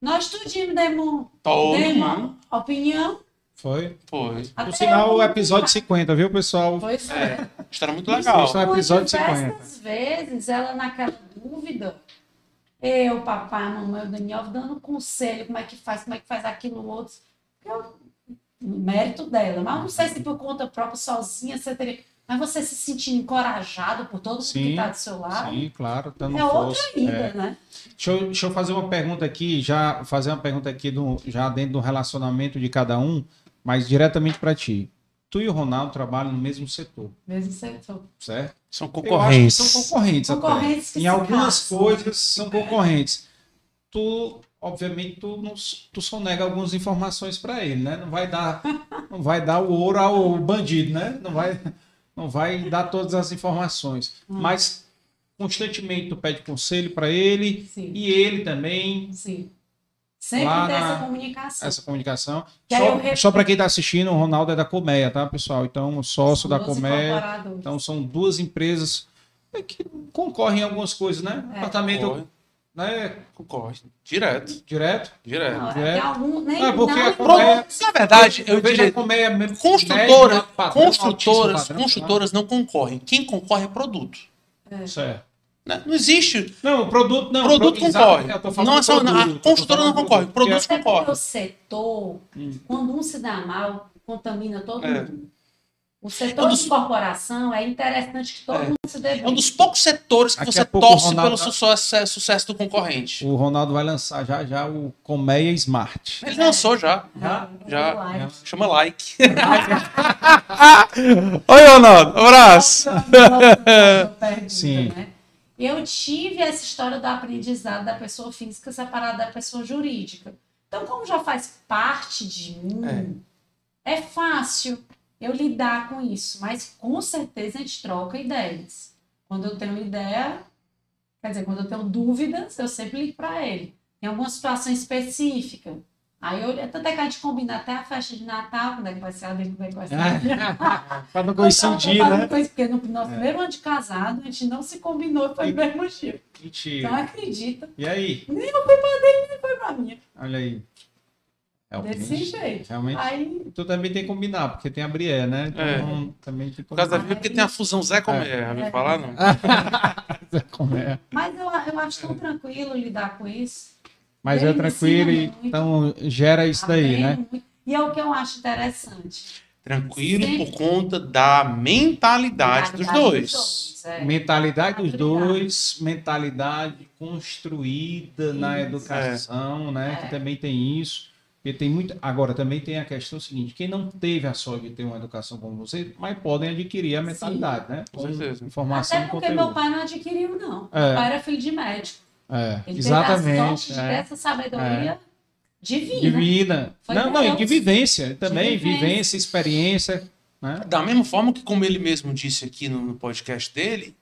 Nós tudinho demos, todo demos mundo. opinião. foi. Foi. Por até sinal, o eu- episódio 50, viu, pessoal? Pois é. É. História muito legal. isso é- episódio Por 50. diversas vezes, ela naquela dúvida, eu, papai, mamãe, o Daniel, dando conselho, como é que faz, como é que faz aquilo, o outro. Eu, mérito dela, mas não sei se por conta própria, sozinha, você teria... Mas você se sentindo encorajado por todo mundo que está do seu lado, Sim, claro, dando é outra ainda, É. né? Deixa eu, deixa eu fazer uma pergunta aqui, já fazer uma pergunta aqui do, já dentro do relacionamento de cada um, mas diretamente para ti. Tu e o Ronaldo trabalham no mesmo setor, Mesmo setor. certo? São concorrentes. são concorrentes. até. Concorrentes que Em algumas caçam. coisas são concorrentes. Tu, obviamente, tu, não, tu só nega algumas informações para ele, né? Não vai dar, não vai dar o ouro ao bandido, né? Não vai, não vai dar todas as informações. Hum. Mas constantemente tu pede conselho para ele Sim, e ele também sim. Sempre Lá tem na- essa comunicação. essa comunicação. Só, só para quem está assistindo, o Ronaldo é da Colmeia, tá, pessoal? Então, sócio da Colmeia. Então, são duas empresas que concorrem em algumas coisas, né? É. Apartamento, né? concorre. Direto. Direto. Direto. Não, É. tem algum, nem, É, porque não, a Colmeia- Na verdade, eu, vejo diria, a Colmeia mesmo. construtora, médio, padrão, construtoras, padrão, construtoras não concorrem. Quem concorre é produto. Certo. né? Não existe. Não, o produto não. produto pro- concorre. eu Não é só, produto, a eu construtora não concorre. produto, Produtos Até porque concorrem. o setor, Hum. quando um se dá mal, contamina todo É. mundo. O setor É um dos- de corporação é interessante que todo É. mundo se dê É um dos poucos setores que Daqui você torce Ronaldo pelo sucesso, sucesso do concorrente. O Ronaldo vai lançar já já o Colmeia Smart. Ele lançou já. Já? Já. Like. Chama like. Oi, Ronaldo. Abraço. Pergunta, Sim. né? Eu tive essa história do aprendizado da pessoa física separada da pessoa jurídica. Então, como já faz parte de mim, é, fácil eu lidar com isso. Mas com certeza a gente troca ideias. Quando eu tenho ideia, quer dizer, quando eu tenho dúvidas, eu sempre ligo para ele. Em alguma situação específica. Aí eu, tanto é que a gente combina até a festa de Natal, quando é que vai ser a dele, como é que vai ser a minha. Para não Então, coincidir, fazendo né? coisa, porque no nosso É. primeiro ano de casado, a gente não se combinou, foi no mesmo dia. Então Mentira. acredita, E aí? nem eu fui pra dele, nem foi pra minha. Olha aí. Desse jeito. Realmente. Aí, Tu também tem que combinar, porque tem a Brié, né? Então, também tem que Por causa da combinar. porque tem a fusão Zé Comé. Já ouviu falar, não? Como é. mas eu, eu acho tão tranquilo lidar com isso. Mas Ele é tranquilo, e, então gera isso daí, né? muito. E é o que eu acho interessante. Tranquilo Sim. por conta da mentalidade dos Mentalidade dois. é. Mentalidade dos dois, mentalidade construída na Isso. educação, né? É. Que também tem isso. Porque tem muito. Agora, também tem a questão seguinte: quem não teve a sorte de ter uma educação como você, mas podem adquirir a mentalidade, né? Com certeza. Informação Até porque meu pai não adquiriu, não. É. Meu pai era filho de médico. É, Ele exatamente. teve a sorte de é. essa sabedoria divina. De vida. Foi Não, não, e de vivência também, vivência. vivência, experiência. Né? Da mesma forma que, como ele mesmo disse aqui no, no podcast dele,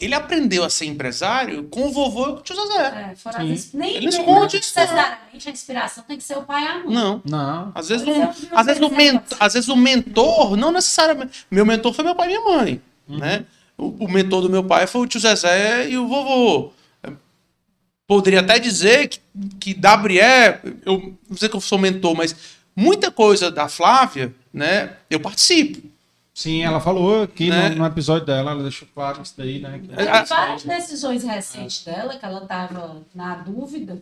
ele aprendeu a ser empresário com o vovô e com o tio Zezé. É, fora nem, Ele esconde isso, necessariamente a inspiração tem que ser o pai e a mãe. Não. Não. Às vezes, um, às, vezes o mentor, às vezes o mentor, não necessariamente. Meu mentor foi meu pai e minha mãe. Uhum. Né? O, o mentor do meu pai foi o tio Zezé e o vovô. poderia até dizer que, que da Brié, eu não dizer que eu sou mentor, mas muita coisa da Flávia, né, eu participo. Sim, ela falou aqui Né? no, no episódio dela, ela deixou claro isso daí, né? que- É, várias decisões recentes dela, que ela estava na dúvida.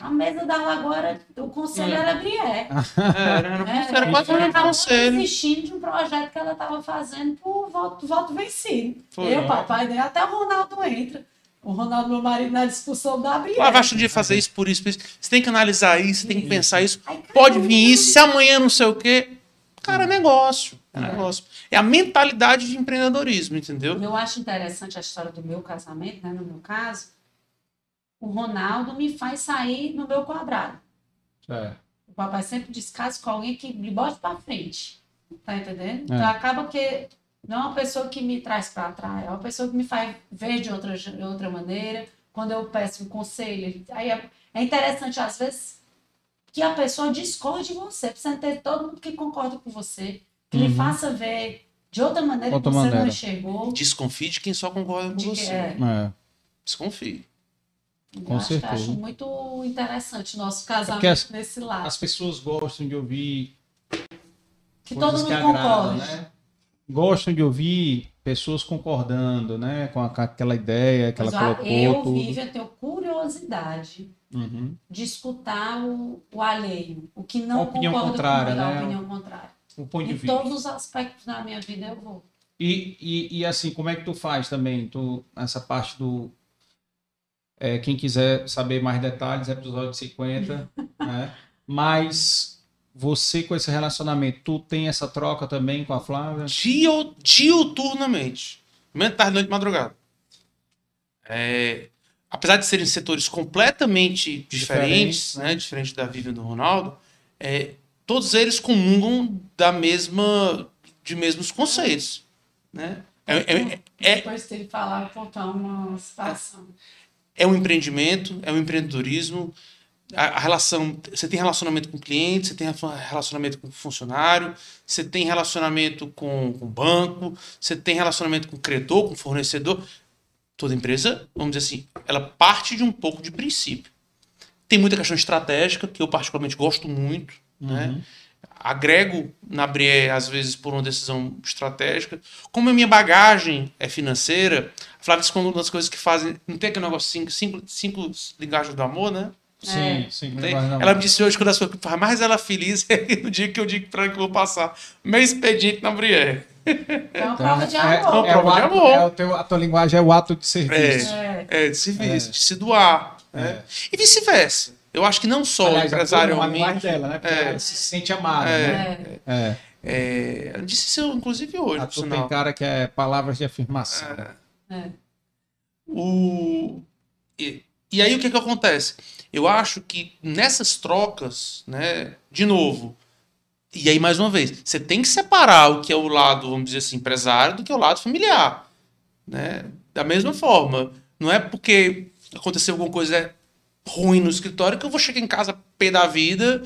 A mesa da Lagoa, era- o conselho era Brié. Era, era, né? era quase ela um conselho. desistindo de um projeto que ela estava fazendo por voto, voto vencido. Foi. Eu, papai, né? até o Ronaldo entra. O Ronaldo, meu marido, na discussão da Brié. Flávia, acho que de fazer isso por isso, por isso. Você tem que analisar isso, você tem que pensar isso. Cara, Pode vir isso, se amanhã não sei o quê. Cara, é negócio. É negócio. É a mentalidade de empreendedorismo, entendeu? Eu acho interessante a história do meu casamento, né? No meu caso, o Ronaldo me faz sair no meu quadrado. É. O papai sempre diz, case com alguém que me bote pra frente. Tá entendendo? É. Então acaba que não é uma pessoa que me traz para trás, é uma pessoa que me faz ver de outra, de outra maneira. Quando eu peço um conselho, ele- aí é, é interessante, às vezes, que a pessoa discorde de você. Precisa ter todo mundo que concorda com você, que lhe Uhum. faça ver de outra maneira Outra que você maneira. não enxergou. Desconfie de quem só concorda com De você. é. É. Desconfie. Com acho, certeza. acho muito interessante o nosso Porque casamento as- nesse lado. As pessoas gostam de ouvir que todo que mundo agradam, concorde. né? Gostam de ouvir pessoas concordando, né? Com, aquela ideia que Mas ela eu, colocou. eu, tudo. Vivian, tenho curiosidade Uhum. de escutar o, o alheio, o que não A opinião concorda contrária, comigo, né? a opinião contrária. O ponto de Em vista. todos os aspectos da minha vida eu vou. E, e, e assim, como é que tu faz também? Tu, essa parte do. é, quem quiser saber mais detalhes, episódio 50. né? Mas você com esse relacionamento, tu tem essa troca também com a Flávia? Dio- diuturnamente. Manhã, tarde, noite, madrugada. É, apesar de serem setores completamente diferentes, Diferentes, né? Diferente da Vivian e do Ronaldo, é, todos eles comungam da mesma, de mesmos conceitos, né? É, é- é- Depois de ele falar, contar uma situação. é um empreendimento, é um empreendedorismo. A, relação, você tem relacionamento com o cliente, você tem relacionamento com funcionário, você tem relacionamento com com o banco, você tem relacionamento com o credor, com fornecedor. Toda empresa, vamos dizer assim, ela parte de um pouco de princípio. Tem muita questão estratégica, que eu particularmente gosto muito, né? Agrego na Brié, às vezes, por uma decisão estratégica. Como a minha bagagem é financeira, a Flávia disse que uma das coisas que fazem. Não tem aquele negócio cinco, cinco, cinco linguagens do amor, né? Sim, É. sim. Ela me disse hoje que uma das coisas que faz mais ela feliz é no dia que eu digo pra ela que eu vou passar meu expediente na Brié. É uma Então, prova de é, amor. é, o prova de ato- amor. é o teu, a tua linguagem é o ato de serviço. É. É, de serviço, de se doar. né? E vice-versa. Eu acho que não só Aliás, a tua- a linguagem empresarialmente. dela, né? Porque É. ela se sente amada, É. né? É. É. É, ela disse isso, inclusive, hoje, A por tem cara que é palavras de afirmação. É. O... E, e aí o que, que acontece? Eu acho que nessas trocas, né, de novo, e aí mais uma vez, você tem que separar o que é o lado, vamos dizer assim, empresário do que é o lado familiar. Né? Da mesma forma, não é porque aconteceu alguma coisa ruim no escritório que eu vou chegar em casa pé da vida,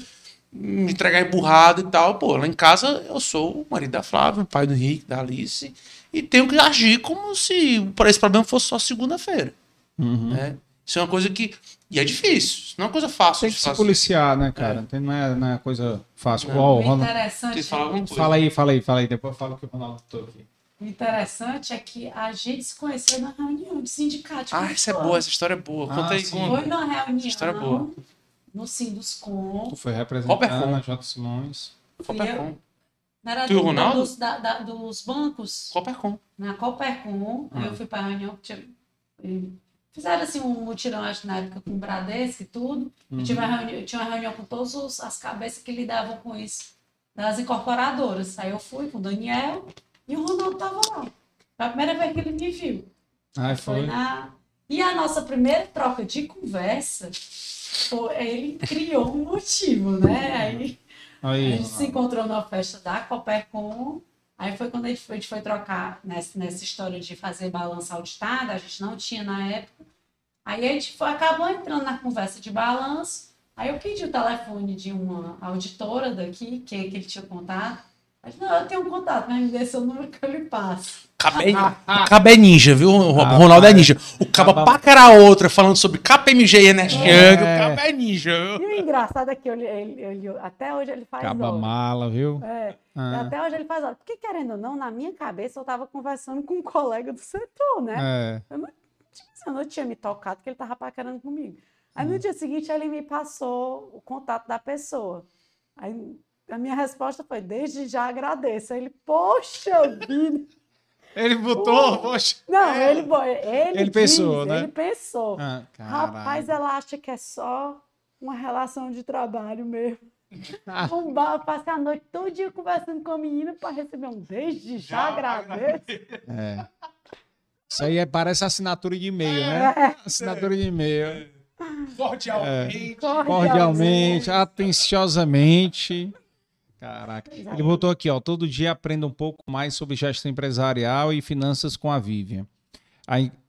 me entregar emburrado e tal. Pô, lá em casa eu sou o marido da Flávia, o pai do Henrique, da Alice, e tenho que agir como se para esse problema fosse só segunda-feira. Uhum. Né? Isso é uma coisa que. E é difícil, isso não é uma coisa fácil. Tem que se policiar, né, cara? Tem- Não, é, não é coisa fácil. Não. Ronaldo- interessante, Tem que falar alguma coisa. Fala aí, fala aí, fala aí. Depois fala que o Ronaldo tô aqui. O interessante é que a gente se conheceu na reunião de sindicato. Ah, essa é boa, essa história é boa. Ah, Conta aí, sim. Foi numa reunião História boa. no Sinduscom. Tu foi representando Coopercom. a J. Simões. Coopercom. Não era Tu e o do- Ronaldo? Dos, da- da- dos bancos. Coopercom. na Coopercom, aí Ah. eu fui para a reunião, tinha- e fizeram assim um mutirão, acho que na época com o Bradesco e tudo, Uhum. e tive uma reunião, tinha uma reunião com todas as cabeças que lidavam com isso, das incorporadoras. Aí eu fui com o Daniel e o Ronaldo estava lá. Foi a primeira vez que ele me viu. Ah, Foi foi. na... E a nossa primeira troca de conversa, foi, ele criou um motivo, né? Aí a Aí, gente se encontrou na festa da Coopercom. Aí foi quando a gente foi, a gente foi trocar nessa, nessa história de fazer balança auditada, a gente não tinha na época. Aí a gente foi, acabou entrando na conversa de balanço. Aí eu pedi o telefone de uma auditora daqui, que, que ele tinha contato. Não, eu tenho um contato, mas me dê seu número que eu lhe passo. Cabé, Cabé é ninja, viu? O Ronaldo é ninja. O Caba paquera outra falando sobre KPMG e Ernest Young. O Cabé é ninja, E o engraçado é que ele- até hoje ele faz hora. mala, viu? É, Ah. até hoje ele faz hora. Porque, querendo ou não, na minha cabeça eu tava conversando com um colega do setor, né? É. Eu não, assim, eu não tinha me tocado que ele tava paquerando comigo. Aí Hum. no dia seguinte ele me passou o contato da pessoa. Aí a minha resposta foi, desde já agradeço. Ele, poxa vida. Ele botou, poxa. Não, ele, bo- ele, É. Ele quis, pensou, né? Ele pensou. Ah, Rapaz, ela acha que é só uma relação de trabalho mesmo. Ah. Um bar, passei a noite todo dia conversando com a menina para receber um desde já, Já agradeço. É. Isso aí é, parece assinatura de e-mail, É. né? Assinatura de e-mail. Cordialmente. Cordialmente, atenciosamente. Caraca. Ele botou aqui, ó. Todo dia aprenda um pouco mais sobre gestão empresarial e finanças com a Vivian.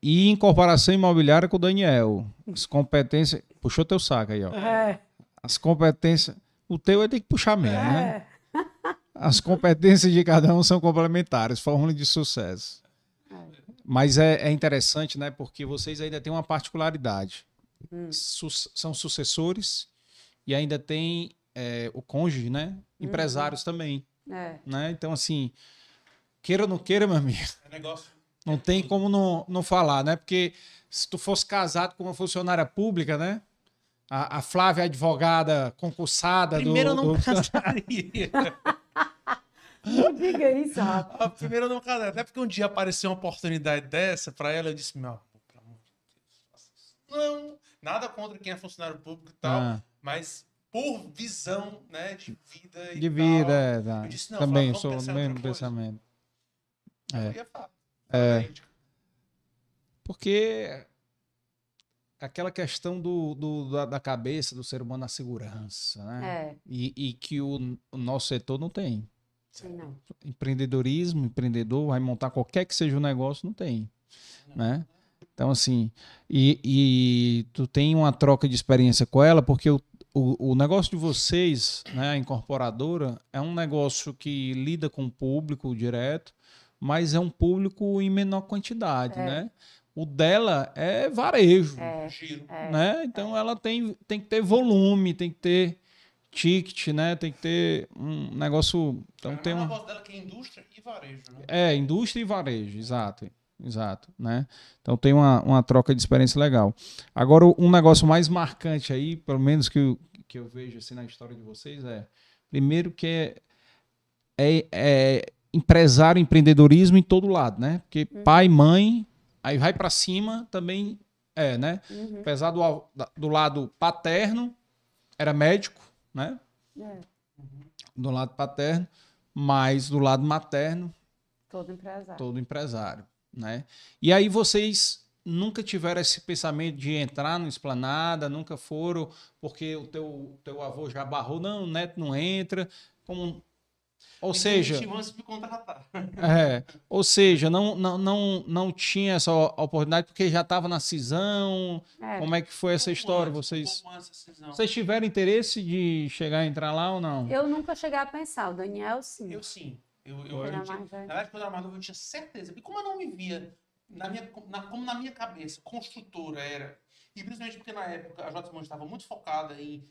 E incorporação imobiliária com o Daniel. As competências. Puxou teu saco aí, ó. É, As competências. O teu vai ter que puxar mesmo, né? é. As competências de cada um são complementares, fórmula de sucesso. Mas é, é interessante, né? Porque vocês ainda têm uma particularidade. Su- são sucessores e ainda tem é, o cônjuge, né? Empresários também, É, né? Então, assim, queira ou não queira, meu amigo, É negócio. não tem como não, não falar, né? Porque se tu fosse casado com uma funcionária pública, né? A, a Flávia, advogada concursada Primeiro eu do, não do- casaria. não diga isso, rapaz. Ah, Primeiro eu não casaria. Até porque um dia apareceu uma oportunidade dessa pra ela, eu disse, meu pelo amor de Deus, faça isso. Não, nada contra quem é funcionário público e tal, Ah. mas por visão, né, de vida e de tal, vida, é, tá. Eu disse, não, também Flávia, sou em mesmo pensamento. Eu ia falar. É. Porque aquela questão do, do- da, da cabeça do ser humano na segurança, né? É, E, e que o, o nosso setor não tem. sim, não. Empreendedorismo, empreendedor, vai montar qualquer que seja o negócio, não tem. Né? Então, assim, e, e tu tem uma troca de experiência com ela, porque o, o, o negócio de vocês, né, a incorporadora, é um negócio que lida com o público direto, mas é um público em menor quantidade, É. né? O dela é varejo, É, Giro. é. né? Então ela tem, tem que ter volume, tem que ter ticket, né? Tem que ter um negócio. Então É tem um um. negócio dela que é indústria e varejo, né? É, indústria e varejo, exato. Exato, né? Então tem uma, uma troca de experiência legal. Agora, um negócio mais marcante aí, pelo menos que eu, que eu vejo assim na história de vocês, é primeiro que é, é, é empresário, empreendedorismo em todo lado, né? Porque pai, mãe, aí vai para cima também é, né? Uhum. Apesar do, do lado paterno, era médico, né? É, Do lado paterno, mas do lado materno, todo empresário. todo empresário, né? E aí vocês nunca tiveram esse pensamento de entrar no esplanada, nunca foram porque o teu, teu avô já barrou, não, o neto não entra, como ou seja, Antes de me contratar. é, ou seja, não, não, não, não tinha essa oportunidade porque já estava na cisão. É, Como é que foi essa história? Um antes, Vocês, vocês tiveram interesse de chegar a entrar lá ou não? Eu nunca cheguei a pensar, o Daniel sim. Eu sim. Eu, eu, eu tinha- na verdade, quando eu era mais novo, eu tinha certeza. E como eu não me via, na minha, na- como na minha cabeça, construtora era, e principalmente porque na época a J. Simões estava muito focada em,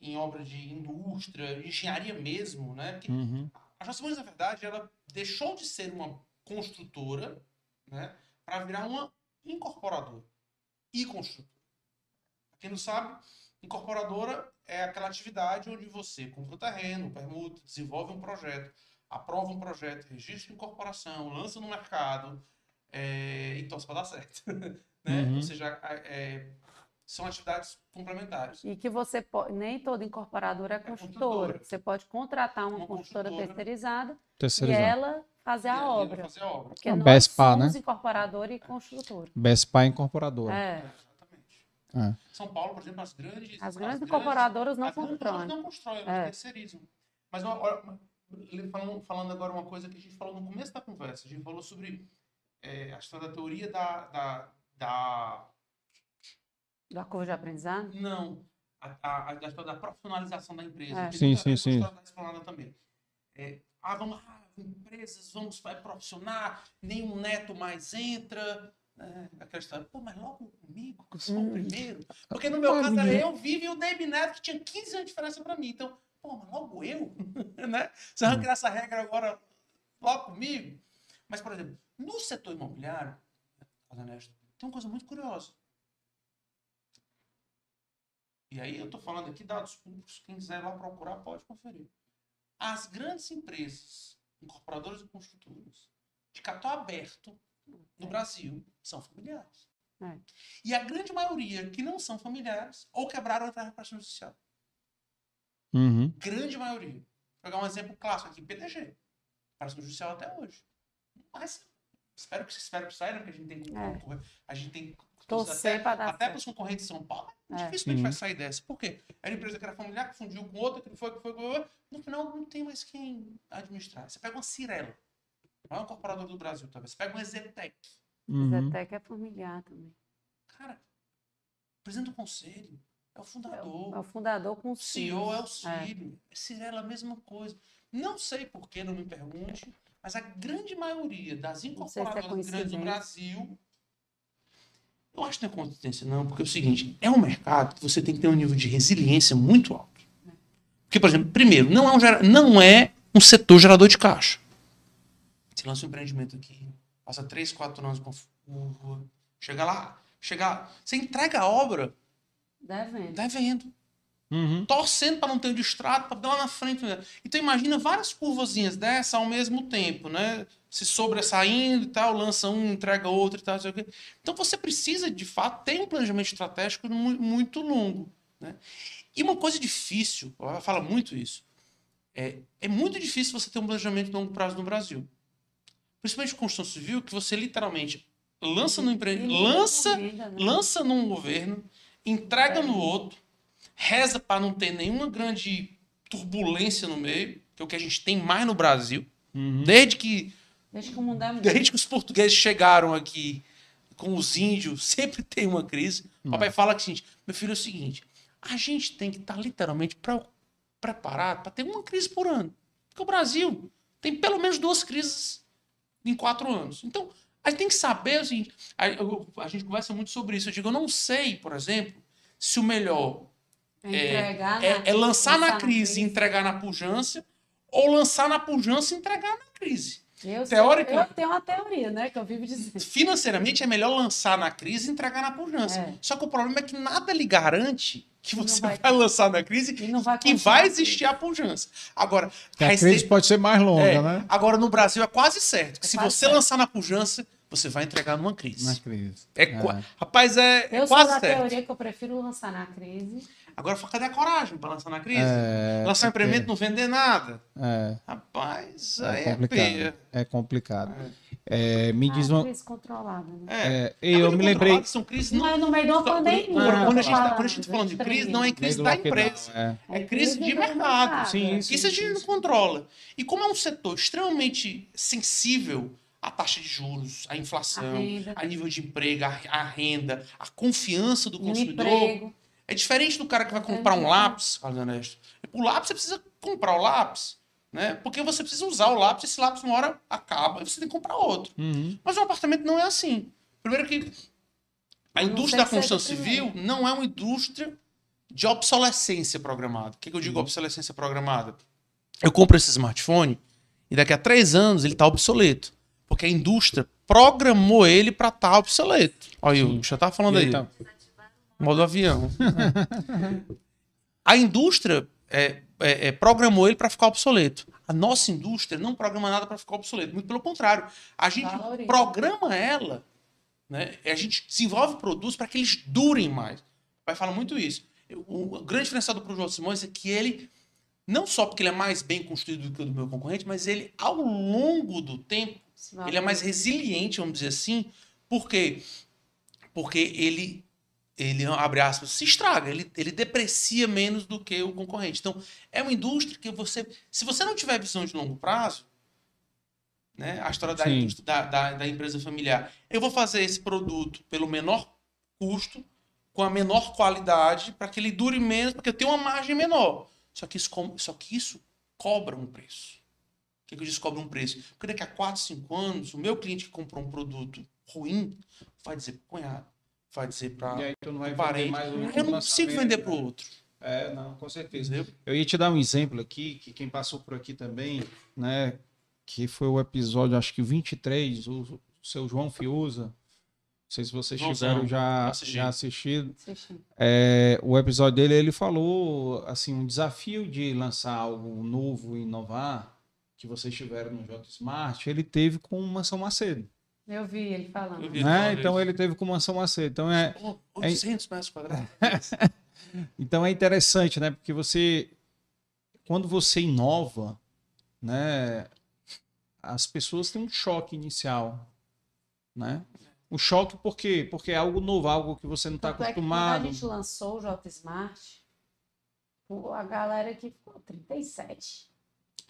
em obras de indústria, de engenharia mesmo, né? Porque Uhum. a J. Simões, na verdade, ela deixou de ser uma construtora, né? Para virar uma incorporadora e construtora. Pra quem não sabe, incorporadora é aquela atividade onde você compra o terreno, permuta, desenvolve um projeto, aprova um projeto, registra incorporação, lança no mercado é, e torce para dar certo. né? Uhum. Ou seja, é, são atividades complementares. E que você pode, nem toda incorporadora é construtora. construtora. Você pode contratar uma, Uma construtora construtora. terceirizada e Terceirizado. ela fazer E a ela obra. Fazer a obra. Porque nós BESPA, somos né? incorporadora e construtora. Best Buy Incorporadora. É, Exatamente. É. São Paulo, por exemplo, as grandes. as grandes incorporadoras não as grandes constroem. não constroem, É. elas terceirizam. Mas ó, falando, falando agora uma coisa que a gente falou no começo da conversa, a gente falou sobre é, a história da teoria da, da, da Da curva de aprendizado? não, a, a, a- da história da profissionalização da empresa. É. Sim, sim, sim. da também. É, ah, vamos, ah, empresas, vamos, vai profissionar, nenhum neto mais entra. É, aquela história, pô, mas logo comigo, que eu sou o Hum. primeiro. Porque no meu caso era eu, Vivi e o David Neto, que tinha 15 anos de diferença pra mim. Então, pô, mas logo eu? né? Você vai criar essa regra agora logo comigo? Mas, por exemplo, no setor imobiliário, honesto, tem uma coisa muito curiosa. E aí eu estou falando aqui dados públicos, quem quiser ir lá procurar pode conferir. As grandes empresas, incorporadoras e construtoras, de capital aberto no Brasil, são familiares. É. E a grande maioria que não são familiares, ou quebraram a recuperação judicial. Uhum. Grande maioria. Vou pegar um exemplo clássico aqui, PDG. Recuperação judicial até hoje. Mas espero que, espero que saia, né? Porque a gente tem, É. a gente tem Torcer até, para até para os concorrentes de São Paulo, É. dificilmente Sim. vai sair dessa. Por quê? Era uma empresa que era familiar, que fundiu com outra, que não foi, que foi, que. No final, não tem mais quem administrar. Você pega uma Cirela, maior incorporador do Brasil, talvez. Você pega uma Zetec. Uhum. Zetec é familiar também. Cara, presidente do conselho é o É fundador. o, é o fundador com O os CEO é o filhos. É. Círio. É. Cirela a mesma coisa. Não sei por que, não me pergunte, mas a grande maioria das sei se é incorporadoras grandes do. Brasil. Eu acho que não é coincidência, não, porque é o seguinte: é um mercado que você tem que ter um nível de resiliência muito alto. Porque, por exemplo, primeiro, não é um, gera- não é um setor gerador de caixa. Você lança um empreendimento aqui, passa 3, 4 anos com chega lá, chega lá, você entrega a obra Devendo. devendo Uhum. torcendo para não ter o distrato, para lá na frente. Então imagina várias curvazinhas dessa ao mesmo tempo, né? Se sobressaindo e tal, lança um, entrega outro e tal, não sei o quê. Então você precisa, de fato, ter um planejamento estratégico mu- muito longo. Né? E uma coisa difícil, ela fala muito isso, é, é muito difícil você ter um planejamento de longo prazo no Brasil. Principalmente construção civil, que você literalmente lança no empreendimento, lança né? lança num governo, entrega no outro, reza para não ter nenhuma grande turbulência no meio, que é o que a gente tem mais no Brasil. Uhum. Desde que, Desde que é desde que os portugueses chegaram aqui com os índios, sempre tem uma crise. O papai fala que seguinte, meu filho, é o seguinte, a gente tem que estar literalmente pre- preparado para ter uma crise por ano. Porque o Brasil tem pelo menos duas crises em quatro anos. Então, a gente tem que saber o seguinte: a, a gente conversa muito sobre isso. Eu digo, eu não sei, por exemplo, se o melhor Entregar na é, é lançar na crise e crise. entregar na pujança, ou lançar na pujança e entregar na crise. Eu, Teórica- eu tenho uma teoria, né? Que eu vivo dizendo. Financeiramente é melhor lançar na crise e entregar na pujança. É. Só que o problema é que nada lhe garante que você vai- vai, lançar na crise E não vai que vai existir a pujança. Agora, Que a crise pode ser mais longa, é, né? Agora, no Brasil é quase certo que É se você certo. lançar na pujança, você vai entregar numa crise. Na crise. É, qua- Rapaz, é, é Eu sou quase da certo. teoria que eu prefiro lançar na crise. Agora, cadê a coragem para lançar na crise? É, lançar um porque- empreendimento e não vender nada. É, Rapaz, é aí é complicado. É complicado. É, me diz uma. crise controlada, né? É. É, eu me lembrei. São crises não... No meio de uma pandemia. quando, quando a gente tá, falando, tá falando de crise, não é crise da empresa. é. É crise de do mercado. Sim, é. sim. Isso a gente não controla. E como é um setor extremamente sensível à taxa de juros, à inflação, A a nível de emprego, à, renda, à confiança do consumidor. É diferente do cara que vai comprar um É. lápis, Carlos Ernesto. O lápis você precisa comprar o lápis, né? Porque você precisa usar o lápis, esse lápis uma hora acaba e você tem que comprar outro. Uhum. Mas um apartamento não é assim. Primeiro que a indústria da é construção civil não é uma indústria de obsolescência programada. O que, que eu digo obsolescência programada? Eu compro esse smartphone e daqui a três anos ele está obsoleto. Porque a indústria programou ele para estar obsoleto. Olha, Sim. o já estava falando E aí. aí, tá- Modo avião. a indústria é, é, é, programou ele para ficar obsoleto. A nossa indústria não programa nada para ficar obsoleto. Muito pelo contrário. A gente Valoriza. programa ela, né? a gente desenvolve produtos para que eles durem mais. O pai fala muito isso. O, grande diferencial do João Simões é que ele, não só porque ele é mais bem construído do que o do meu concorrente, mas ele, ao longo do tempo, ele é mais resiliente, vamos dizer assim, porque porque ele ele abre aspas se estraga, ele, ele deprecia menos do que o concorrente. Então é uma indústria que você, se você não tiver visão de longo prazo, né, a história da, da, da, da empresa familiar, eu vou fazer esse produto pelo menor custo, com a menor qualidade, para que ele dure menos, porque eu tenho uma margem menor. Só que isso, só que isso cobra um preço. que, que eu descobro um preço? Porque daqui a 4, 5 anos, o meu cliente que comprou um produto ruim vai dizer cunhado, vai dizer para E o parente. mais o Eu não consigo vender né? pro outro. É, não, com certeza. Entendeu? Eu ia te dar um exemplo aqui, que quem passou por aqui também, né, que foi o episódio, acho que 23, o, o seu João Fiuza, não sei se vocês tiveram já, assisti. já assistido, Assisti. É, o episódio dele, ele falou, assim, um desafio de lançar algo novo e inovar, que vocês tiveram no J Smart, ele teve com o Mansão Macedo, Eu vi ele falando. Vi ele né? Então ele teve com Mansão Macedo. Então é, Pô, 800 metros quadrados. Então é interessante, né? Porque você, quando você inova, né? As pessoas têm um choque inicial, né? Um choque por quê? Porque é algo novo, algo que você não está é acostumado. Quando a gente lançou o J Smart, a galera que ficou 37.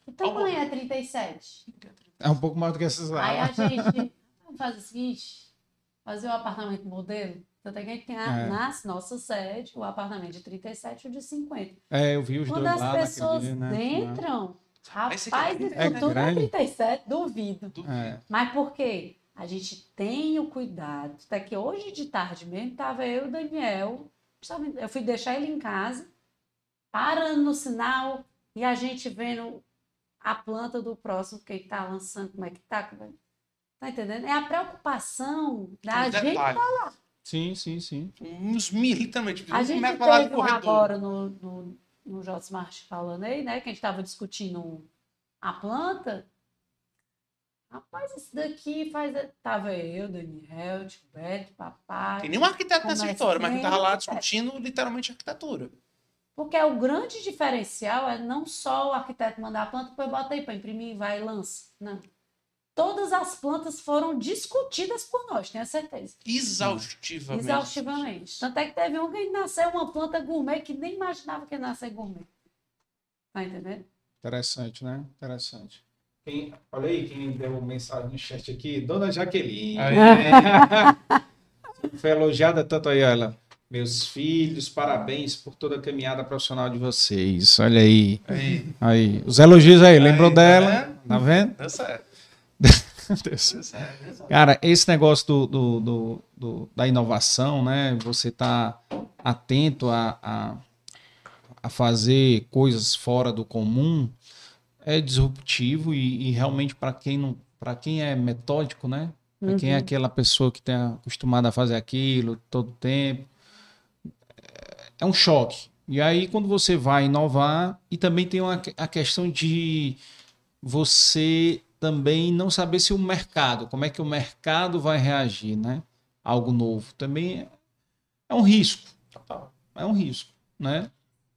Que tamanho é 37? É um pouco mais do que essas Aí a lá. gente, vamos fazer o seguinte, fazer o apartamento modelo. Tanto é que a gente tem a, É. na nossa sede o apartamento de 37 e o de 50. É, eu vi os Quando dois as lá naquele pessoas dia, né? entram, rapaz, aqui isso é tudo é grande. 37, duvido. É, Mas por quê? A gente tem o cuidado. Até que hoje de tarde mesmo, tava eu e o Daniel. Eu fui deixar ele em casa, parando no sinal, e a gente vendo a planta do próximo que ele tá lançando, como é que tá. como é- Tá entendendo? É a preocupação da Um gente. detalhe. sim, sim, sim. Uns mil, literalmente. A um gente teve um corredor. agora no, no, no J Smart falando aí, né? Que a gente estava discutindo a planta. Rapaz, isso daqui faz. Tava eu, Daniel, Gilberto, papai. Tem nenhum arquiteto nessa história, mas a gente tava lá bem, discutindo literalmente arquitetura. Porque o grande diferencial é não só o arquiteto mandar a planta, depois bota aí para imprimir, vai e lança. Não. Todas as plantas foram discutidas por nós, tenho certeza. Exaustivamente. Exaustivamente. Tanto é que teve um que nasceu uma planta gourmet que nem imaginava que ia nascer gourmet. Tá entendendo? Interessante, né? Interessante. Quem, olha aí quem deu mensagem no chat aqui, Dona Jaqueline. Aí. Foi elogiada tanto aí, ela. Meus filhos, parabéns por toda a caminhada profissional de vocês. Olha aí. Aí. Aí. Os elogios aí, lembrou tá dela? vendo? Tá vendo? Deu certo. Cara, esse negócio do, do, do- do- da inovação, né? Você tá atento a, a, a fazer coisas fora do comum é disruptivo e, e realmente para quem não, para quem é metódico, né? Para quem é aquela pessoa que está acostumada a fazer aquilo todo tempo, é um choque. E aí quando você vai inovar e também tem uma, a questão de você também não saber se o mercado, como é que o mercado vai reagir, né? Algo novo. Também é- é um risco. É um risco, né?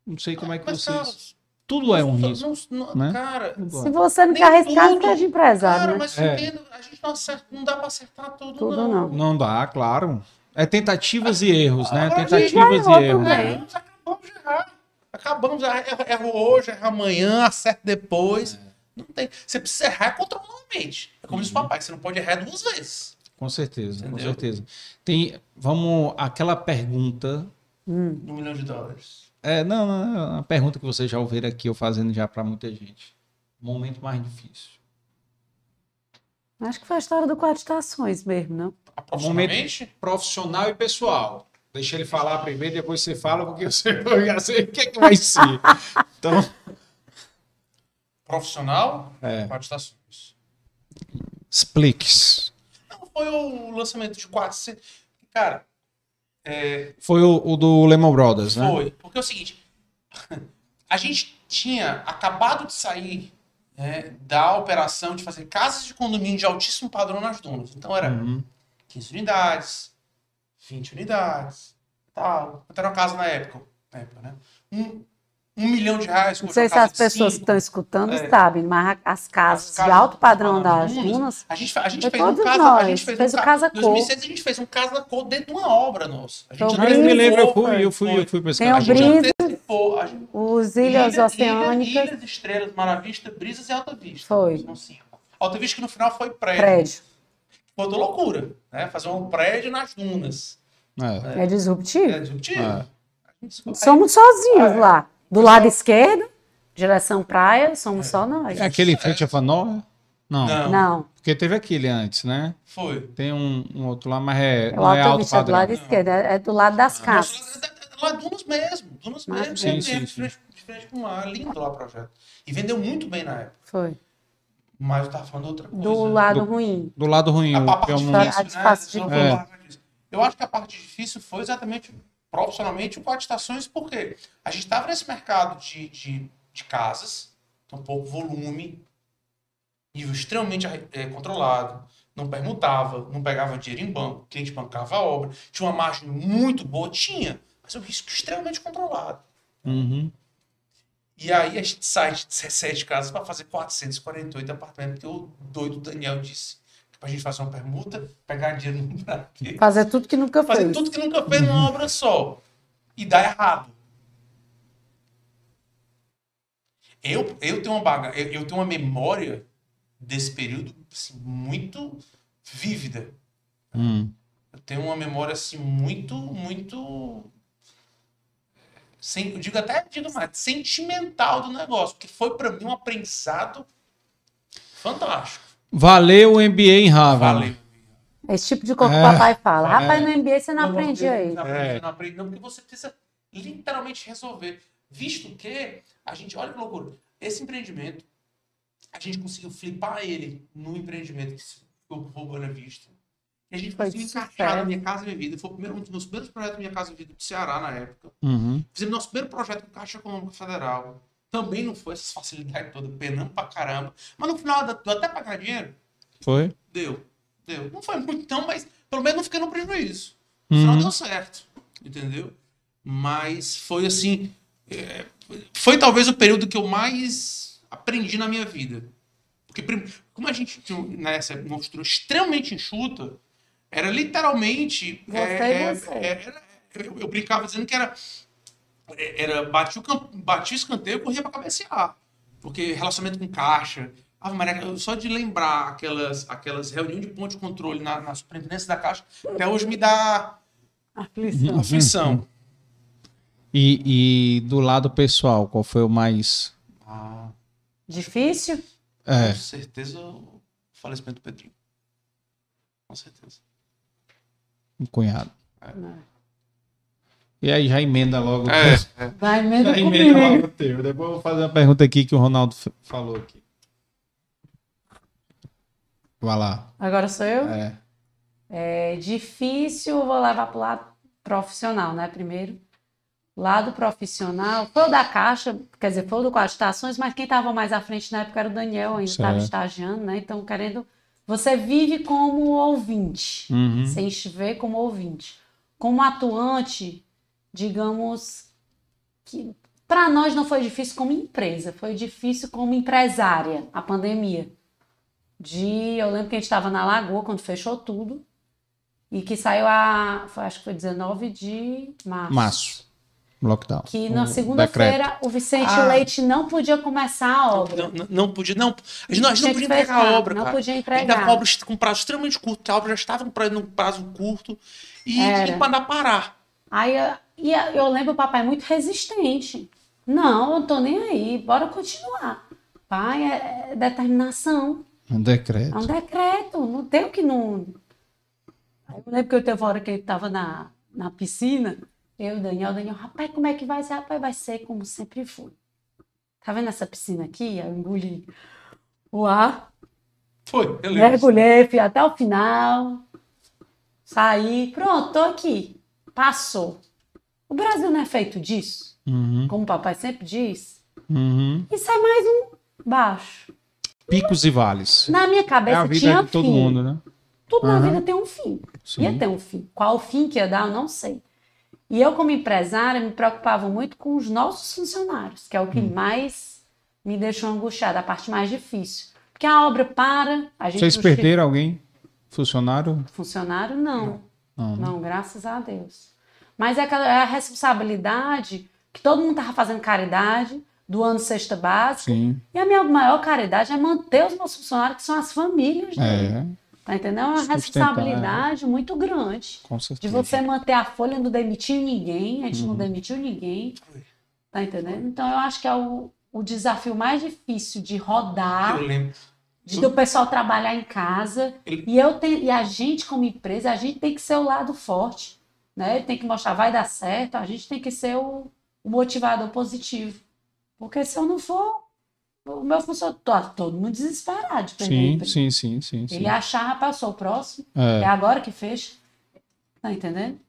Não sei como é que Mas, vocês. Tudo é um risco. não- não- né? Cara, Tudo Se é. você não quer arriscar, tudo. seja empresário, cara, né? mas É. entendo, a gente não acerta, não dá pra acertar tudo, Tudo não. não. Não dá, claro. É tentativas e erros, né? Ah, Tentativas e erros. É, nós acabamos de errar. Acabamos, erra hoje, erra amanhã, acerta depois. Não tem. Você precisa errar controladamente. É como diz o papai, você não pode errar duas vezes. Com certeza, com Entendeu? certeza. Tem, vamos, aquela pergunta. Hum. Um milhão de dólares. É, não, não, é uma pergunta que vocês já ouviram aqui eu fazendo já para muita gente. Momento mais difícil. Acho que foi a história do Quatro Estações mesmo, não? Profissionalmente, Profissional e pessoal. Deixa ele falar primeiro, depois você fala, porque você eu já sei o que, é que vai ser. Então, profissional, É. quatro estações. explique-se. Não, foi o lançamento de 400. Cara, é, Foi o, o do Lehman Brothers, né? Foi. Porque é o seguinte, a gente tinha acabado de sair né, da operação de fazer casas de condomínio de altíssimo padrão nas dunas. Então era Uhum. 15 unidades, 20 unidades, tal. Quanto era uma casa na época? Na época, né? Um, um milhão de reais. Não sei uma se as pessoas que cinco. estão escutando É. sabem, mas as casas, As casas de alto padrão das dunas, dunas, A gente, a gente fez um casa, a nós, gente fez, fez um o ca- Casa Em Cor. 2006 a gente fez um casa cor dentro de uma obra nossa. A gente o Eu me lembro, eu fui, eu fui, eu fui tem o a gente Brisa, a gente os Ilhas Ilha- Oceânicas, Ilha- Ilhas, Estrelas, Maravista, Brisas e Alta Vista. Foi. Alta Vista que no final foi prédio. prédio. Foi toda loucura, né? Fazer um prédio nas dunas. É. É disruptivo? É disruptivo. É. A Somos sozinhos É. lá. Do lado esquerdo, direção praia, somos só nós. É aquele em frente a Fanó? Não. Não. Não, Porque teve aquele antes, né? Foi. Tem um, um outro lá, mas é, é não é alto autovista do lado padrão. esquerdo, é é do lado das casas. Nossa, Lá Dunas mesmo, Dunas Mas- mesmo, Sim, sim, mesmo, sim. de frente, de frente com o mar, lindo lá o projeto. E vendeu muito bem na época, Foi. mas eu tava falando outra coisa. Do lado Do- ruim. Do lado ruim, A, a o parte que é um- difícil, A né? É. nada disso. Eu acho que a parte difícil foi exatamente profissionalmente com as estações, porque a gente estava nesse mercado de, de, de casas, então pouco volume, nível extremamente eh, controlado, não permutava, não pegava dinheiro em banco, o cliente bancava a obra, tinha uma margem muito boa, tinha, mas é um risco extremamente controlado. Uhum. E aí a gente sai de 17 casas para fazer 448 apartamentos, porque o doido Daniel disse pra gente fazer uma permuta, pegar dinheiro no braquê, Fazer tudo que nunca fazer fez. tudo que nunca fez numa obra só e dar errado. Eu, eu tenho uma baga, eu, eu tenho uma memória desse período assim, muito vívida. Hum. Eu tenho uma memória assim muito, muito. Sem, eu digo até digo mais, sentimental do negócio, porque foi para mim um aprendizado fantástico. Valeu o MBA em Harvard. Valeu. Esse tipo de coisa que É. o papai fala. É. Rapaz, no MBA você não Não, aprende aí. Não aprende, É. não aprende, não, porque você precisa literalmente resolver. Visto que a gente, olha que loucura, esse empreendimento, a gente conseguiu flipar ele no empreendimento que ficou por Boa Vista. E a gente Foi conseguiu encaixar na Minha Casa Minha Vida. Foi o primeiro, um dos meus primeiros projetos da Minha Casa Minha Vida do Ceará na época. Uhum. Fizemos nosso primeiro projeto com Caixa Econômica Federal. Também não foi essas facilidades todas, penando pra caramba. Mas no final, deu até pagar dinheiro. Foi? Deu. Deu. Não foi muito, não, mas pelo menos não fiquei no prejuízo. No final Uhum. deu certo. Entendeu? Mas foi assim. é, foi talvez o período que eu mais aprendi na minha vida. Porque, como a gente tinha nessa uma estrutura extremamente enxuta, era literalmente. Você é, e é, você. é, era- eu, eu brincava dizendo que era. Era batia o, batia o escanteio e corria para cabecear. Porque relacionamento com caixa. Ah, Maria, só de lembrar aquelas, aquelas reuniões de ponto de controle na, na superintendência da caixa, até hoje me dá Aflição. aflição. E, e do lado pessoal, qual foi o mais. Ah, Difícil? É. Com certeza o falecimento do Pedrinho. Com certeza. Um cunhado. Não. E aí já emenda logo. É, Vai mesmo Já emenda comigo. logo o teu. Depois eu vou fazer uma pergunta aqui que o Ronaldo falou aqui. Vai lá. Agora sou eu? É. É difícil, vou levar para o lado profissional, né? Primeiro. Lado profissional, foi o da Caixa, quer dizer, foi o do Quatro Estações, mas quem estava mais à frente na época era o Daniel, ainda estava estagiando, né? Então, querendo. Você vive como ouvinte, Uhum. sem te ver como ouvinte. Como atuante, digamos que para nós não foi difícil como empresa, foi difícil como empresária, a pandemia. De, eu lembro que a gente estava na Lagoa quando fechou tudo e que saiu a, foi, acho que foi 19 de março. Março. Lockdown. Que na segunda-feira o Vicente Ah. Leite não podia começar a obra. não, não, não podia, não. A gente não, a gente não podia entregar fechar, a obra, não cara. podia A gente entregar. dava obra com prazo extremamente curto, a obra já estava num prazo, num prazo curto e, Era. e mandar parar. Aí e eu lembro o papai muito resistente. Não, eu não tô nem aí, bora continuar. Pai, é, é determinação. Um É decreto. um decreto, não tem o que não. Aí eu lembro que eu teve uma hora que ele estava na, na piscina, eu e o Daniel, o Daniel, rapaz, como é que vai ser? Rapaz, vai ser como sempre foi. Tá vendo essa piscina aqui? Eu engoli o ar, Foi, beleza. mergulhei, fui até o final, saí, pronto, tô aqui. Passou. O Brasil não é feito disso, Uhum. como o papai sempre diz. Uhum. E sai mais um baixo. Picos e vales. Na minha É cabeça a vida tinha de todo fim. mundo, né? Tudo na Aham. vida tem um fim. Sim. Ia ter um fim. Qual o fim que ia dar, eu não sei. E eu, como empresária, me preocupava muito com os nossos funcionários, que é o Hum. que mais me deixou angustiada, a parte mais difícil. Porque a obra para, a gente Vocês perderam alguém? Funcionário? Funcionário, não. Não. Não, graças a Deus. Mas é aquela é a responsabilidade que todo mundo estava fazendo caridade, doando cesta básica. Sim. E a minha maior caridade é manter os meus funcionários, que são as famílias dele. É, Tá entendendo? É uma Sustentar, responsabilidade muito grande. com De certeza. você manter a folha, não demitir ninguém, a gente Uhum. não demitiu ninguém. Tá entendendo? Então eu acho que é o, o desafio mais difícil de rodar, Eu lembro. de do pessoal trabalhar em casa. Ele- E, eu tenho, e a gente, como empresa, a gente tem que ser o lado forte. Né? Tem que mostrar, vai dar certo, a gente tem que ser o, o motivador positivo. Porque se eu não for, o meu funcionário, todo mundo desesperado de perder Sim, sim, sim, sim. sim. Ele achar, rapaz, sou o próximo, é É. agora que fecha. Tá entendendo?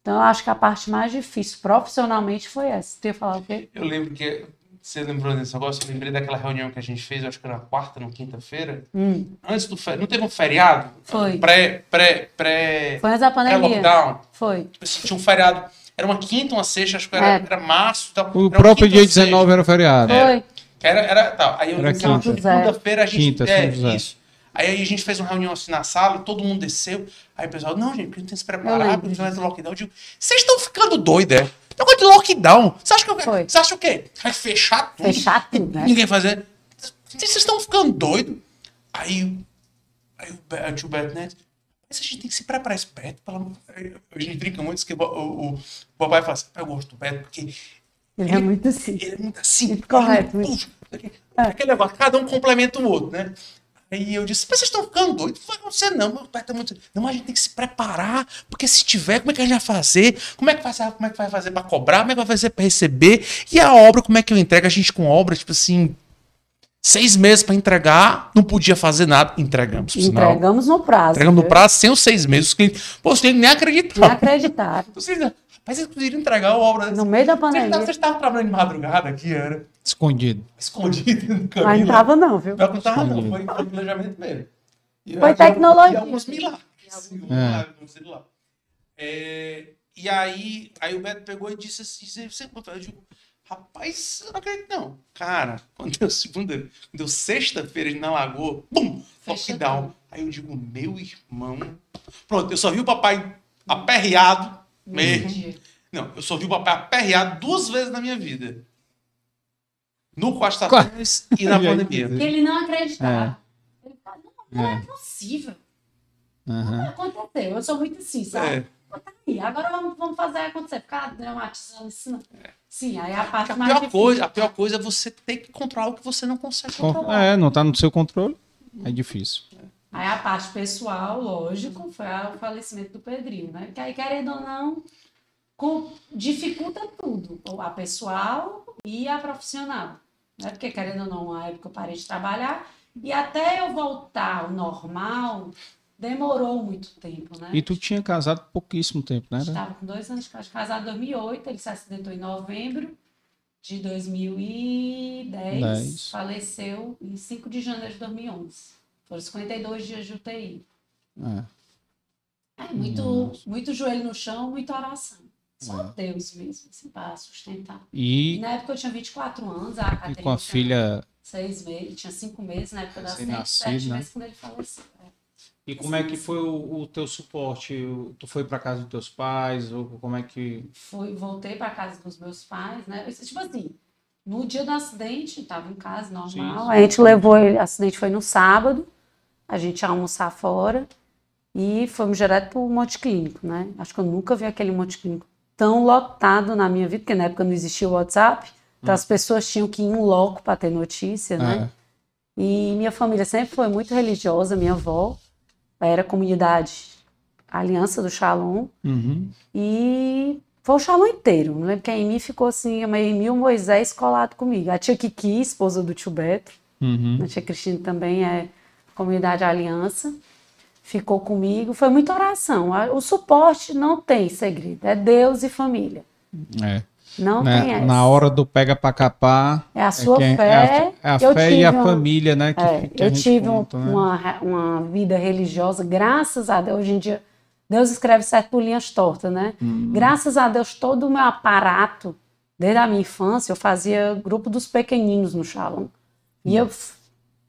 Então, eu acho que a parte mais difícil profissionalmente foi essa. Tu ia falar o quê? Eu lembro que você lembrou desse negócio, eu lembrei daquela reunião que a gente fez, eu acho que era na quarta, na quinta-feira, Hum, antes do feriado. Não teve um feriado? Foi. Pré, pré, pré, foi antes da pandemia. pré-lockdown. Foi. Tipo assim, tinha um feriado. Era uma quinta, uma sexta, acho que era, É. era março. Tal. O Era próprio dia ou sexta. 19 era feriado. Foi. Era, era, tá. Aí eu Era na quinta. segunda-feira a gente. Quinta, é, isso. Aí a gente fez uma reunião assim na sala, todo mundo desceu. Aí o pessoal, não, gente, porque gente tem que se preparar, porque a gente vai ter lockdown. Eu digo, vocês estão ficando doidos, é? Negócio de lockdown. Você acha que eu, Foi. você acha o quê? Vai fechar tudo? Fechar tudo, né? Ninguém fazer. Vocês estão ficando doidos? Aí, aí o, tio Beto, né? Mas a gente tem que se preparar esse Beto, pelo amor A gente brinca muito que o, o, o papai fala assim, eu gosto do Beto, porque Ele é muito assim. ele é muito assim. Correto, ele muito. Aquele negócio, cada um complementa o outro, né? Aí eu disse, mas vocês estão ficando doidos? Não vai acontecer não, meu pai tá muito... Não, mas a gente tem que se preparar, porque se tiver, como é que a gente vai fazer? Como é que vai, como é que vai fazer pra cobrar? Como é que vai fazer pra receber? E a obra, como é que eu entrego? A gente com obra, tipo assim, seis meses pra entregar, não podia fazer nada. Entregamos, sinal. Entregamos no prazo. Entregamos no viu? prazo sem os seis meses. Os clientes, pô, os clientes nem Nem acreditaram. acreditaram. Os clientes, Rapaz, vocês conseguiram entregar a obra. No meio da Vocês pandemia. vocês estavam trabalhando de madrugada aqui, era Escondido. escondido no Mas caminho. não tava não, viu? Que não tava, não. Foi, foi planejamento mesmo. E Foi eu- tecnologia. E alguns milagres. Alguns milagres, sei lá. É, e aí, aí o Beto pegou e disse assim: você, você eu digo, rapaz, eu não acredito, não. Cara, quando deu segunda, quando deu sexta-feira na Lagoa, bum, lockdown. Aí eu digo, meu irmão. Pronto, eu só vi o papai aperreado mesmo. Não, eu só vi o papai aperreado duas vezes na minha vida. No Costa? Tênis e na pandemia. Porque ele não acreditava. Ele falava, não, não é, possível. Não Aham. aconteceu. Eu sou muito assim, sabe? É. Pô, tá aí, agora vamos, vamos fazer acontecer. Ficar dramatizando isso. não. Sim, aí a parte A mais pior, difícil. coisa, a pior coisa é você ter que controlar o que você não consegue controlar. É, não tá no seu controle. É difícil. Aí a parte pessoal, lógico, foi o falecimento do Pedrinho, né? Que aí, querendo ou não, com- dificulta tudo. A pessoal e a profissional. Né? Porque, querendo ou não, na época eu parei de trabalhar. E até eu voltar ao normal, demorou muito tempo, né? E tu tinha casado pouquíssimo tempo, né? Estava com dois anos de casa- casado em 2008, ele se acidentou em novembro de 2010, Dez. faleceu em 5 de janeiro de 2011. Foram 52 dias de UTI. É. É, muito, muito joelho no chão, muita oração. Só É. Deus mesmo, assim, para sustentar. E E, na época eu tinha 24 anos, a e Caterina com a tinha filha. seis meses, tinha cinco meses na época da acidente, Recém-nascido, sete né? meses quando ele faleceu. é. E como é que foi o, o teu suporte? Tu foi pra casa dos teus pais? Ou como é que. fui, voltei para casa dos meus pais, né? Tipo assim, no dia do acidente, estava em casa normal. Sim, sim. A gente levou ele, o acidente foi no sábado, a gente ia almoçar fora e fomos direto para o Monte Clínico, né? Acho que eu nunca vi aquele Monte Clínico tão lotado na minha vida, porque na época não existia o WhatsApp, então as pessoas tinham que ir em loco para ter notícia, né? É. E minha família sempre foi muito religiosa, minha avó era comunidade Aliança do Shalom, Uhum. e foi o Shalom inteiro. Não lembro que a Emi ficou assim, a Emi e o Moisés colado comigo. A tia Kiki, esposa do tio Beto, Uhum. a tia Cristina também é comunidade Aliança, ficou comigo. Foi muita oração. O suporte não tem segredo, é Deus e família. É. Não Né? tem essa. Na hora do pega pra capar. É a sua quem- fé. É a, é a Eu fé e a tive um- família, né? Que, É, que eu tive conta, né? uma, re- uma vida religiosa, graças a Deus. Hoje em dia, Deus escreve certo por linhas tortas, né? Uhum. Graças a Deus, todo o meu aparato, desde a minha infância, eu fazia grupo dos pequeninos no Shalom. E eu f-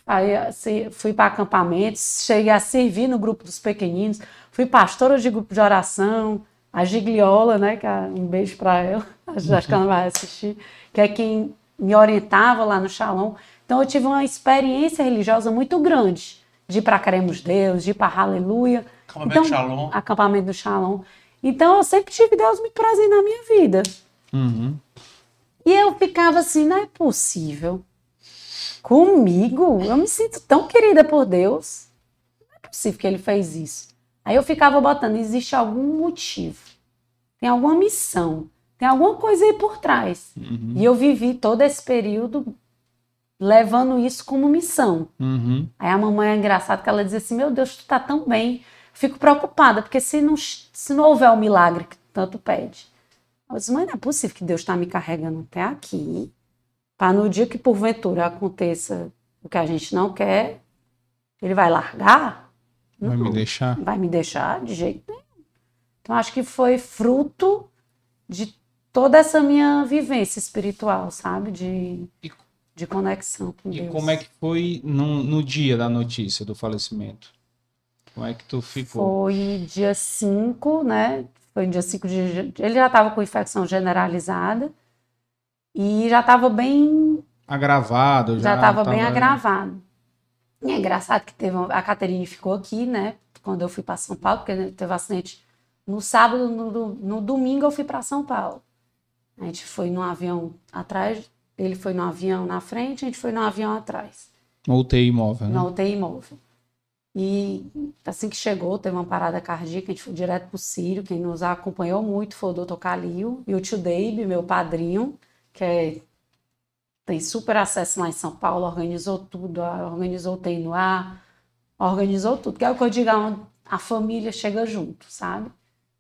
aí, assim, fui para acampamentos, cheguei a servir no grupo dos pequeninos, fui pastora de grupo de oração, a Gigliola, né? Que é, um beijo para ela, acho que ela vai assistir, que é quem me orientava lá no Shalom. Então eu tive uma experiência religiosa muito grande de ir para Queremos Deus, de ir para Aleluia. Acampamento Então, Shalom. Acampamento do Shalom. Então eu sempre tive Deus muito presente na minha vida. Uhum. E eu ficava assim, não é possível. Comigo? Eu me sinto tão querida por Deus. Não é possível que ele fez isso. Aí eu ficava botando, existe algum motivo. Tem alguma missão. Tem alguma coisa aí por trás. Uhum. E eu vivi todo esse período levando isso como missão. Uhum. Aí a mamãe é engraçada que ela diz assim: Meu Deus, tu tá tão bem. Fico preocupada, porque se não, se não houver o milagre que tanto pede. Eu disse, mãe, não é possível que Deus está me carregando até aqui, para no dia que porventura aconteça o que a gente não quer, ele vai largar? Vai Não. me deixar? Vai me deixar de jeito nenhum. Então, acho que foi fruto de toda essa minha vivência espiritual, sabe? De, E- de conexão com E Deus. como é que foi no, no dia da notícia do falecimento? Como é que tu ficou? Foi dia 5, né? Foi dia 5 de. Ele já estava com infecção generalizada e já estava bem. Agravado? Já Já estava bem agravado. E é engraçado que teve. uma- A Caterine ficou aqui, né? Quando eu fui para São Paulo, porque teve um acidente no sábado, no, no domingo eu fui para São Paulo. A gente foi num avião atrás, ele foi no avião na frente, a gente foi no avião atrás. No UTI móvel, né? na UTI móvel. E assim que chegou, teve uma parada cardíaca, a gente foi direto pro Sírio. Quem nos acompanhou muito foi o doutor Calil e o tio Dave, meu padrinho, que é- tem super acesso lá em São Paulo, organizou tudo, organizou o TI no ar, organizou tudo. Que é o que eu digo, a- família chega junto, sabe?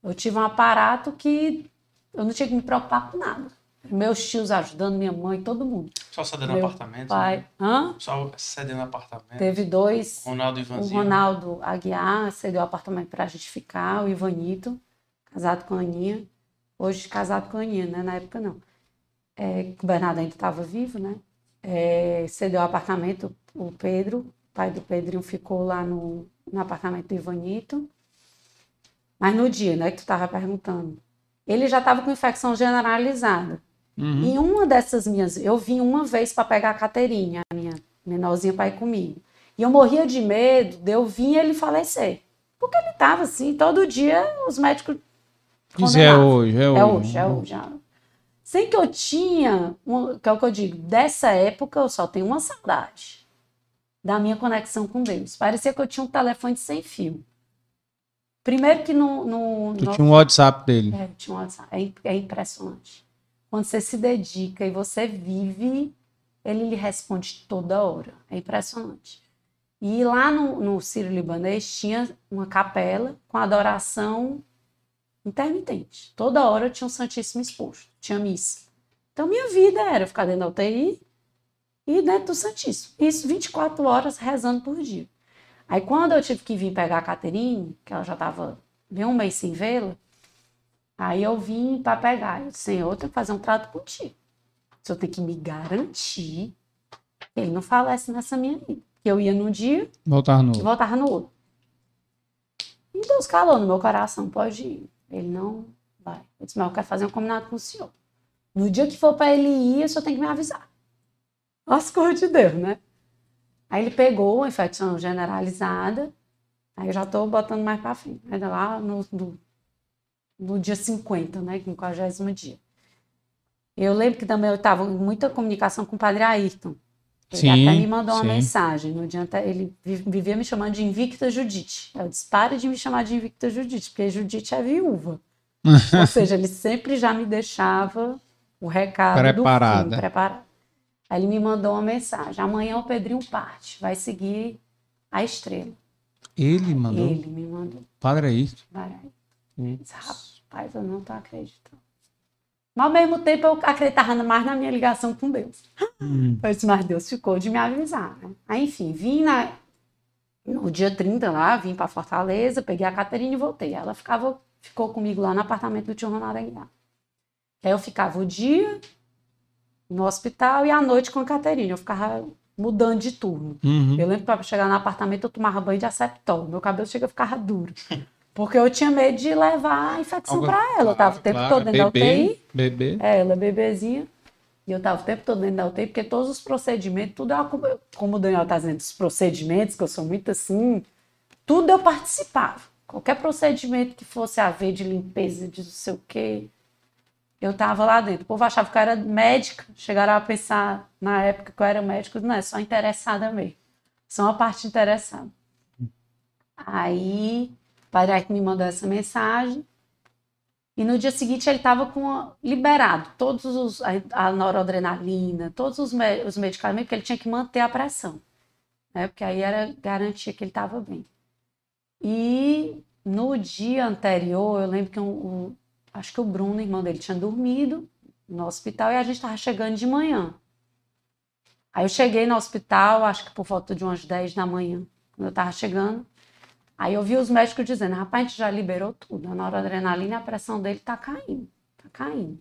Eu tive um aparato que eu não tinha que me preocupar com nada. Meus tios ajudando, minha mãe, todo mundo. Só cedendo Meu apartamento. Pai, Né? hã? Só cedendo apartamento. Teve dois Ronaldo e o Ivanzinho. Ronaldo Aguiar cedeu o apartamento para a gente ficar, o Ivanito, casado com a Aninha. Hoje casado com a Aninha, né? Na época não. É, o Bernardo ainda estava vivo, né? É, cedeu o apartamento, o Pedro, o pai do Pedrinho ficou lá no, no apartamento do Ivanito. Mas no dia, né, que tu estava perguntando, ele já estava com infecção generalizada. Uhum. Em uma dessas minhas, eu vim uma vez para pegar a Caterinha, a minha menorzinha para ir comigo. E eu morria de medo de eu vir e ele falecer. Porque ele estava assim, todo dia os médicos. Diz é condenavam. hoje, é hoje. É hoje, é hoje. é. Sem que eu tinha, uma- que é o que eu digo, dessa época eu só tenho uma saudade da minha conexão com Deus. Parecia que eu tinha um telefone sem fio. Primeiro que no. no, Tu no- tinha um WhatsApp dele. é, tinha um WhatsApp. É, é impressionante. Quando você se dedica e você vive, ele lhe responde toda hora. É impressionante. E lá no, no Sírio Libanês tinha uma capela com adoração intermitente. Toda hora tinha um Santíssimo exposto, tinha missa. Então minha vida era ficar dentro da UTI e dentro do Santíssimo. Isso 24 horas rezando por dia. Aí quando eu tive que vir pegar a Caterine, que ela já estava bem um mês sem vê-la, Aí eu vim para pegar. Eu disse, Senhor, eu tenho que fazer um trato contigo. O Senhor tem que me garantir que ele não falece nessa minha vida. Que eu ia num dia Voltar no e voltava no outro. E Deus calou no meu coração, pode ir. Ele não vai. Eu disse, mas eu quero fazer um combinado com o senhor. No dia que for para ele ir, o senhor tem que me avisar. As coisas de Deus, né? Aí ele pegou a infecção generalizada. Aí eu já tô botando mais para frente. Ainda lá no, no, no dia 50, né? No 40 dia. Eu lembro que também eu estava em muita comunicação com o padre Ayrton. Ele Sim, até me mandou uma sim. mensagem. No dia ante- ele vi- vivia me chamando de Invicta Judite. Eu disse: pare de me chamar de Invicta Judite, porque Judite é viúva. Ou seja, ele sempre já me deixava o recado Preparada. do fim, preparado. Aí ele me mandou uma mensagem: amanhã o Pedrinho parte, vai seguir a estrela. Ele mandou. Ele me mandou. Vai aí. Eu disse, Rapaz, eu não tô acreditando. Mas ao mesmo tempo eu acreditava mais na minha ligação com Deus. Hum. Eu disse, mas Deus ficou de me avisar, né? Aí, enfim, vim na, no dia 30 lá, vim para Fortaleza, peguei a Caterina e voltei. Ela ficava, ficou comigo lá no apartamento do tio Ronaldo Aguiar. Aí eu ficava o dia no hospital e à noite com a Caterina. Eu ficava mudando de turno. Uhum. Eu lembro que para chegar no apartamento eu tomava banho de aceptol. Meu cabelo chega a ficar duro. Porque eu tinha medo de levar a infecção para ela. Eu tava o tempo Claro, todo dentro da bebê, UTI. Bebê. É, ela é bebezinha. E eu tava o tempo todo dentro da UTI, porque todos os procedimentos, tudo eu, acom- como o Daniel tá dizendo, os procedimentos, que eu sou muito assim, tudo eu participava. Qualquer procedimento que fosse haver de limpeza, de não sei o quê, eu estava lá dentro. O povo achava que eu era médica, chegaram a pensar na época que eu era médica, não é só interessada mesmo. Só uma parte interessada. Aí, o Padre me mandou essa mensagem. E no dia seguinte ele estava com liberado todos os a, a noradrenalina, todos os, me, os medicamentos que ele tinha que manter a pressão, né? Porque aí era garantia que ele estava bem. E no dia anterior, eu lembro que um, um, acho que o Bruno, irmão dele, tinha dormido no hospital e a gente estava chegando de manhã. Aí eu cheguei no hospital, acho que por volta de umas 10 da manhã, quando eu estava chegando. Aí eu vi os médicos dizendo, rapaz, a gente já liberou tudo, a noradrenalina a pressão dele tá caindo, tá caindo.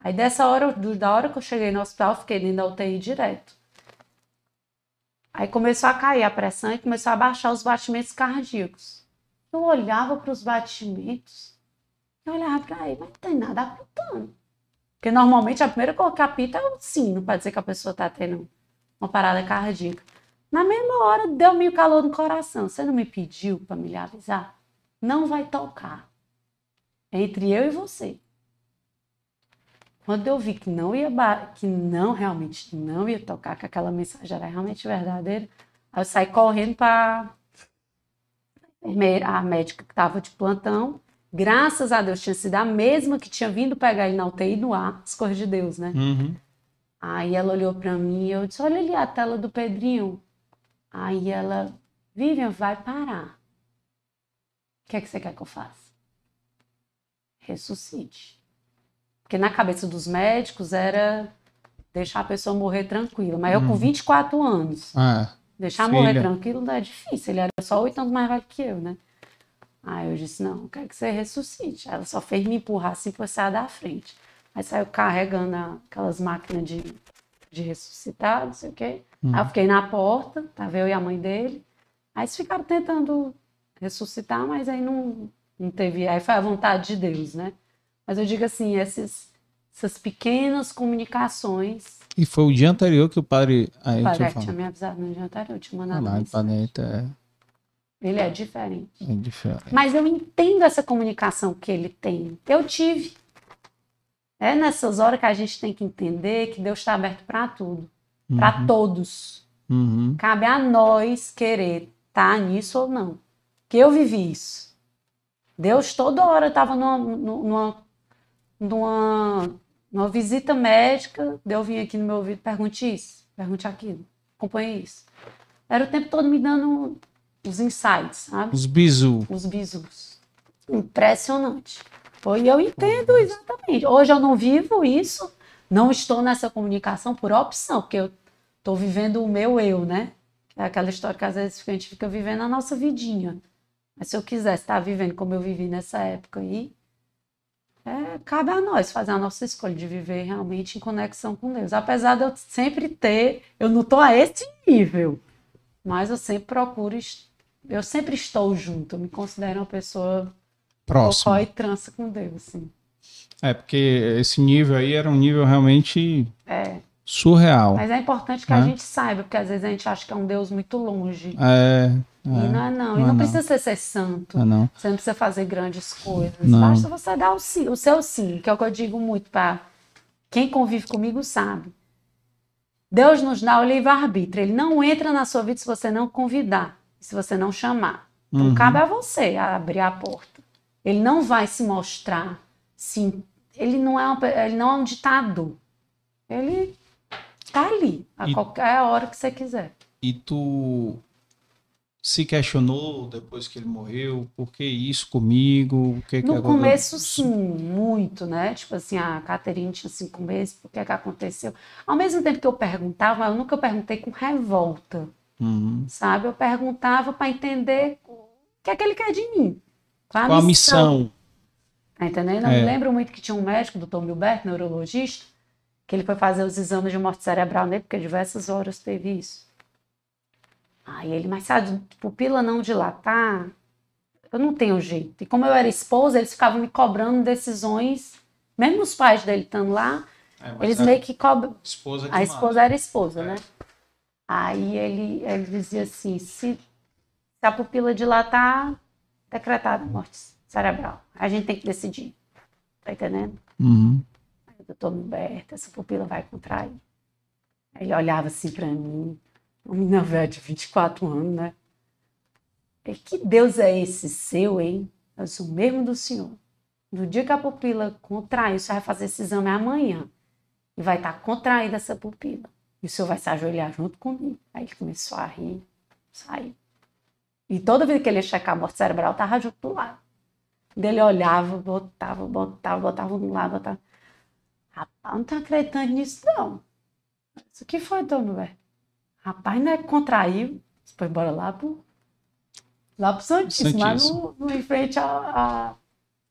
Aí dessa hora, da hora que eu cheguei no hospital, fiquei dentro da UTI direto. Aí começou a cair a pressão e começou a baixar os batimentos cardíacos. Eu olhava para os batimentos, eu olhava para ele, mas não tem nada apitando. Porque normalmente a primeira coisa que apita é o sino, para dizer que a pessoa está tendo uma parada cardíaca. Na mesma hora deu meio calor no coração. Você não me pediu para me avisar? Não vai tocar. Entre eu e você. Quando eu vi que não ia que não realmente não ia tocar, que aquela mensagem era realmente verdadeira, aí eu saí correndo para a médica que estava de plantão. Graças a Deus tinha sido a mesma que tinha vindo pegar ele na UTI no ar, as coisas de Deus, né? Uhum. Aí ela olhou para mim e eu disse: Olha ali a tela do Pedrinho. Aí ela, Vivian, vai parar. O que é que você quer que eu faça? Ressuscite. Porque na cabeça dos médicos era deixar a pessoa morrer tranquila. Mas eu com 24 uhum. anos, ah, deixar filha. morrer tranquilo não é difícil. Ele era só oito anos mais velho que eu, né? Aí eu disse, não, eu quero que você ressuscite. Ela só fez me empurrar assim para sair da frente. Aí saiu carregando aquelas máquinas de, de ressuscitar, não sei o quê. Uhum. Aí eu fiquei na porta, tava eu e a mãe dele. Aí eles ficaram tentando ressuscitar, mas aí não, não teve. Aí foi a vontade de Deus, né? Mas eu digo assim, esses, essas pequenas comunicações. E foi o dia anterior que o padre. Aí o padre tinha me avisado no dia anterior, tinha mandado. Ah, planeta é. Ele é diferente. É diferente. Mas eu entendo essa comunicação que ele tem. Eu tive. É nessas horas que a gente tem que entender que Deus está aberto para tudo uhum. para todos. Uhum. Cabe a nós querer estar tá nisso ou não. Que eu vivi isso. Deus toda hora estava numa, numa, numa, numa, visita médica, Deus vinha aqui no meu ouvido, pergunte isso, pergunte aquilo, acompanhe isso. Era o tempo todo me dando os insights, sabe? Os bisus. Os bisus. Impressionante. E eu entendo exatamente. Hoje eu não vivo isso, não estou nessa comunicação por opção, porque eu Estou vivendo o meu eu, né? É aquela história que às vezes a gente fica vivendo a nossa vidinha. Mas se eu quisesse estar vivendo como eu vivi nessa época aí, é, cabe a nós fazer a nossa escolha de viver realmente em conexão com Deus. Apesar de eu sempre ter, eu não estou a esse nível, mas eu sempre procuro, eu sempre estou junto. Eu me considero uma pessoa próxima e trança com Deus, sim. É, porque esse nível aí era um nível realmente. É surreal. Mas é importante que a gente saiba, porque às vezes a gente acha que é um Deus muito longe. É. é e não é não. não e não, é precisa ser, ser santo. É não. Você não precisa fazer grandes coisas. Não. Basta você dar o, sim, o seu sim, que é o que eu digo muito para quem convive comigo sabe. Deus nos dá o livre-arbítrio. Ele não entra na sua vida se você não convidar, se você não chamar. Então uhum. cabe a você abrir a porta. Ele não vai se mostrar, sim. Ele não é, uma, ele não é um ditador. Ele Tá ali, a e, qualquer hora que você quiser. E tu se questionou depois que ele morreu, por que isso comigo? O que no que começo, sim, muito, né? Tipo assim, a Caterine tinha cinco meses, por que que aconteceu? Ao mesmo tempo que eu perguntava, eu nunca perguntei com revolta, uhum. sabe? Eu perguntava para entender o que é que ele quer de mim. Qual a, Qual missão. a missão? Tá entendendo? Eu é. me lembro muito que tinha um médico, doutor Milberto, neurologista, que ele foi fazer os exames de morte cerebral nele, porque diversas horas teve isso. Aí ele, mas sabe, pupila não dilatar, eu não tenho jeito. E como eu era esposa, eles ficavam me cobrando decisões, mesmo os pais dele estando lá, é, eles meio que cobram. Esposa a esposa era esposa, é. né? Aí ele, ele dizia assim: se, se a pupila dilatar, decretada morte cerebral. A gente tem que decidir. Tá entendendo? Uhum. Aí o doutor Humberto, essa pupila vai contrair. Aí ele olhava assim pra mim, uma menina velha de 24 anos, né? E que Deus é esse seu, hein? Eu sou o mesmo do senhor. No dia que a pupila contrair, você vai fazer esse exame amanhã. E vai estar contraída essa pupila. E o senhor vai se ajoelhar junto comigo. Aí ele começou a rir, saiu. E toda vez que ele ia checar a morte cerebral, tava junto do lado. Ele olhava, botava, botava, botava um lado, botava. Rapaz, não tô acreditando nisso, não. Isso que foi, Dona Bé? Rapaz, não é que contraiu. Você foi embora lá pro, lá pro Santíssimo, lá no, no, em frente ao, a-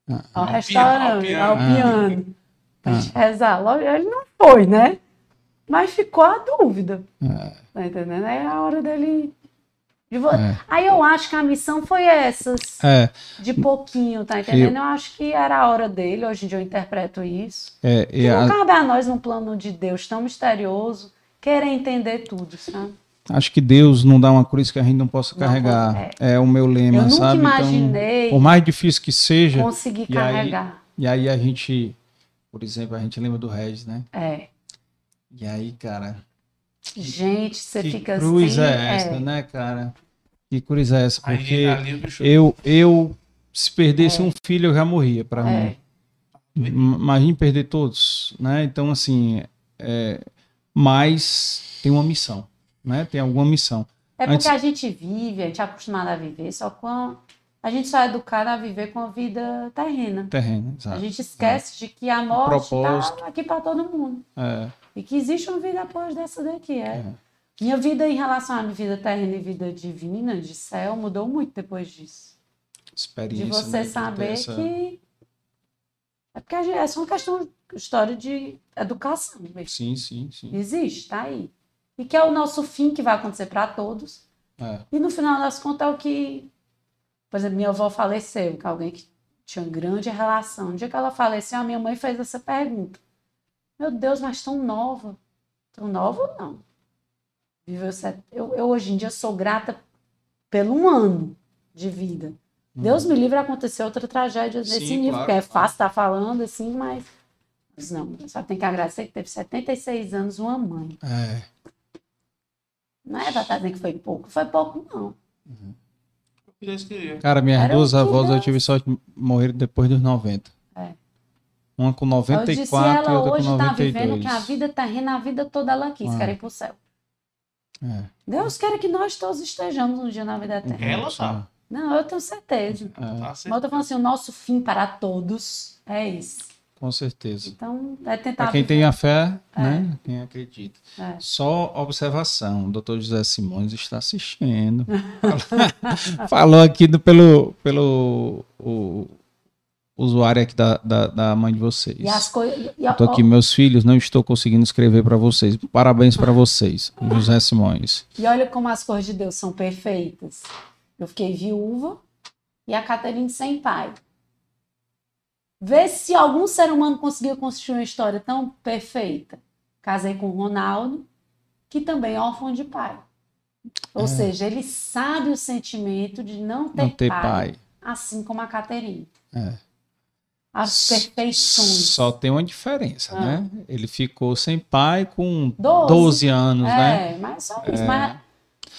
Ah, ao Ao restaurante, piano, ao piano. Pra gente rezar. Logo, Ele não foi, né? Mas ficou a dúvida. É. Tá entendendo? Aí é a hora dele. De vo... É. Aí eu acho que a missão foi essas. É, De pouquinho, tá entendendo? Eu acho que era a hora dele. Hoje em dia eu interpreto isso. é, E e não a- cabe a nós, num plano de Deus tão misterioso, querer entender tudo, sabe? acho que Deus não dá uma cruz que a gente não possa Não, carregar. é. É, o meu lema, eu nunca sabe? imaginei Então, por mais difícil que seja, conseguir e aí- carregar. e aí a gente, por exemplo, a gente lembra do Regis, né? É. E aí, cara, Gente, você que fica cruz assim. é essa, né, cara? Que cruz é essa? Porque ali eu, eu, se perdesse um filho, eu já morria para É. mim. Imagine perder todos, né? Então, assim, é, mas tem uma missão, né? Tem alguma missão. É porque Antes- a gente vive, a gente é acostumado a viver, só com a... a gente só é educado a viver com a vida terrena. Terreno, A exato. gente esquece de que a morte propósito. está aqui para todo mundo. É, E que existe uma vida após dessa daqui. É. É. Minha vida em relação à minha vida terrena e vida divina, de céu, mudou muito depois disso. experiência. De você né? saber essa- que. É porque é só uma questão, história de educação. mesmo. Sim, sim, sim. Existe, tá aí. E que é o nosso fim que vai acontecer para todos. É, E no final das contas é o que. Por exemplo, minha avó faleceu, que é alguém que tinha grande relação. No dia que ela faleceu, a minha mãe fez essa pergunta. Meu Deus, mas tão nova. Tão nova ou não? Eu, eu hoje em dia sou grata pelo um ano de vida. Deus me livre acontecer outra tragédia desse Uhum. Sim, nível, claro, porque é fácil estar falando assim, mas. Mas não, só tem que agradecer que teve 76 anos uma mãe. é, Não é pra estar dizendo que foi pouco. Foi pouco, não. Queria. Cara, minhas Era duas avós eu tive sorte de morrer depois dos 90. É. Uma com Eu disse, 94 e ela outra com hoje está 92. vivendo que a vida terrena, a vida toda ela quis, Ah. quer ir pro céu. É. Deus quer que nós todos estejamos um dia na vida eterna. Ela tá. Não, eu tenho certeza. É, Tá Mas eu tô falando assim, o nosso fim para todos é isso. com certeza. Então, é tentar... Para quem tem viver. a fé, né? Quem acredita. É. Só observação, o doutor José Simões está assistindo. Falou aqui do- pelo, pelo o, usuário aqui da, da, da mãe de vocês. E as e- Estou aqui, meus filhos, não estou conseguindo escrever para vocês. Parabéns para vocês, José Simões. E olha como as coisas de Deus são perfeitas. Eu fiquei viúva e a Caterine sem pai. Vê se algum ser humano conseguia construir uma história tão perfeita. Casei com o Ronaldo, que também é órfão de pai. Ou É. seja, ele sabe o sentimento de não ter, Não ter pai, pai. assim como a Caterine. É. As perfeições. Só tem uma diferença, Ah. né? Ele ficou sem pai com Doze. 12, anos, né? É, mas só isso. Mas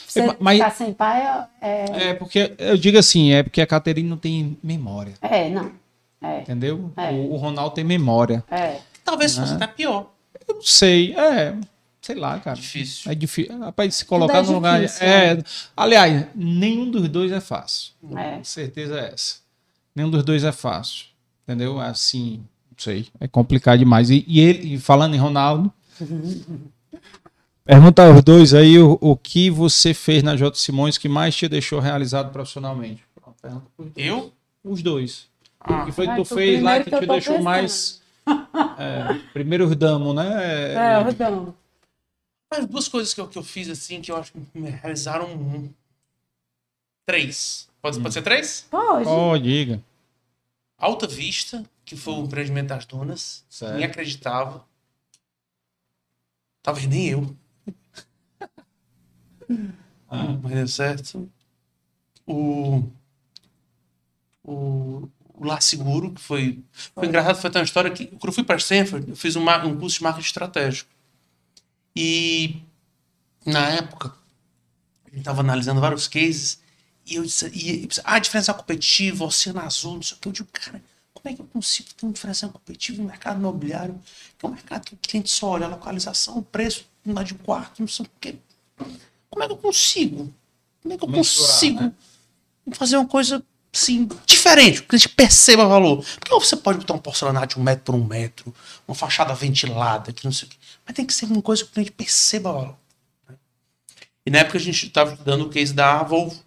você É, mas- ficar sem pai é, É, porque eu digo assim, é porque a Caterine não tem memória, é, não. É, entendeu? É. O, o Ronaldo tem memória. é. Talvez fosse Ah. até pior. Eu não sei, é, sei lá, cara. Difícil. É difícil. Rapaz, se colocar é no lugar. difícil, É, aliás, nenhum dos dois é fácil. É. Certeza é essa. Nenhum dos dois é fácil. Entendeu? Assim, não sei. É complicado demais. E, e ele, e falando em Ronaldo, pergunta aos dois aí o, o que você fez na J. Simões que mais te deixou realizado profissionalmente. Pronto. Eu? Os dois. Ah, O que foi que tu fez lá que, que te deixou pensando. mais. É, primeiro damo, né? É, Rodão. Mas duas coisas que eu, que eu fiz assim que eu acho que me realizaram um. Três. Pode, pode ser três? Pode. Oh, diga. Alta Vista, que foi o empreendimento das donas. Certo. Ninguém acreditava. Talvez nem eu. Mas deu certo. O, o, o Lá Seguro, que foi, foi engraçado, foi até uma história que, quando eu fui para Stanford, eu fiz um, um curso de marketing estratégico. E, na época, a gente estava analisando vários cases, e eu disse, e, ah, diferencial competitivo, oceano azul, não sei o que. Eu digo, cara, como é que eu consigo ter um diferencial competitivo no mercado imobiliário, que é um mercado que o cliente só olha a localização, o preço, não de quarto, não sei o quê. Como é que eu consigo? Como é que eu Mensurar, consigo né? fazer uma coisa assim, diferente, que a gente perceba valor. Porque você pode botar um porcelanato de um metro por um metro, uma fachada ventilada, que não sei o quê. Mas tem que ser uma coisa que o cliente perceba valor. Né? E na época a gente estava estudando o case da Volvo.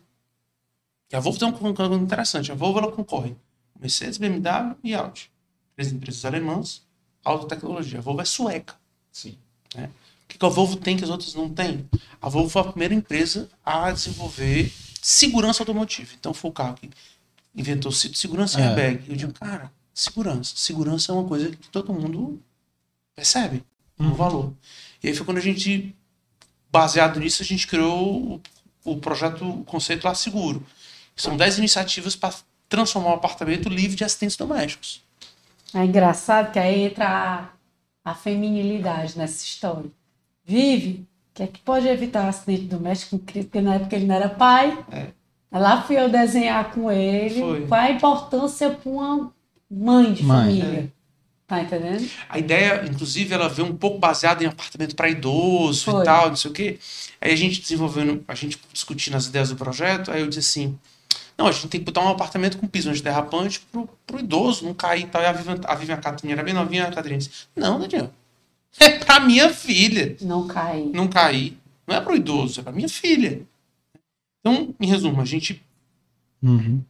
E a Volvo tem um concorrente interessante. A Volvo ela concorre Mercedes, BMW e Audi. Três empresas alemãs, alta tecnologia. A Volvo é sueca. Sim. Né? O que a Volvo tem que as outras não têm? A Volvo foi a primeira empresa a desenvolver segurança automotiva. Então foi o carro que inventou segurança e é. airbag. Eu digo, cara, segurança. Segurança é uma coisa que todo mundo percebe uhum. o valor. E aí foi quando a gente, baseado nisso, a gente criou o, o projeto, o conceito lá seguro. São 10 iniciativas para transformar um apartamento livre de acidentes domésticos. É engraçado que aí entra a, a feminilidade nessa história. Vive, que é que pode evitar acidente doméstico, porque na época ele não era pai. É. Lá fui eu desenhar com ele. Foi. Qual a importância para uma mãe de mãe. família? É. Tá entendendo? A ideia, inclusive, ela veio um pouco baseada em apartamento para idoso Foi. e tal, não sei o quê. Aí a gente desenvolvendo, a gente discutindo as ideias do projeto, aí eu disse assim: não, a gente tem que botar um apartamento com piso antiderrapante pro, pro idoso não cair e tal. E a Vivian, a Vivian Catarina era bem novinha, a Catarina disse: Não, Daniel. É pra minha filha. Não cair. Não cair. Não é pro idoso, é pra minha filha. Então, em resumo, a gente uhum.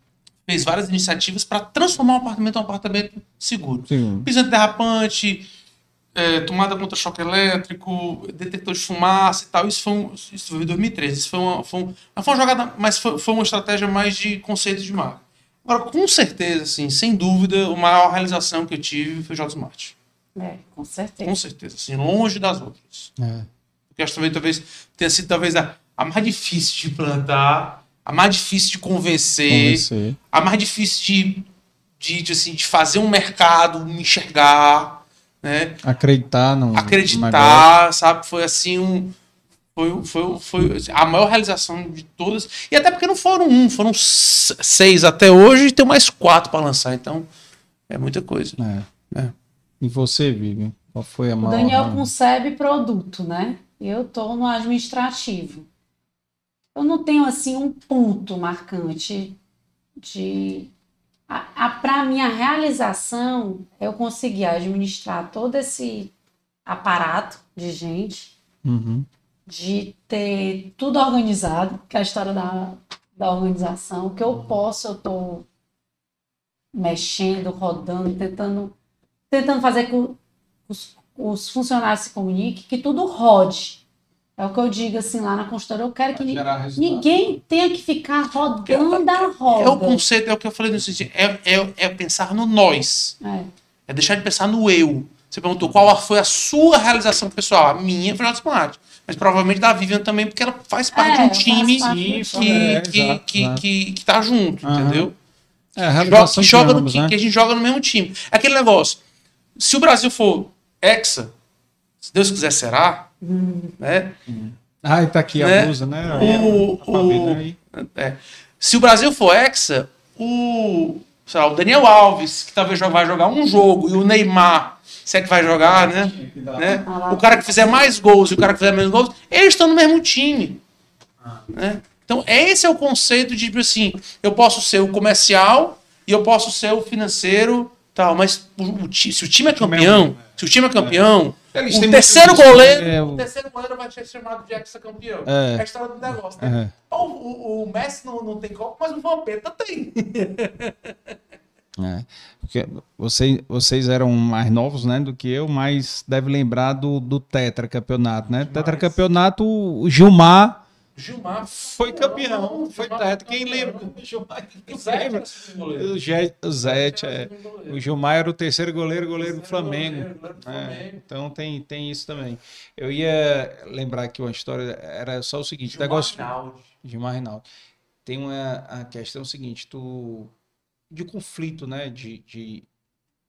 fez várias iniciativas para transformar o apartamento em um apartamento seguro. Sim. Piso antiderrapante, é, tomada contra choque elétrico, detector de fumaça e tal. Isso foi, um, isso foi em 2013. Isso foi uma, foi, um, foi uma jogada, mas foi, foi, uma estratégia mais de conceito de marca. Agora, com certeza, assim, sem dúvida, a maior realização que eu tive foi o J Smart. É, com certeza. Com certeza, assim, longe das outras. É. Porque acho que também talvez tenha sido talvez a, a mais difícil de plantar, a mais difícil de convencer, convencer. a mais difícil de, de, de, assim, de fazer um mercado enxergar né? Acreditar não. Acreditar, sabe? Foi assim um. Foi, foi, foi a maior realização de todas. E até porque não foram um, foram seis até hoje e tem mais quatro para lançar. Então, é muita coisa. É. É. E você, Vivi? Qual foi a maior? O Daniel concebe produto, né? Eu estou no administrativo. Eu não tenho assim um ponto marcante de a, a para minha realização, eu consegui administrar todo esse aparato de gente, uhum. de ter tudo organizado, que é a história da, da organização, o que eu uhum. posso, eu estou mexendo, rodando, tentando, tentando fazer que os, os funcionários se comuniquem, que tudo rode. É o que eu digo assim lá na consultoria. Eu quero que ninguém tenha que ficar rodando a roda. É o conceito, é o que eu falei no sentido. É, é, é pensar no nós. É. é deixar de pensar no eu. Você perguntou qual foi a sua realização pessoal. A minha foi a Smart. Mas provavelmente da Vivian também, porque ela faz parte é, de um time que, que, é, que, exato, que, que, tá junto, uhum. entendeu? É, a joga, que, joga ambos, no, né? que a gente joga no mesmo time. É aquele negócio. Se o Brasil for hexa, se Deus quiser será, né? Ah, tá aqui né? a blusa, né? O, o, é. Se o Brasil for hexa, o, lá, o Daniel Alves, que talvez vai jogar um jogo, e o Neymar, se é que vai jogar, né? né? O cara que fizer mais gols e o cara que fizer menos gols, eles estão no mesmo time. Né? Então, esse é o conceito de, tipo assim, eu posso ser o comercial e eu posso ser o financeiro, tal, mas o, o, se o time é campeão, se o time é campeão, o terceiro goleiro, é, o... o... terceiro goleiro vai ser chamado de ex-campeão. É. é. a história do negócio, né? É. O, o, o, Messi não, não tem copo, mas o Vampeta tem. É, porque vocês, vocês eram mais novos né, do que eu, mas deve lembrar do, do Tetra Campeonato, né? Demais. Tetra Campeonato, o Gilmar Gilmar foi campeão, foi teto. Quem lembra? Gilmar, o Zete, o, Zete é. O Gilmar era o terceiro goleiro, goleiro do Flamengo. É, então tem, tem isso também. Eu ia lembrar que uma história era só o seguinte: Gilmar negócio. Rinaldi. Gilmar Rinaldi. Tem uma a questão seguinte: tu de conflito, né? De, de.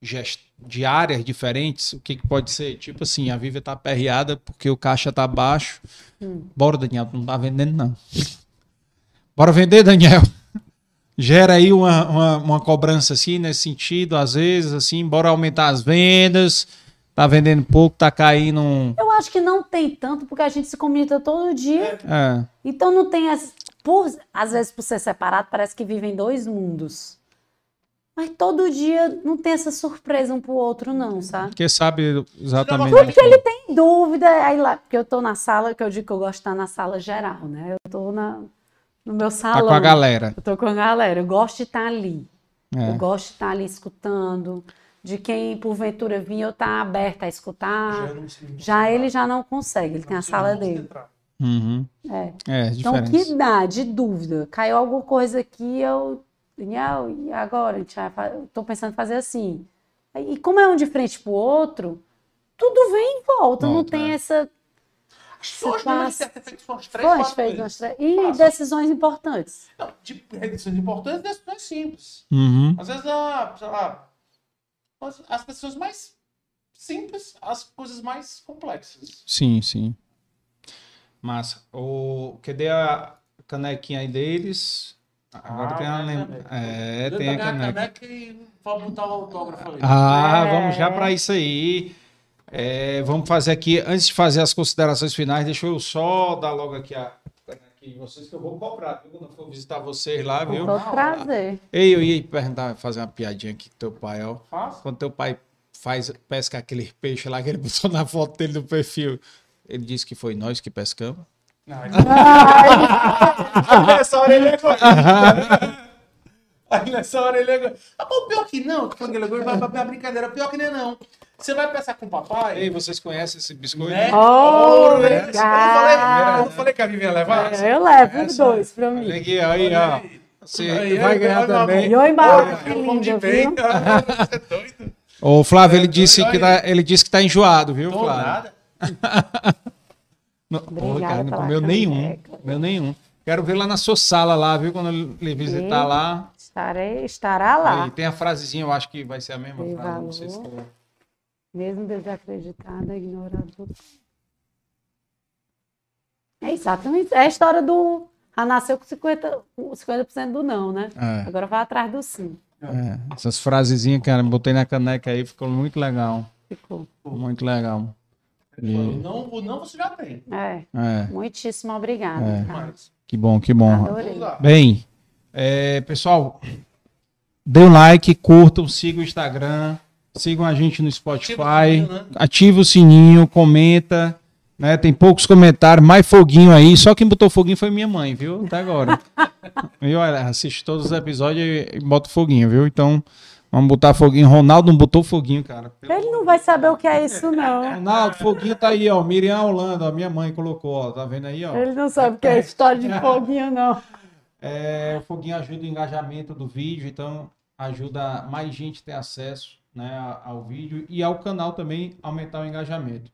De áreas diferentes. O que, que pode ser? Tipo assim, a Viva tá aperreada porque o caixa tá baixo. Hum. Bora, Daniel, tu não tá vendendo, não. Bora vender, Daniel. Gera aí uma, uma, uma cobrança assim, nesse sentido, às vezes, assim, bora aumentar as vendas. Tá vendendo pouco, tá caindo. um- Eu acho que não tem tanto, porque a gente se comunica todo dia. É. Então não tem as. Por, às vezes, por ser separado, parece que vivem dois mundos. Mas todo dia não tem essa surpresa um pro outro, não, sabe? Porque sabe exatamente. Porque ele tem dúvida, aí lá, porque eu tô na sala, que eu digo que eu gosto de estar na sala geral, né? Eu tô na, no meu Tá salão. com a galera. Eu tô com a galera, eu gosto de estar ali. É. Eu gosto de estar ali escutando, de quem porventura vinha eu estar aberta a escutar. Já ele já não consegue, ele tem a sala dele. Uhum. É. É, Então, que dá de dúvida? Caiu alguma coisa aqui, eu. Daniel, e agora? Tô pensando em fazer assim. E como é um de frente pro outro, tudo vem e volta. não tem é. essa. Acho que hoje não deve ter feito umas três, fez umas tre- E Passa. decisões importantes. Não, de reduções importantes, decisões simples. Uhum. Às vezes, ah, sei lá, as, as pessoas mais simples, as coisas mais complexas. Sim, sim. Massa. O... Cadê a canequinha aí deles? Agora tem a. mas lem- também. É, Eu tem a pegar caneca. caneca e vou botar o autógrafo ali. Ah, É. vamos já para isso aí. É, vamos fazer aqui, antes de fazer as considerações finais, deixa eu só dar logo aqui a aqui de vocês que eu vou cobrar, viu? Quando eu for visitar vocês lá, viu? Com todo prazer. Ei, eu ia perguntar, fazer uma piadinha aqui com teu pai, ó. Faço. Quando teu pai faz, pesca aquele peixe lá que ele botou na foto dele no perfil, ele disse que foi nós que pescamos. Não, ele- Nessa hora ele é egoísta. Aí nessa hora ele é. Ah, pô, pior que não, que foi aquele negócio, vai pra brincadeira. Pior que nem não. Você vai pensar com o papai. Ei, vocês conhecem esse biscoito? Né? Oh, Ouro, né? Eu não falei, eu não falei que a Vivi ia levar? É, eu levo Essa- dois pra mim. Aqui, aí, ó. Você Aí, vai aí, ganhar também. E o Eu é de linda, bem. viu? Você é doido? Ô, Flávio, ele disse olha que aí. tá, ele disse que tá enjoado, viu, Tô Flávio? nada. Não, Obrigada cara, não comeu nenhum. Comeu nenhum. Quero ver lá na sua sala lá, viu? Quando ele visitar Sim. lá. Estarei, estará lá. Aí tem a frasezinha, eu acho que vai ser a mesma Tem frase. Sei se valor. tá- Mesmo desacreditada, ignorado. É exatamente. É a história do. Ah, nasceu com 50%, com 50 do não, né? É, Agora vai atrás do sim. é. Essas frasezinhas, cara, botei na caneca aí, ficou muito legal. Ficou. Muito legal. O não, o não você já tem. É. É, Muitíssimo obrigada. É. que bom, que bom. Adorei. Bem, é, pessoal, dê um like, curtam, sigam o Instagram, sigam a gente no Spotify, Ativa o sininho, né? ativa o sininho, comenta, né? Tem poucos comentários, mais foguinho aí. Só quem botou foguinho foi minha mãe, viu? Até agora. viu? Ela assiste todos os episódios e, e bota foguinho, viu? Então, vamos botar foguinho. Ronaldo não botou foguinho, cara. Pelo Ele não vai saber o que é isso, não. Ronaldo, foguinho tá aí, ó. Miriam Holanda, ó, minha mãe colocou, ó. Tá vendo aí, ó? Ele não sabe o que é história de foguinho, não. É, o foguinho ajuda o engajamento do vídeo, então ajuda mais gente a ter acesso né, ao vídeo e ao canal também aumentar o engajamento.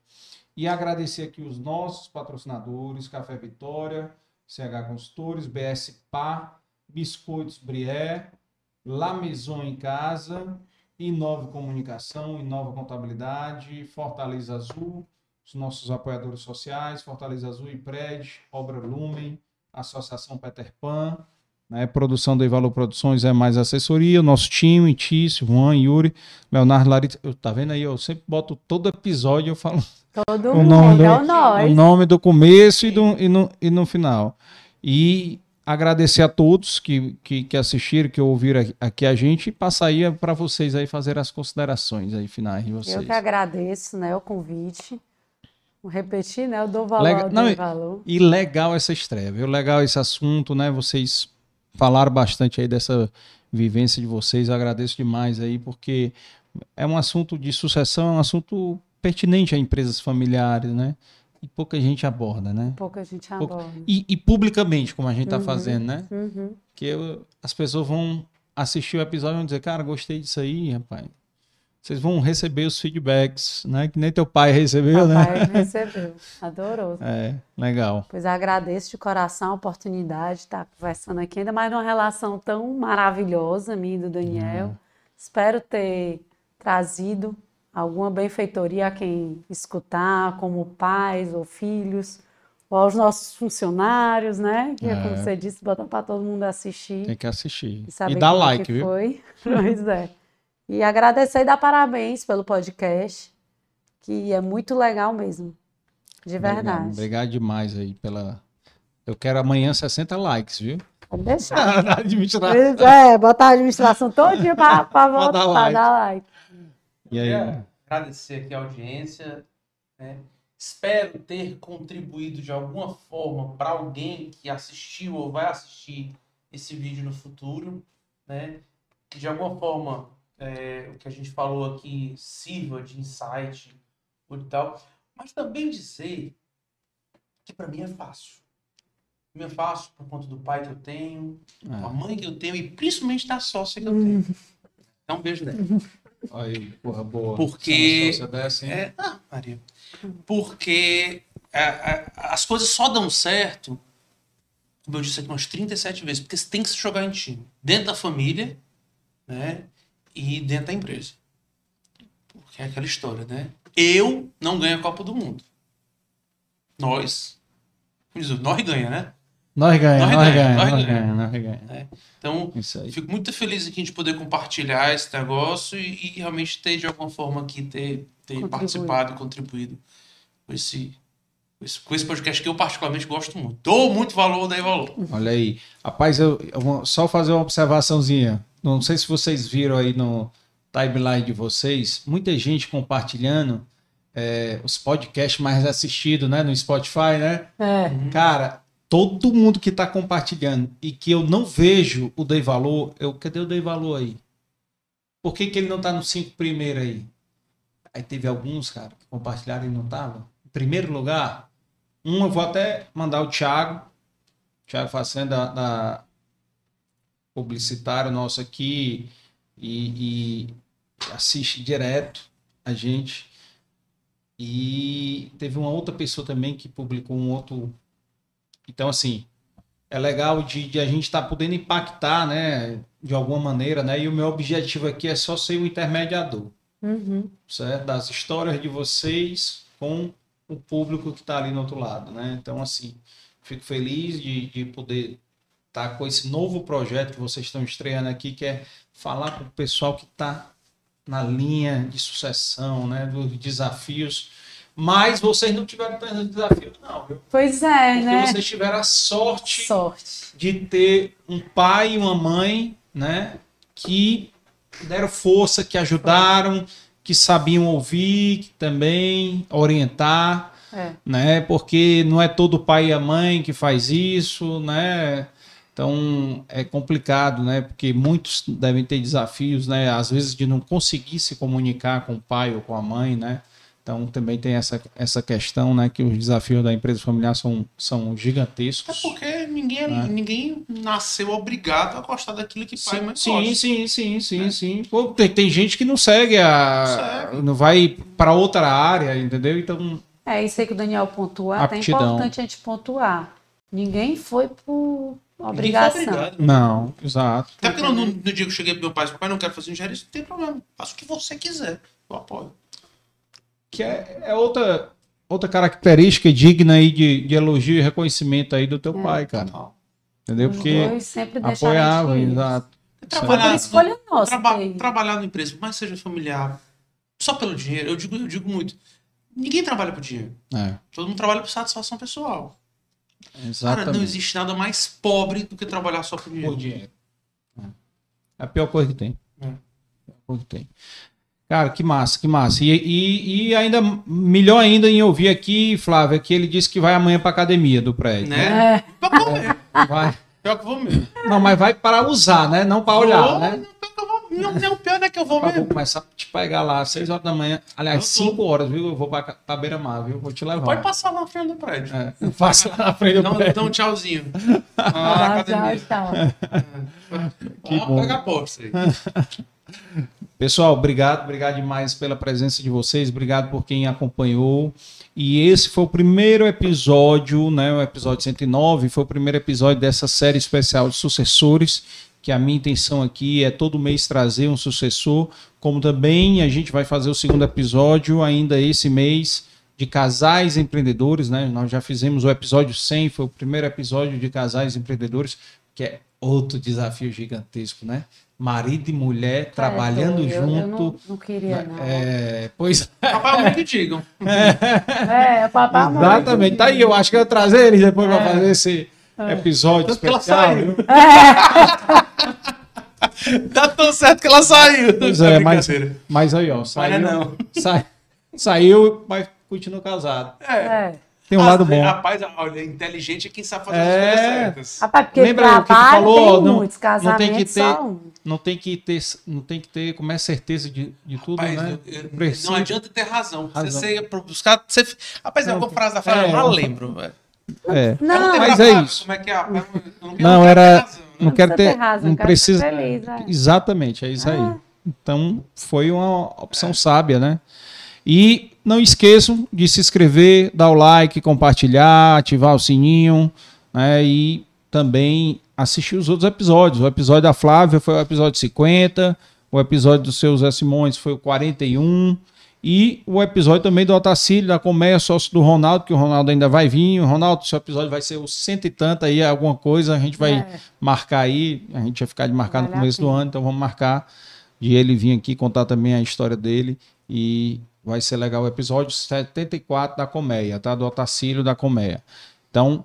E agradecer aqui os nossos patrocinadores, Café Vitória, CH Consultores, BS Pá, Biscoitos Brié, La Maison em Casa, Inove Comunicação, Inova Contabilidade, Fortaleza Azul, os nossos apoiadores sociais, Fortaleza Azul e Pred, Obra Lumen, Associação Peter Pan, né? Produção do Valor Produções é mais assessoria, o nosso time, Tício, Juan, Yuri, Leonardo Larita. Eu, tá vendo aí? Eu sempre boto todo episódio, eu falo Todo o nome, mundo, do, é o o nome do começo e, do, e, no, e no final. E agradecer a todos que, que, que assistiram, que ouviram aqui- a gente e passar aí para vocês aí fazer as considerações aí finais de vocês. Eu que agradeço, né, o convite. Vou repetir, né? Eu dou valor Legal. Não, e- valor. E legal essa estreia, viu? Legal esse assunto, né? Vocês falaram bastante aí dessa vivência de vocês, eu agradeço demais aí, porque é um assunto de sucessão, é um assunto pertinente a empresas familiares, né? E pouca gente aborda, né? Pouca gente Pouco- aborda. E, e publicamente, como a gente tá Uhum. fazendo, né? Uhum. Que eu- as pessoas vão assistir o episódio e vão dizer, cara, gostei disso aí, rapaz. vocês vão receber os feedbacks, né? Que nem teu pai recebeu, Papai né? recebeu. Adorou. É, legal. Pois agradeço de coração a oportunidade de estar conversando aqui, ainda mais numa relação tão maravilhosa, minha e do Daniel. Espero ter trazido alguma benfeitoria a quem escutar, como pais ou filhos, ou aos nossos funcionários, né? Que, É. como você disse, botar para todo mundo assistir. Tem que assistir. E E como é like, viu? foi. Pois é. E agradecer e dar parabéns pelo podcast, que é muito legal mesmo. De Obrigado, verdade. Obrigado demais aí pela. Eu quero amanhã 60 likes, viu? Pode deixar. Administração. Pois é, botar a administração para Pra votar, dar pra like. dar like. E aí? Agradecer aqui a audiência. né? Espero ter contribuído de alguma forma para alguém que assistiu ou vai assistir esse vídeo no futuro. Né? Que de alguma forma é, o que a gente falou aqui sirva de insight e tal. Mas também dizer que para mim é fácil. Mim é fácil por conta do pai que eu tenho, É. a mãe que eu tenho e principalmente da sócia que eu tenho. Então, um beijo dela. Aí, porra, boa. Porque- dessa? É, ah, Maria. Porque é, é, as coisas só dão certo, como eu disse aqui umas 37 vezes, porque você tem que se jogar em time. Dentro da família, né? E dentro da empresa. Porque é aquela história, né? Eu não ganho a Copa do Mundo. Nós. Nós ganha, né? Nós ganhamos, Nós nós ganha, ganhamos, nós nós ganha. ganhamos, nós ganhamos. Então. Fico muito feliz aqui de poder compartilhar esse negócio e, e realmente ter, de alguma forma, aqui ter, ter Contribuído. participado e contribuído com esse, com esse, com esse podcast que eu particularmente gosto muito. Dou muito valor, dei valor. Olha aí. Rapaz, eu, eu vou só fazer uma observaçãozinha. Não sei se vocês viram aí no timeline de vocês, muita gente compartilhando é, os podcasts mais assistidos, né? No Spotify, né? É, Cara, todo mundo que tá compartilhando e que eu não vejo o Dei Valor, eu, cadê o Dei Valor aí? Por que, que ele não tá nos cinco primeiros aí? Aí teve alguns, cara, que compartilharam e não tava. Em primeiro lugar, um eu vou até mandar o Thiago, Thiago Facenda, da, da publicitário nosso aqui, e, e assiste direto a gente. E teve uma outra pessoa também que publicou um outro então, assim, é legal de, de a gente estar podendo impactar, né, de alguma maneira, né? E o meu objetivo aqui é só ser o intermediador, uhum. certo? Das histórias de vocês com o público que está ali no outro lado, né? Então, assim, fico feliz de, de poder estar com esse novo projeto que vocês estão estreando aqui, que é falar com o pessoal que está na linha de sucessão, né? Dos desafios. Mas vocês não tiveram tantos desafios, não, viu? Pois é, Porque né? vocês tiveram a sorte Sorte. de ter um pai e uma mãe, né, que deram força, que ajudaram, que sabiam ouvir, que também orientar, É. né? Porque não é todo pai e a mãe que faz isso, né? Então é complicado, né? Porque muitos devem ter desafios, né? Às vezes de não conseguir se comunicar com o pai ou com a mãe, né? Então também tem essa, essa questão, né? Que os desafios da empresa familiar são, são É gigantescos. porque ninguém, ninguém nasceu obrigado a gostar daquilo que pai mãe Sim, gostam. sim, sim, sim, sim. Pô, tem, tem gente que não segue a. Segue. Não vai para outra área, entendeu? Então, É isso aí que o Daniel pontua. É importante a gente pontuar. Ninguém foi por obrigação. obrigado. não, exato. Até porque no, no- dia que eu cheguei pro meu pai, papai, não quero fazer engenharia, isso não tem problema. Faça o que você quiser. Eu apoio. Que é, é outra, outra característica digna aí de, de elogio e reconhecimento aí do teu pai, cara. Entendeu? Os Porque apoiava, exato. Foi Trabalhar, escolha nossa. traba- ter- trabalhar numa empresa, por mais que seja familiar, só pelo dinheiro, eu digo, eu digo muito. Ninguém trabalha por dinheiro. É, Todo mundo trabalha por satisfação pessoal. Cara, exatamente. não existe nada mais pobre do que trabalhar só por dinheiro. Por dinheiro. É. É a pior coisa que tem. É. A pior coisa que tem. Cara, que massa, que massa. E, e, e ainda melhor ainda em ouvir aqui, Flávia, que ele disse que vai amanhã pra academia do prédio. Né? É, Pior que eu vou mesmo. Vai. Pior que eu vou mesmo. Não, mas vai para usar, né? Não para olhar, Vou, né? Vou. Não, não, o pior não é que eu vou Eu vou mesmo. começar a te pegar lá às 6 horas da manhã. Aliás, Eu tô. 5 horas, viu? Eu vou pra, pra beira-mar, viu? Vou te levar. Pode passar lá na frente do prédio. É, eu passo lá na frente do Dá um, prédio. dá um tchauzinho. Ah, tchau, academia. tchau, tchau. Que Ó, bom. Pega a posta aí. Pessoal, obrigado, obrigado demais pela presença de vocês, obrigado por quem acompanhou. E esse foi o primeiro episódio, né, o episódio 109, foi o primeiro episódio dessa série especial de sucessores, que a minha intenção aqui é todo mês trazer um sucessor, como também a gente vai fazer o segundo episódio ainda esse mês de casais empreendedores, né? Nós já fizemos o episódio 100, foi o primeiro episódio de casais empreendedores, que é outro desafio gigantesco, né? Marido e mulher trabalhando eu, junto. Eu não, não queria, não. É, pois Papai e que digam. É, é papai e Exatamente. Tá aí, eu acho que eu trazer eles depois é. para fazer esse é. episódio Tanto especial. Que ela saiu. É. tá tão certo que ela saiu. Pois é, mas, mas aí, ó, saiu. Mas não. Sa, saiu, mas continua casado. É. é tem um lado bom. Rapaz, olha, inteligente é quem sabe fazer é... as coisas certas. Rapaz, porque Lembra o que tu falou? Não, muitos não tem que ter, não tem que ter, não tem que ter, como é certeza de, de tudo, rapaz, né? Eu, eu, não adianta ter razão. razão. Você ia buscar, você, rapaz, é uma frase da frase, é, eu já lembro, velho. É, não, mas é isso. Como é que é? não, não era, razão, né? não quero ter, razão, não precisa. Feliz, é. Exatamente, é isso aí. Ah. Então foi uma opção é. sábia, né? E não esqueçam de se inscrever, dar o like, compartilhar, ativar o sininho né, e também assistir os outros episódios. O episódio da Flávia foi o episódio 50, o episódio do seu Zé Simões foi o 41 e o episódio também do Otacílio, da Colmeia, sócio do Ronaldo, que o Ronaldo ainda vai vir. O Ronaldo, seu episódio vai ser o cento e tanto aí, alguma coisa, a gente vai é. marcar aí, a gente vai ficar de marcar no começo do ano, então vamos marcar de ele vir aqui contar também a história dele e Vai ser legal o episódio 74 da Colmeia, tá? Do Otacílio da Colmeia. Então,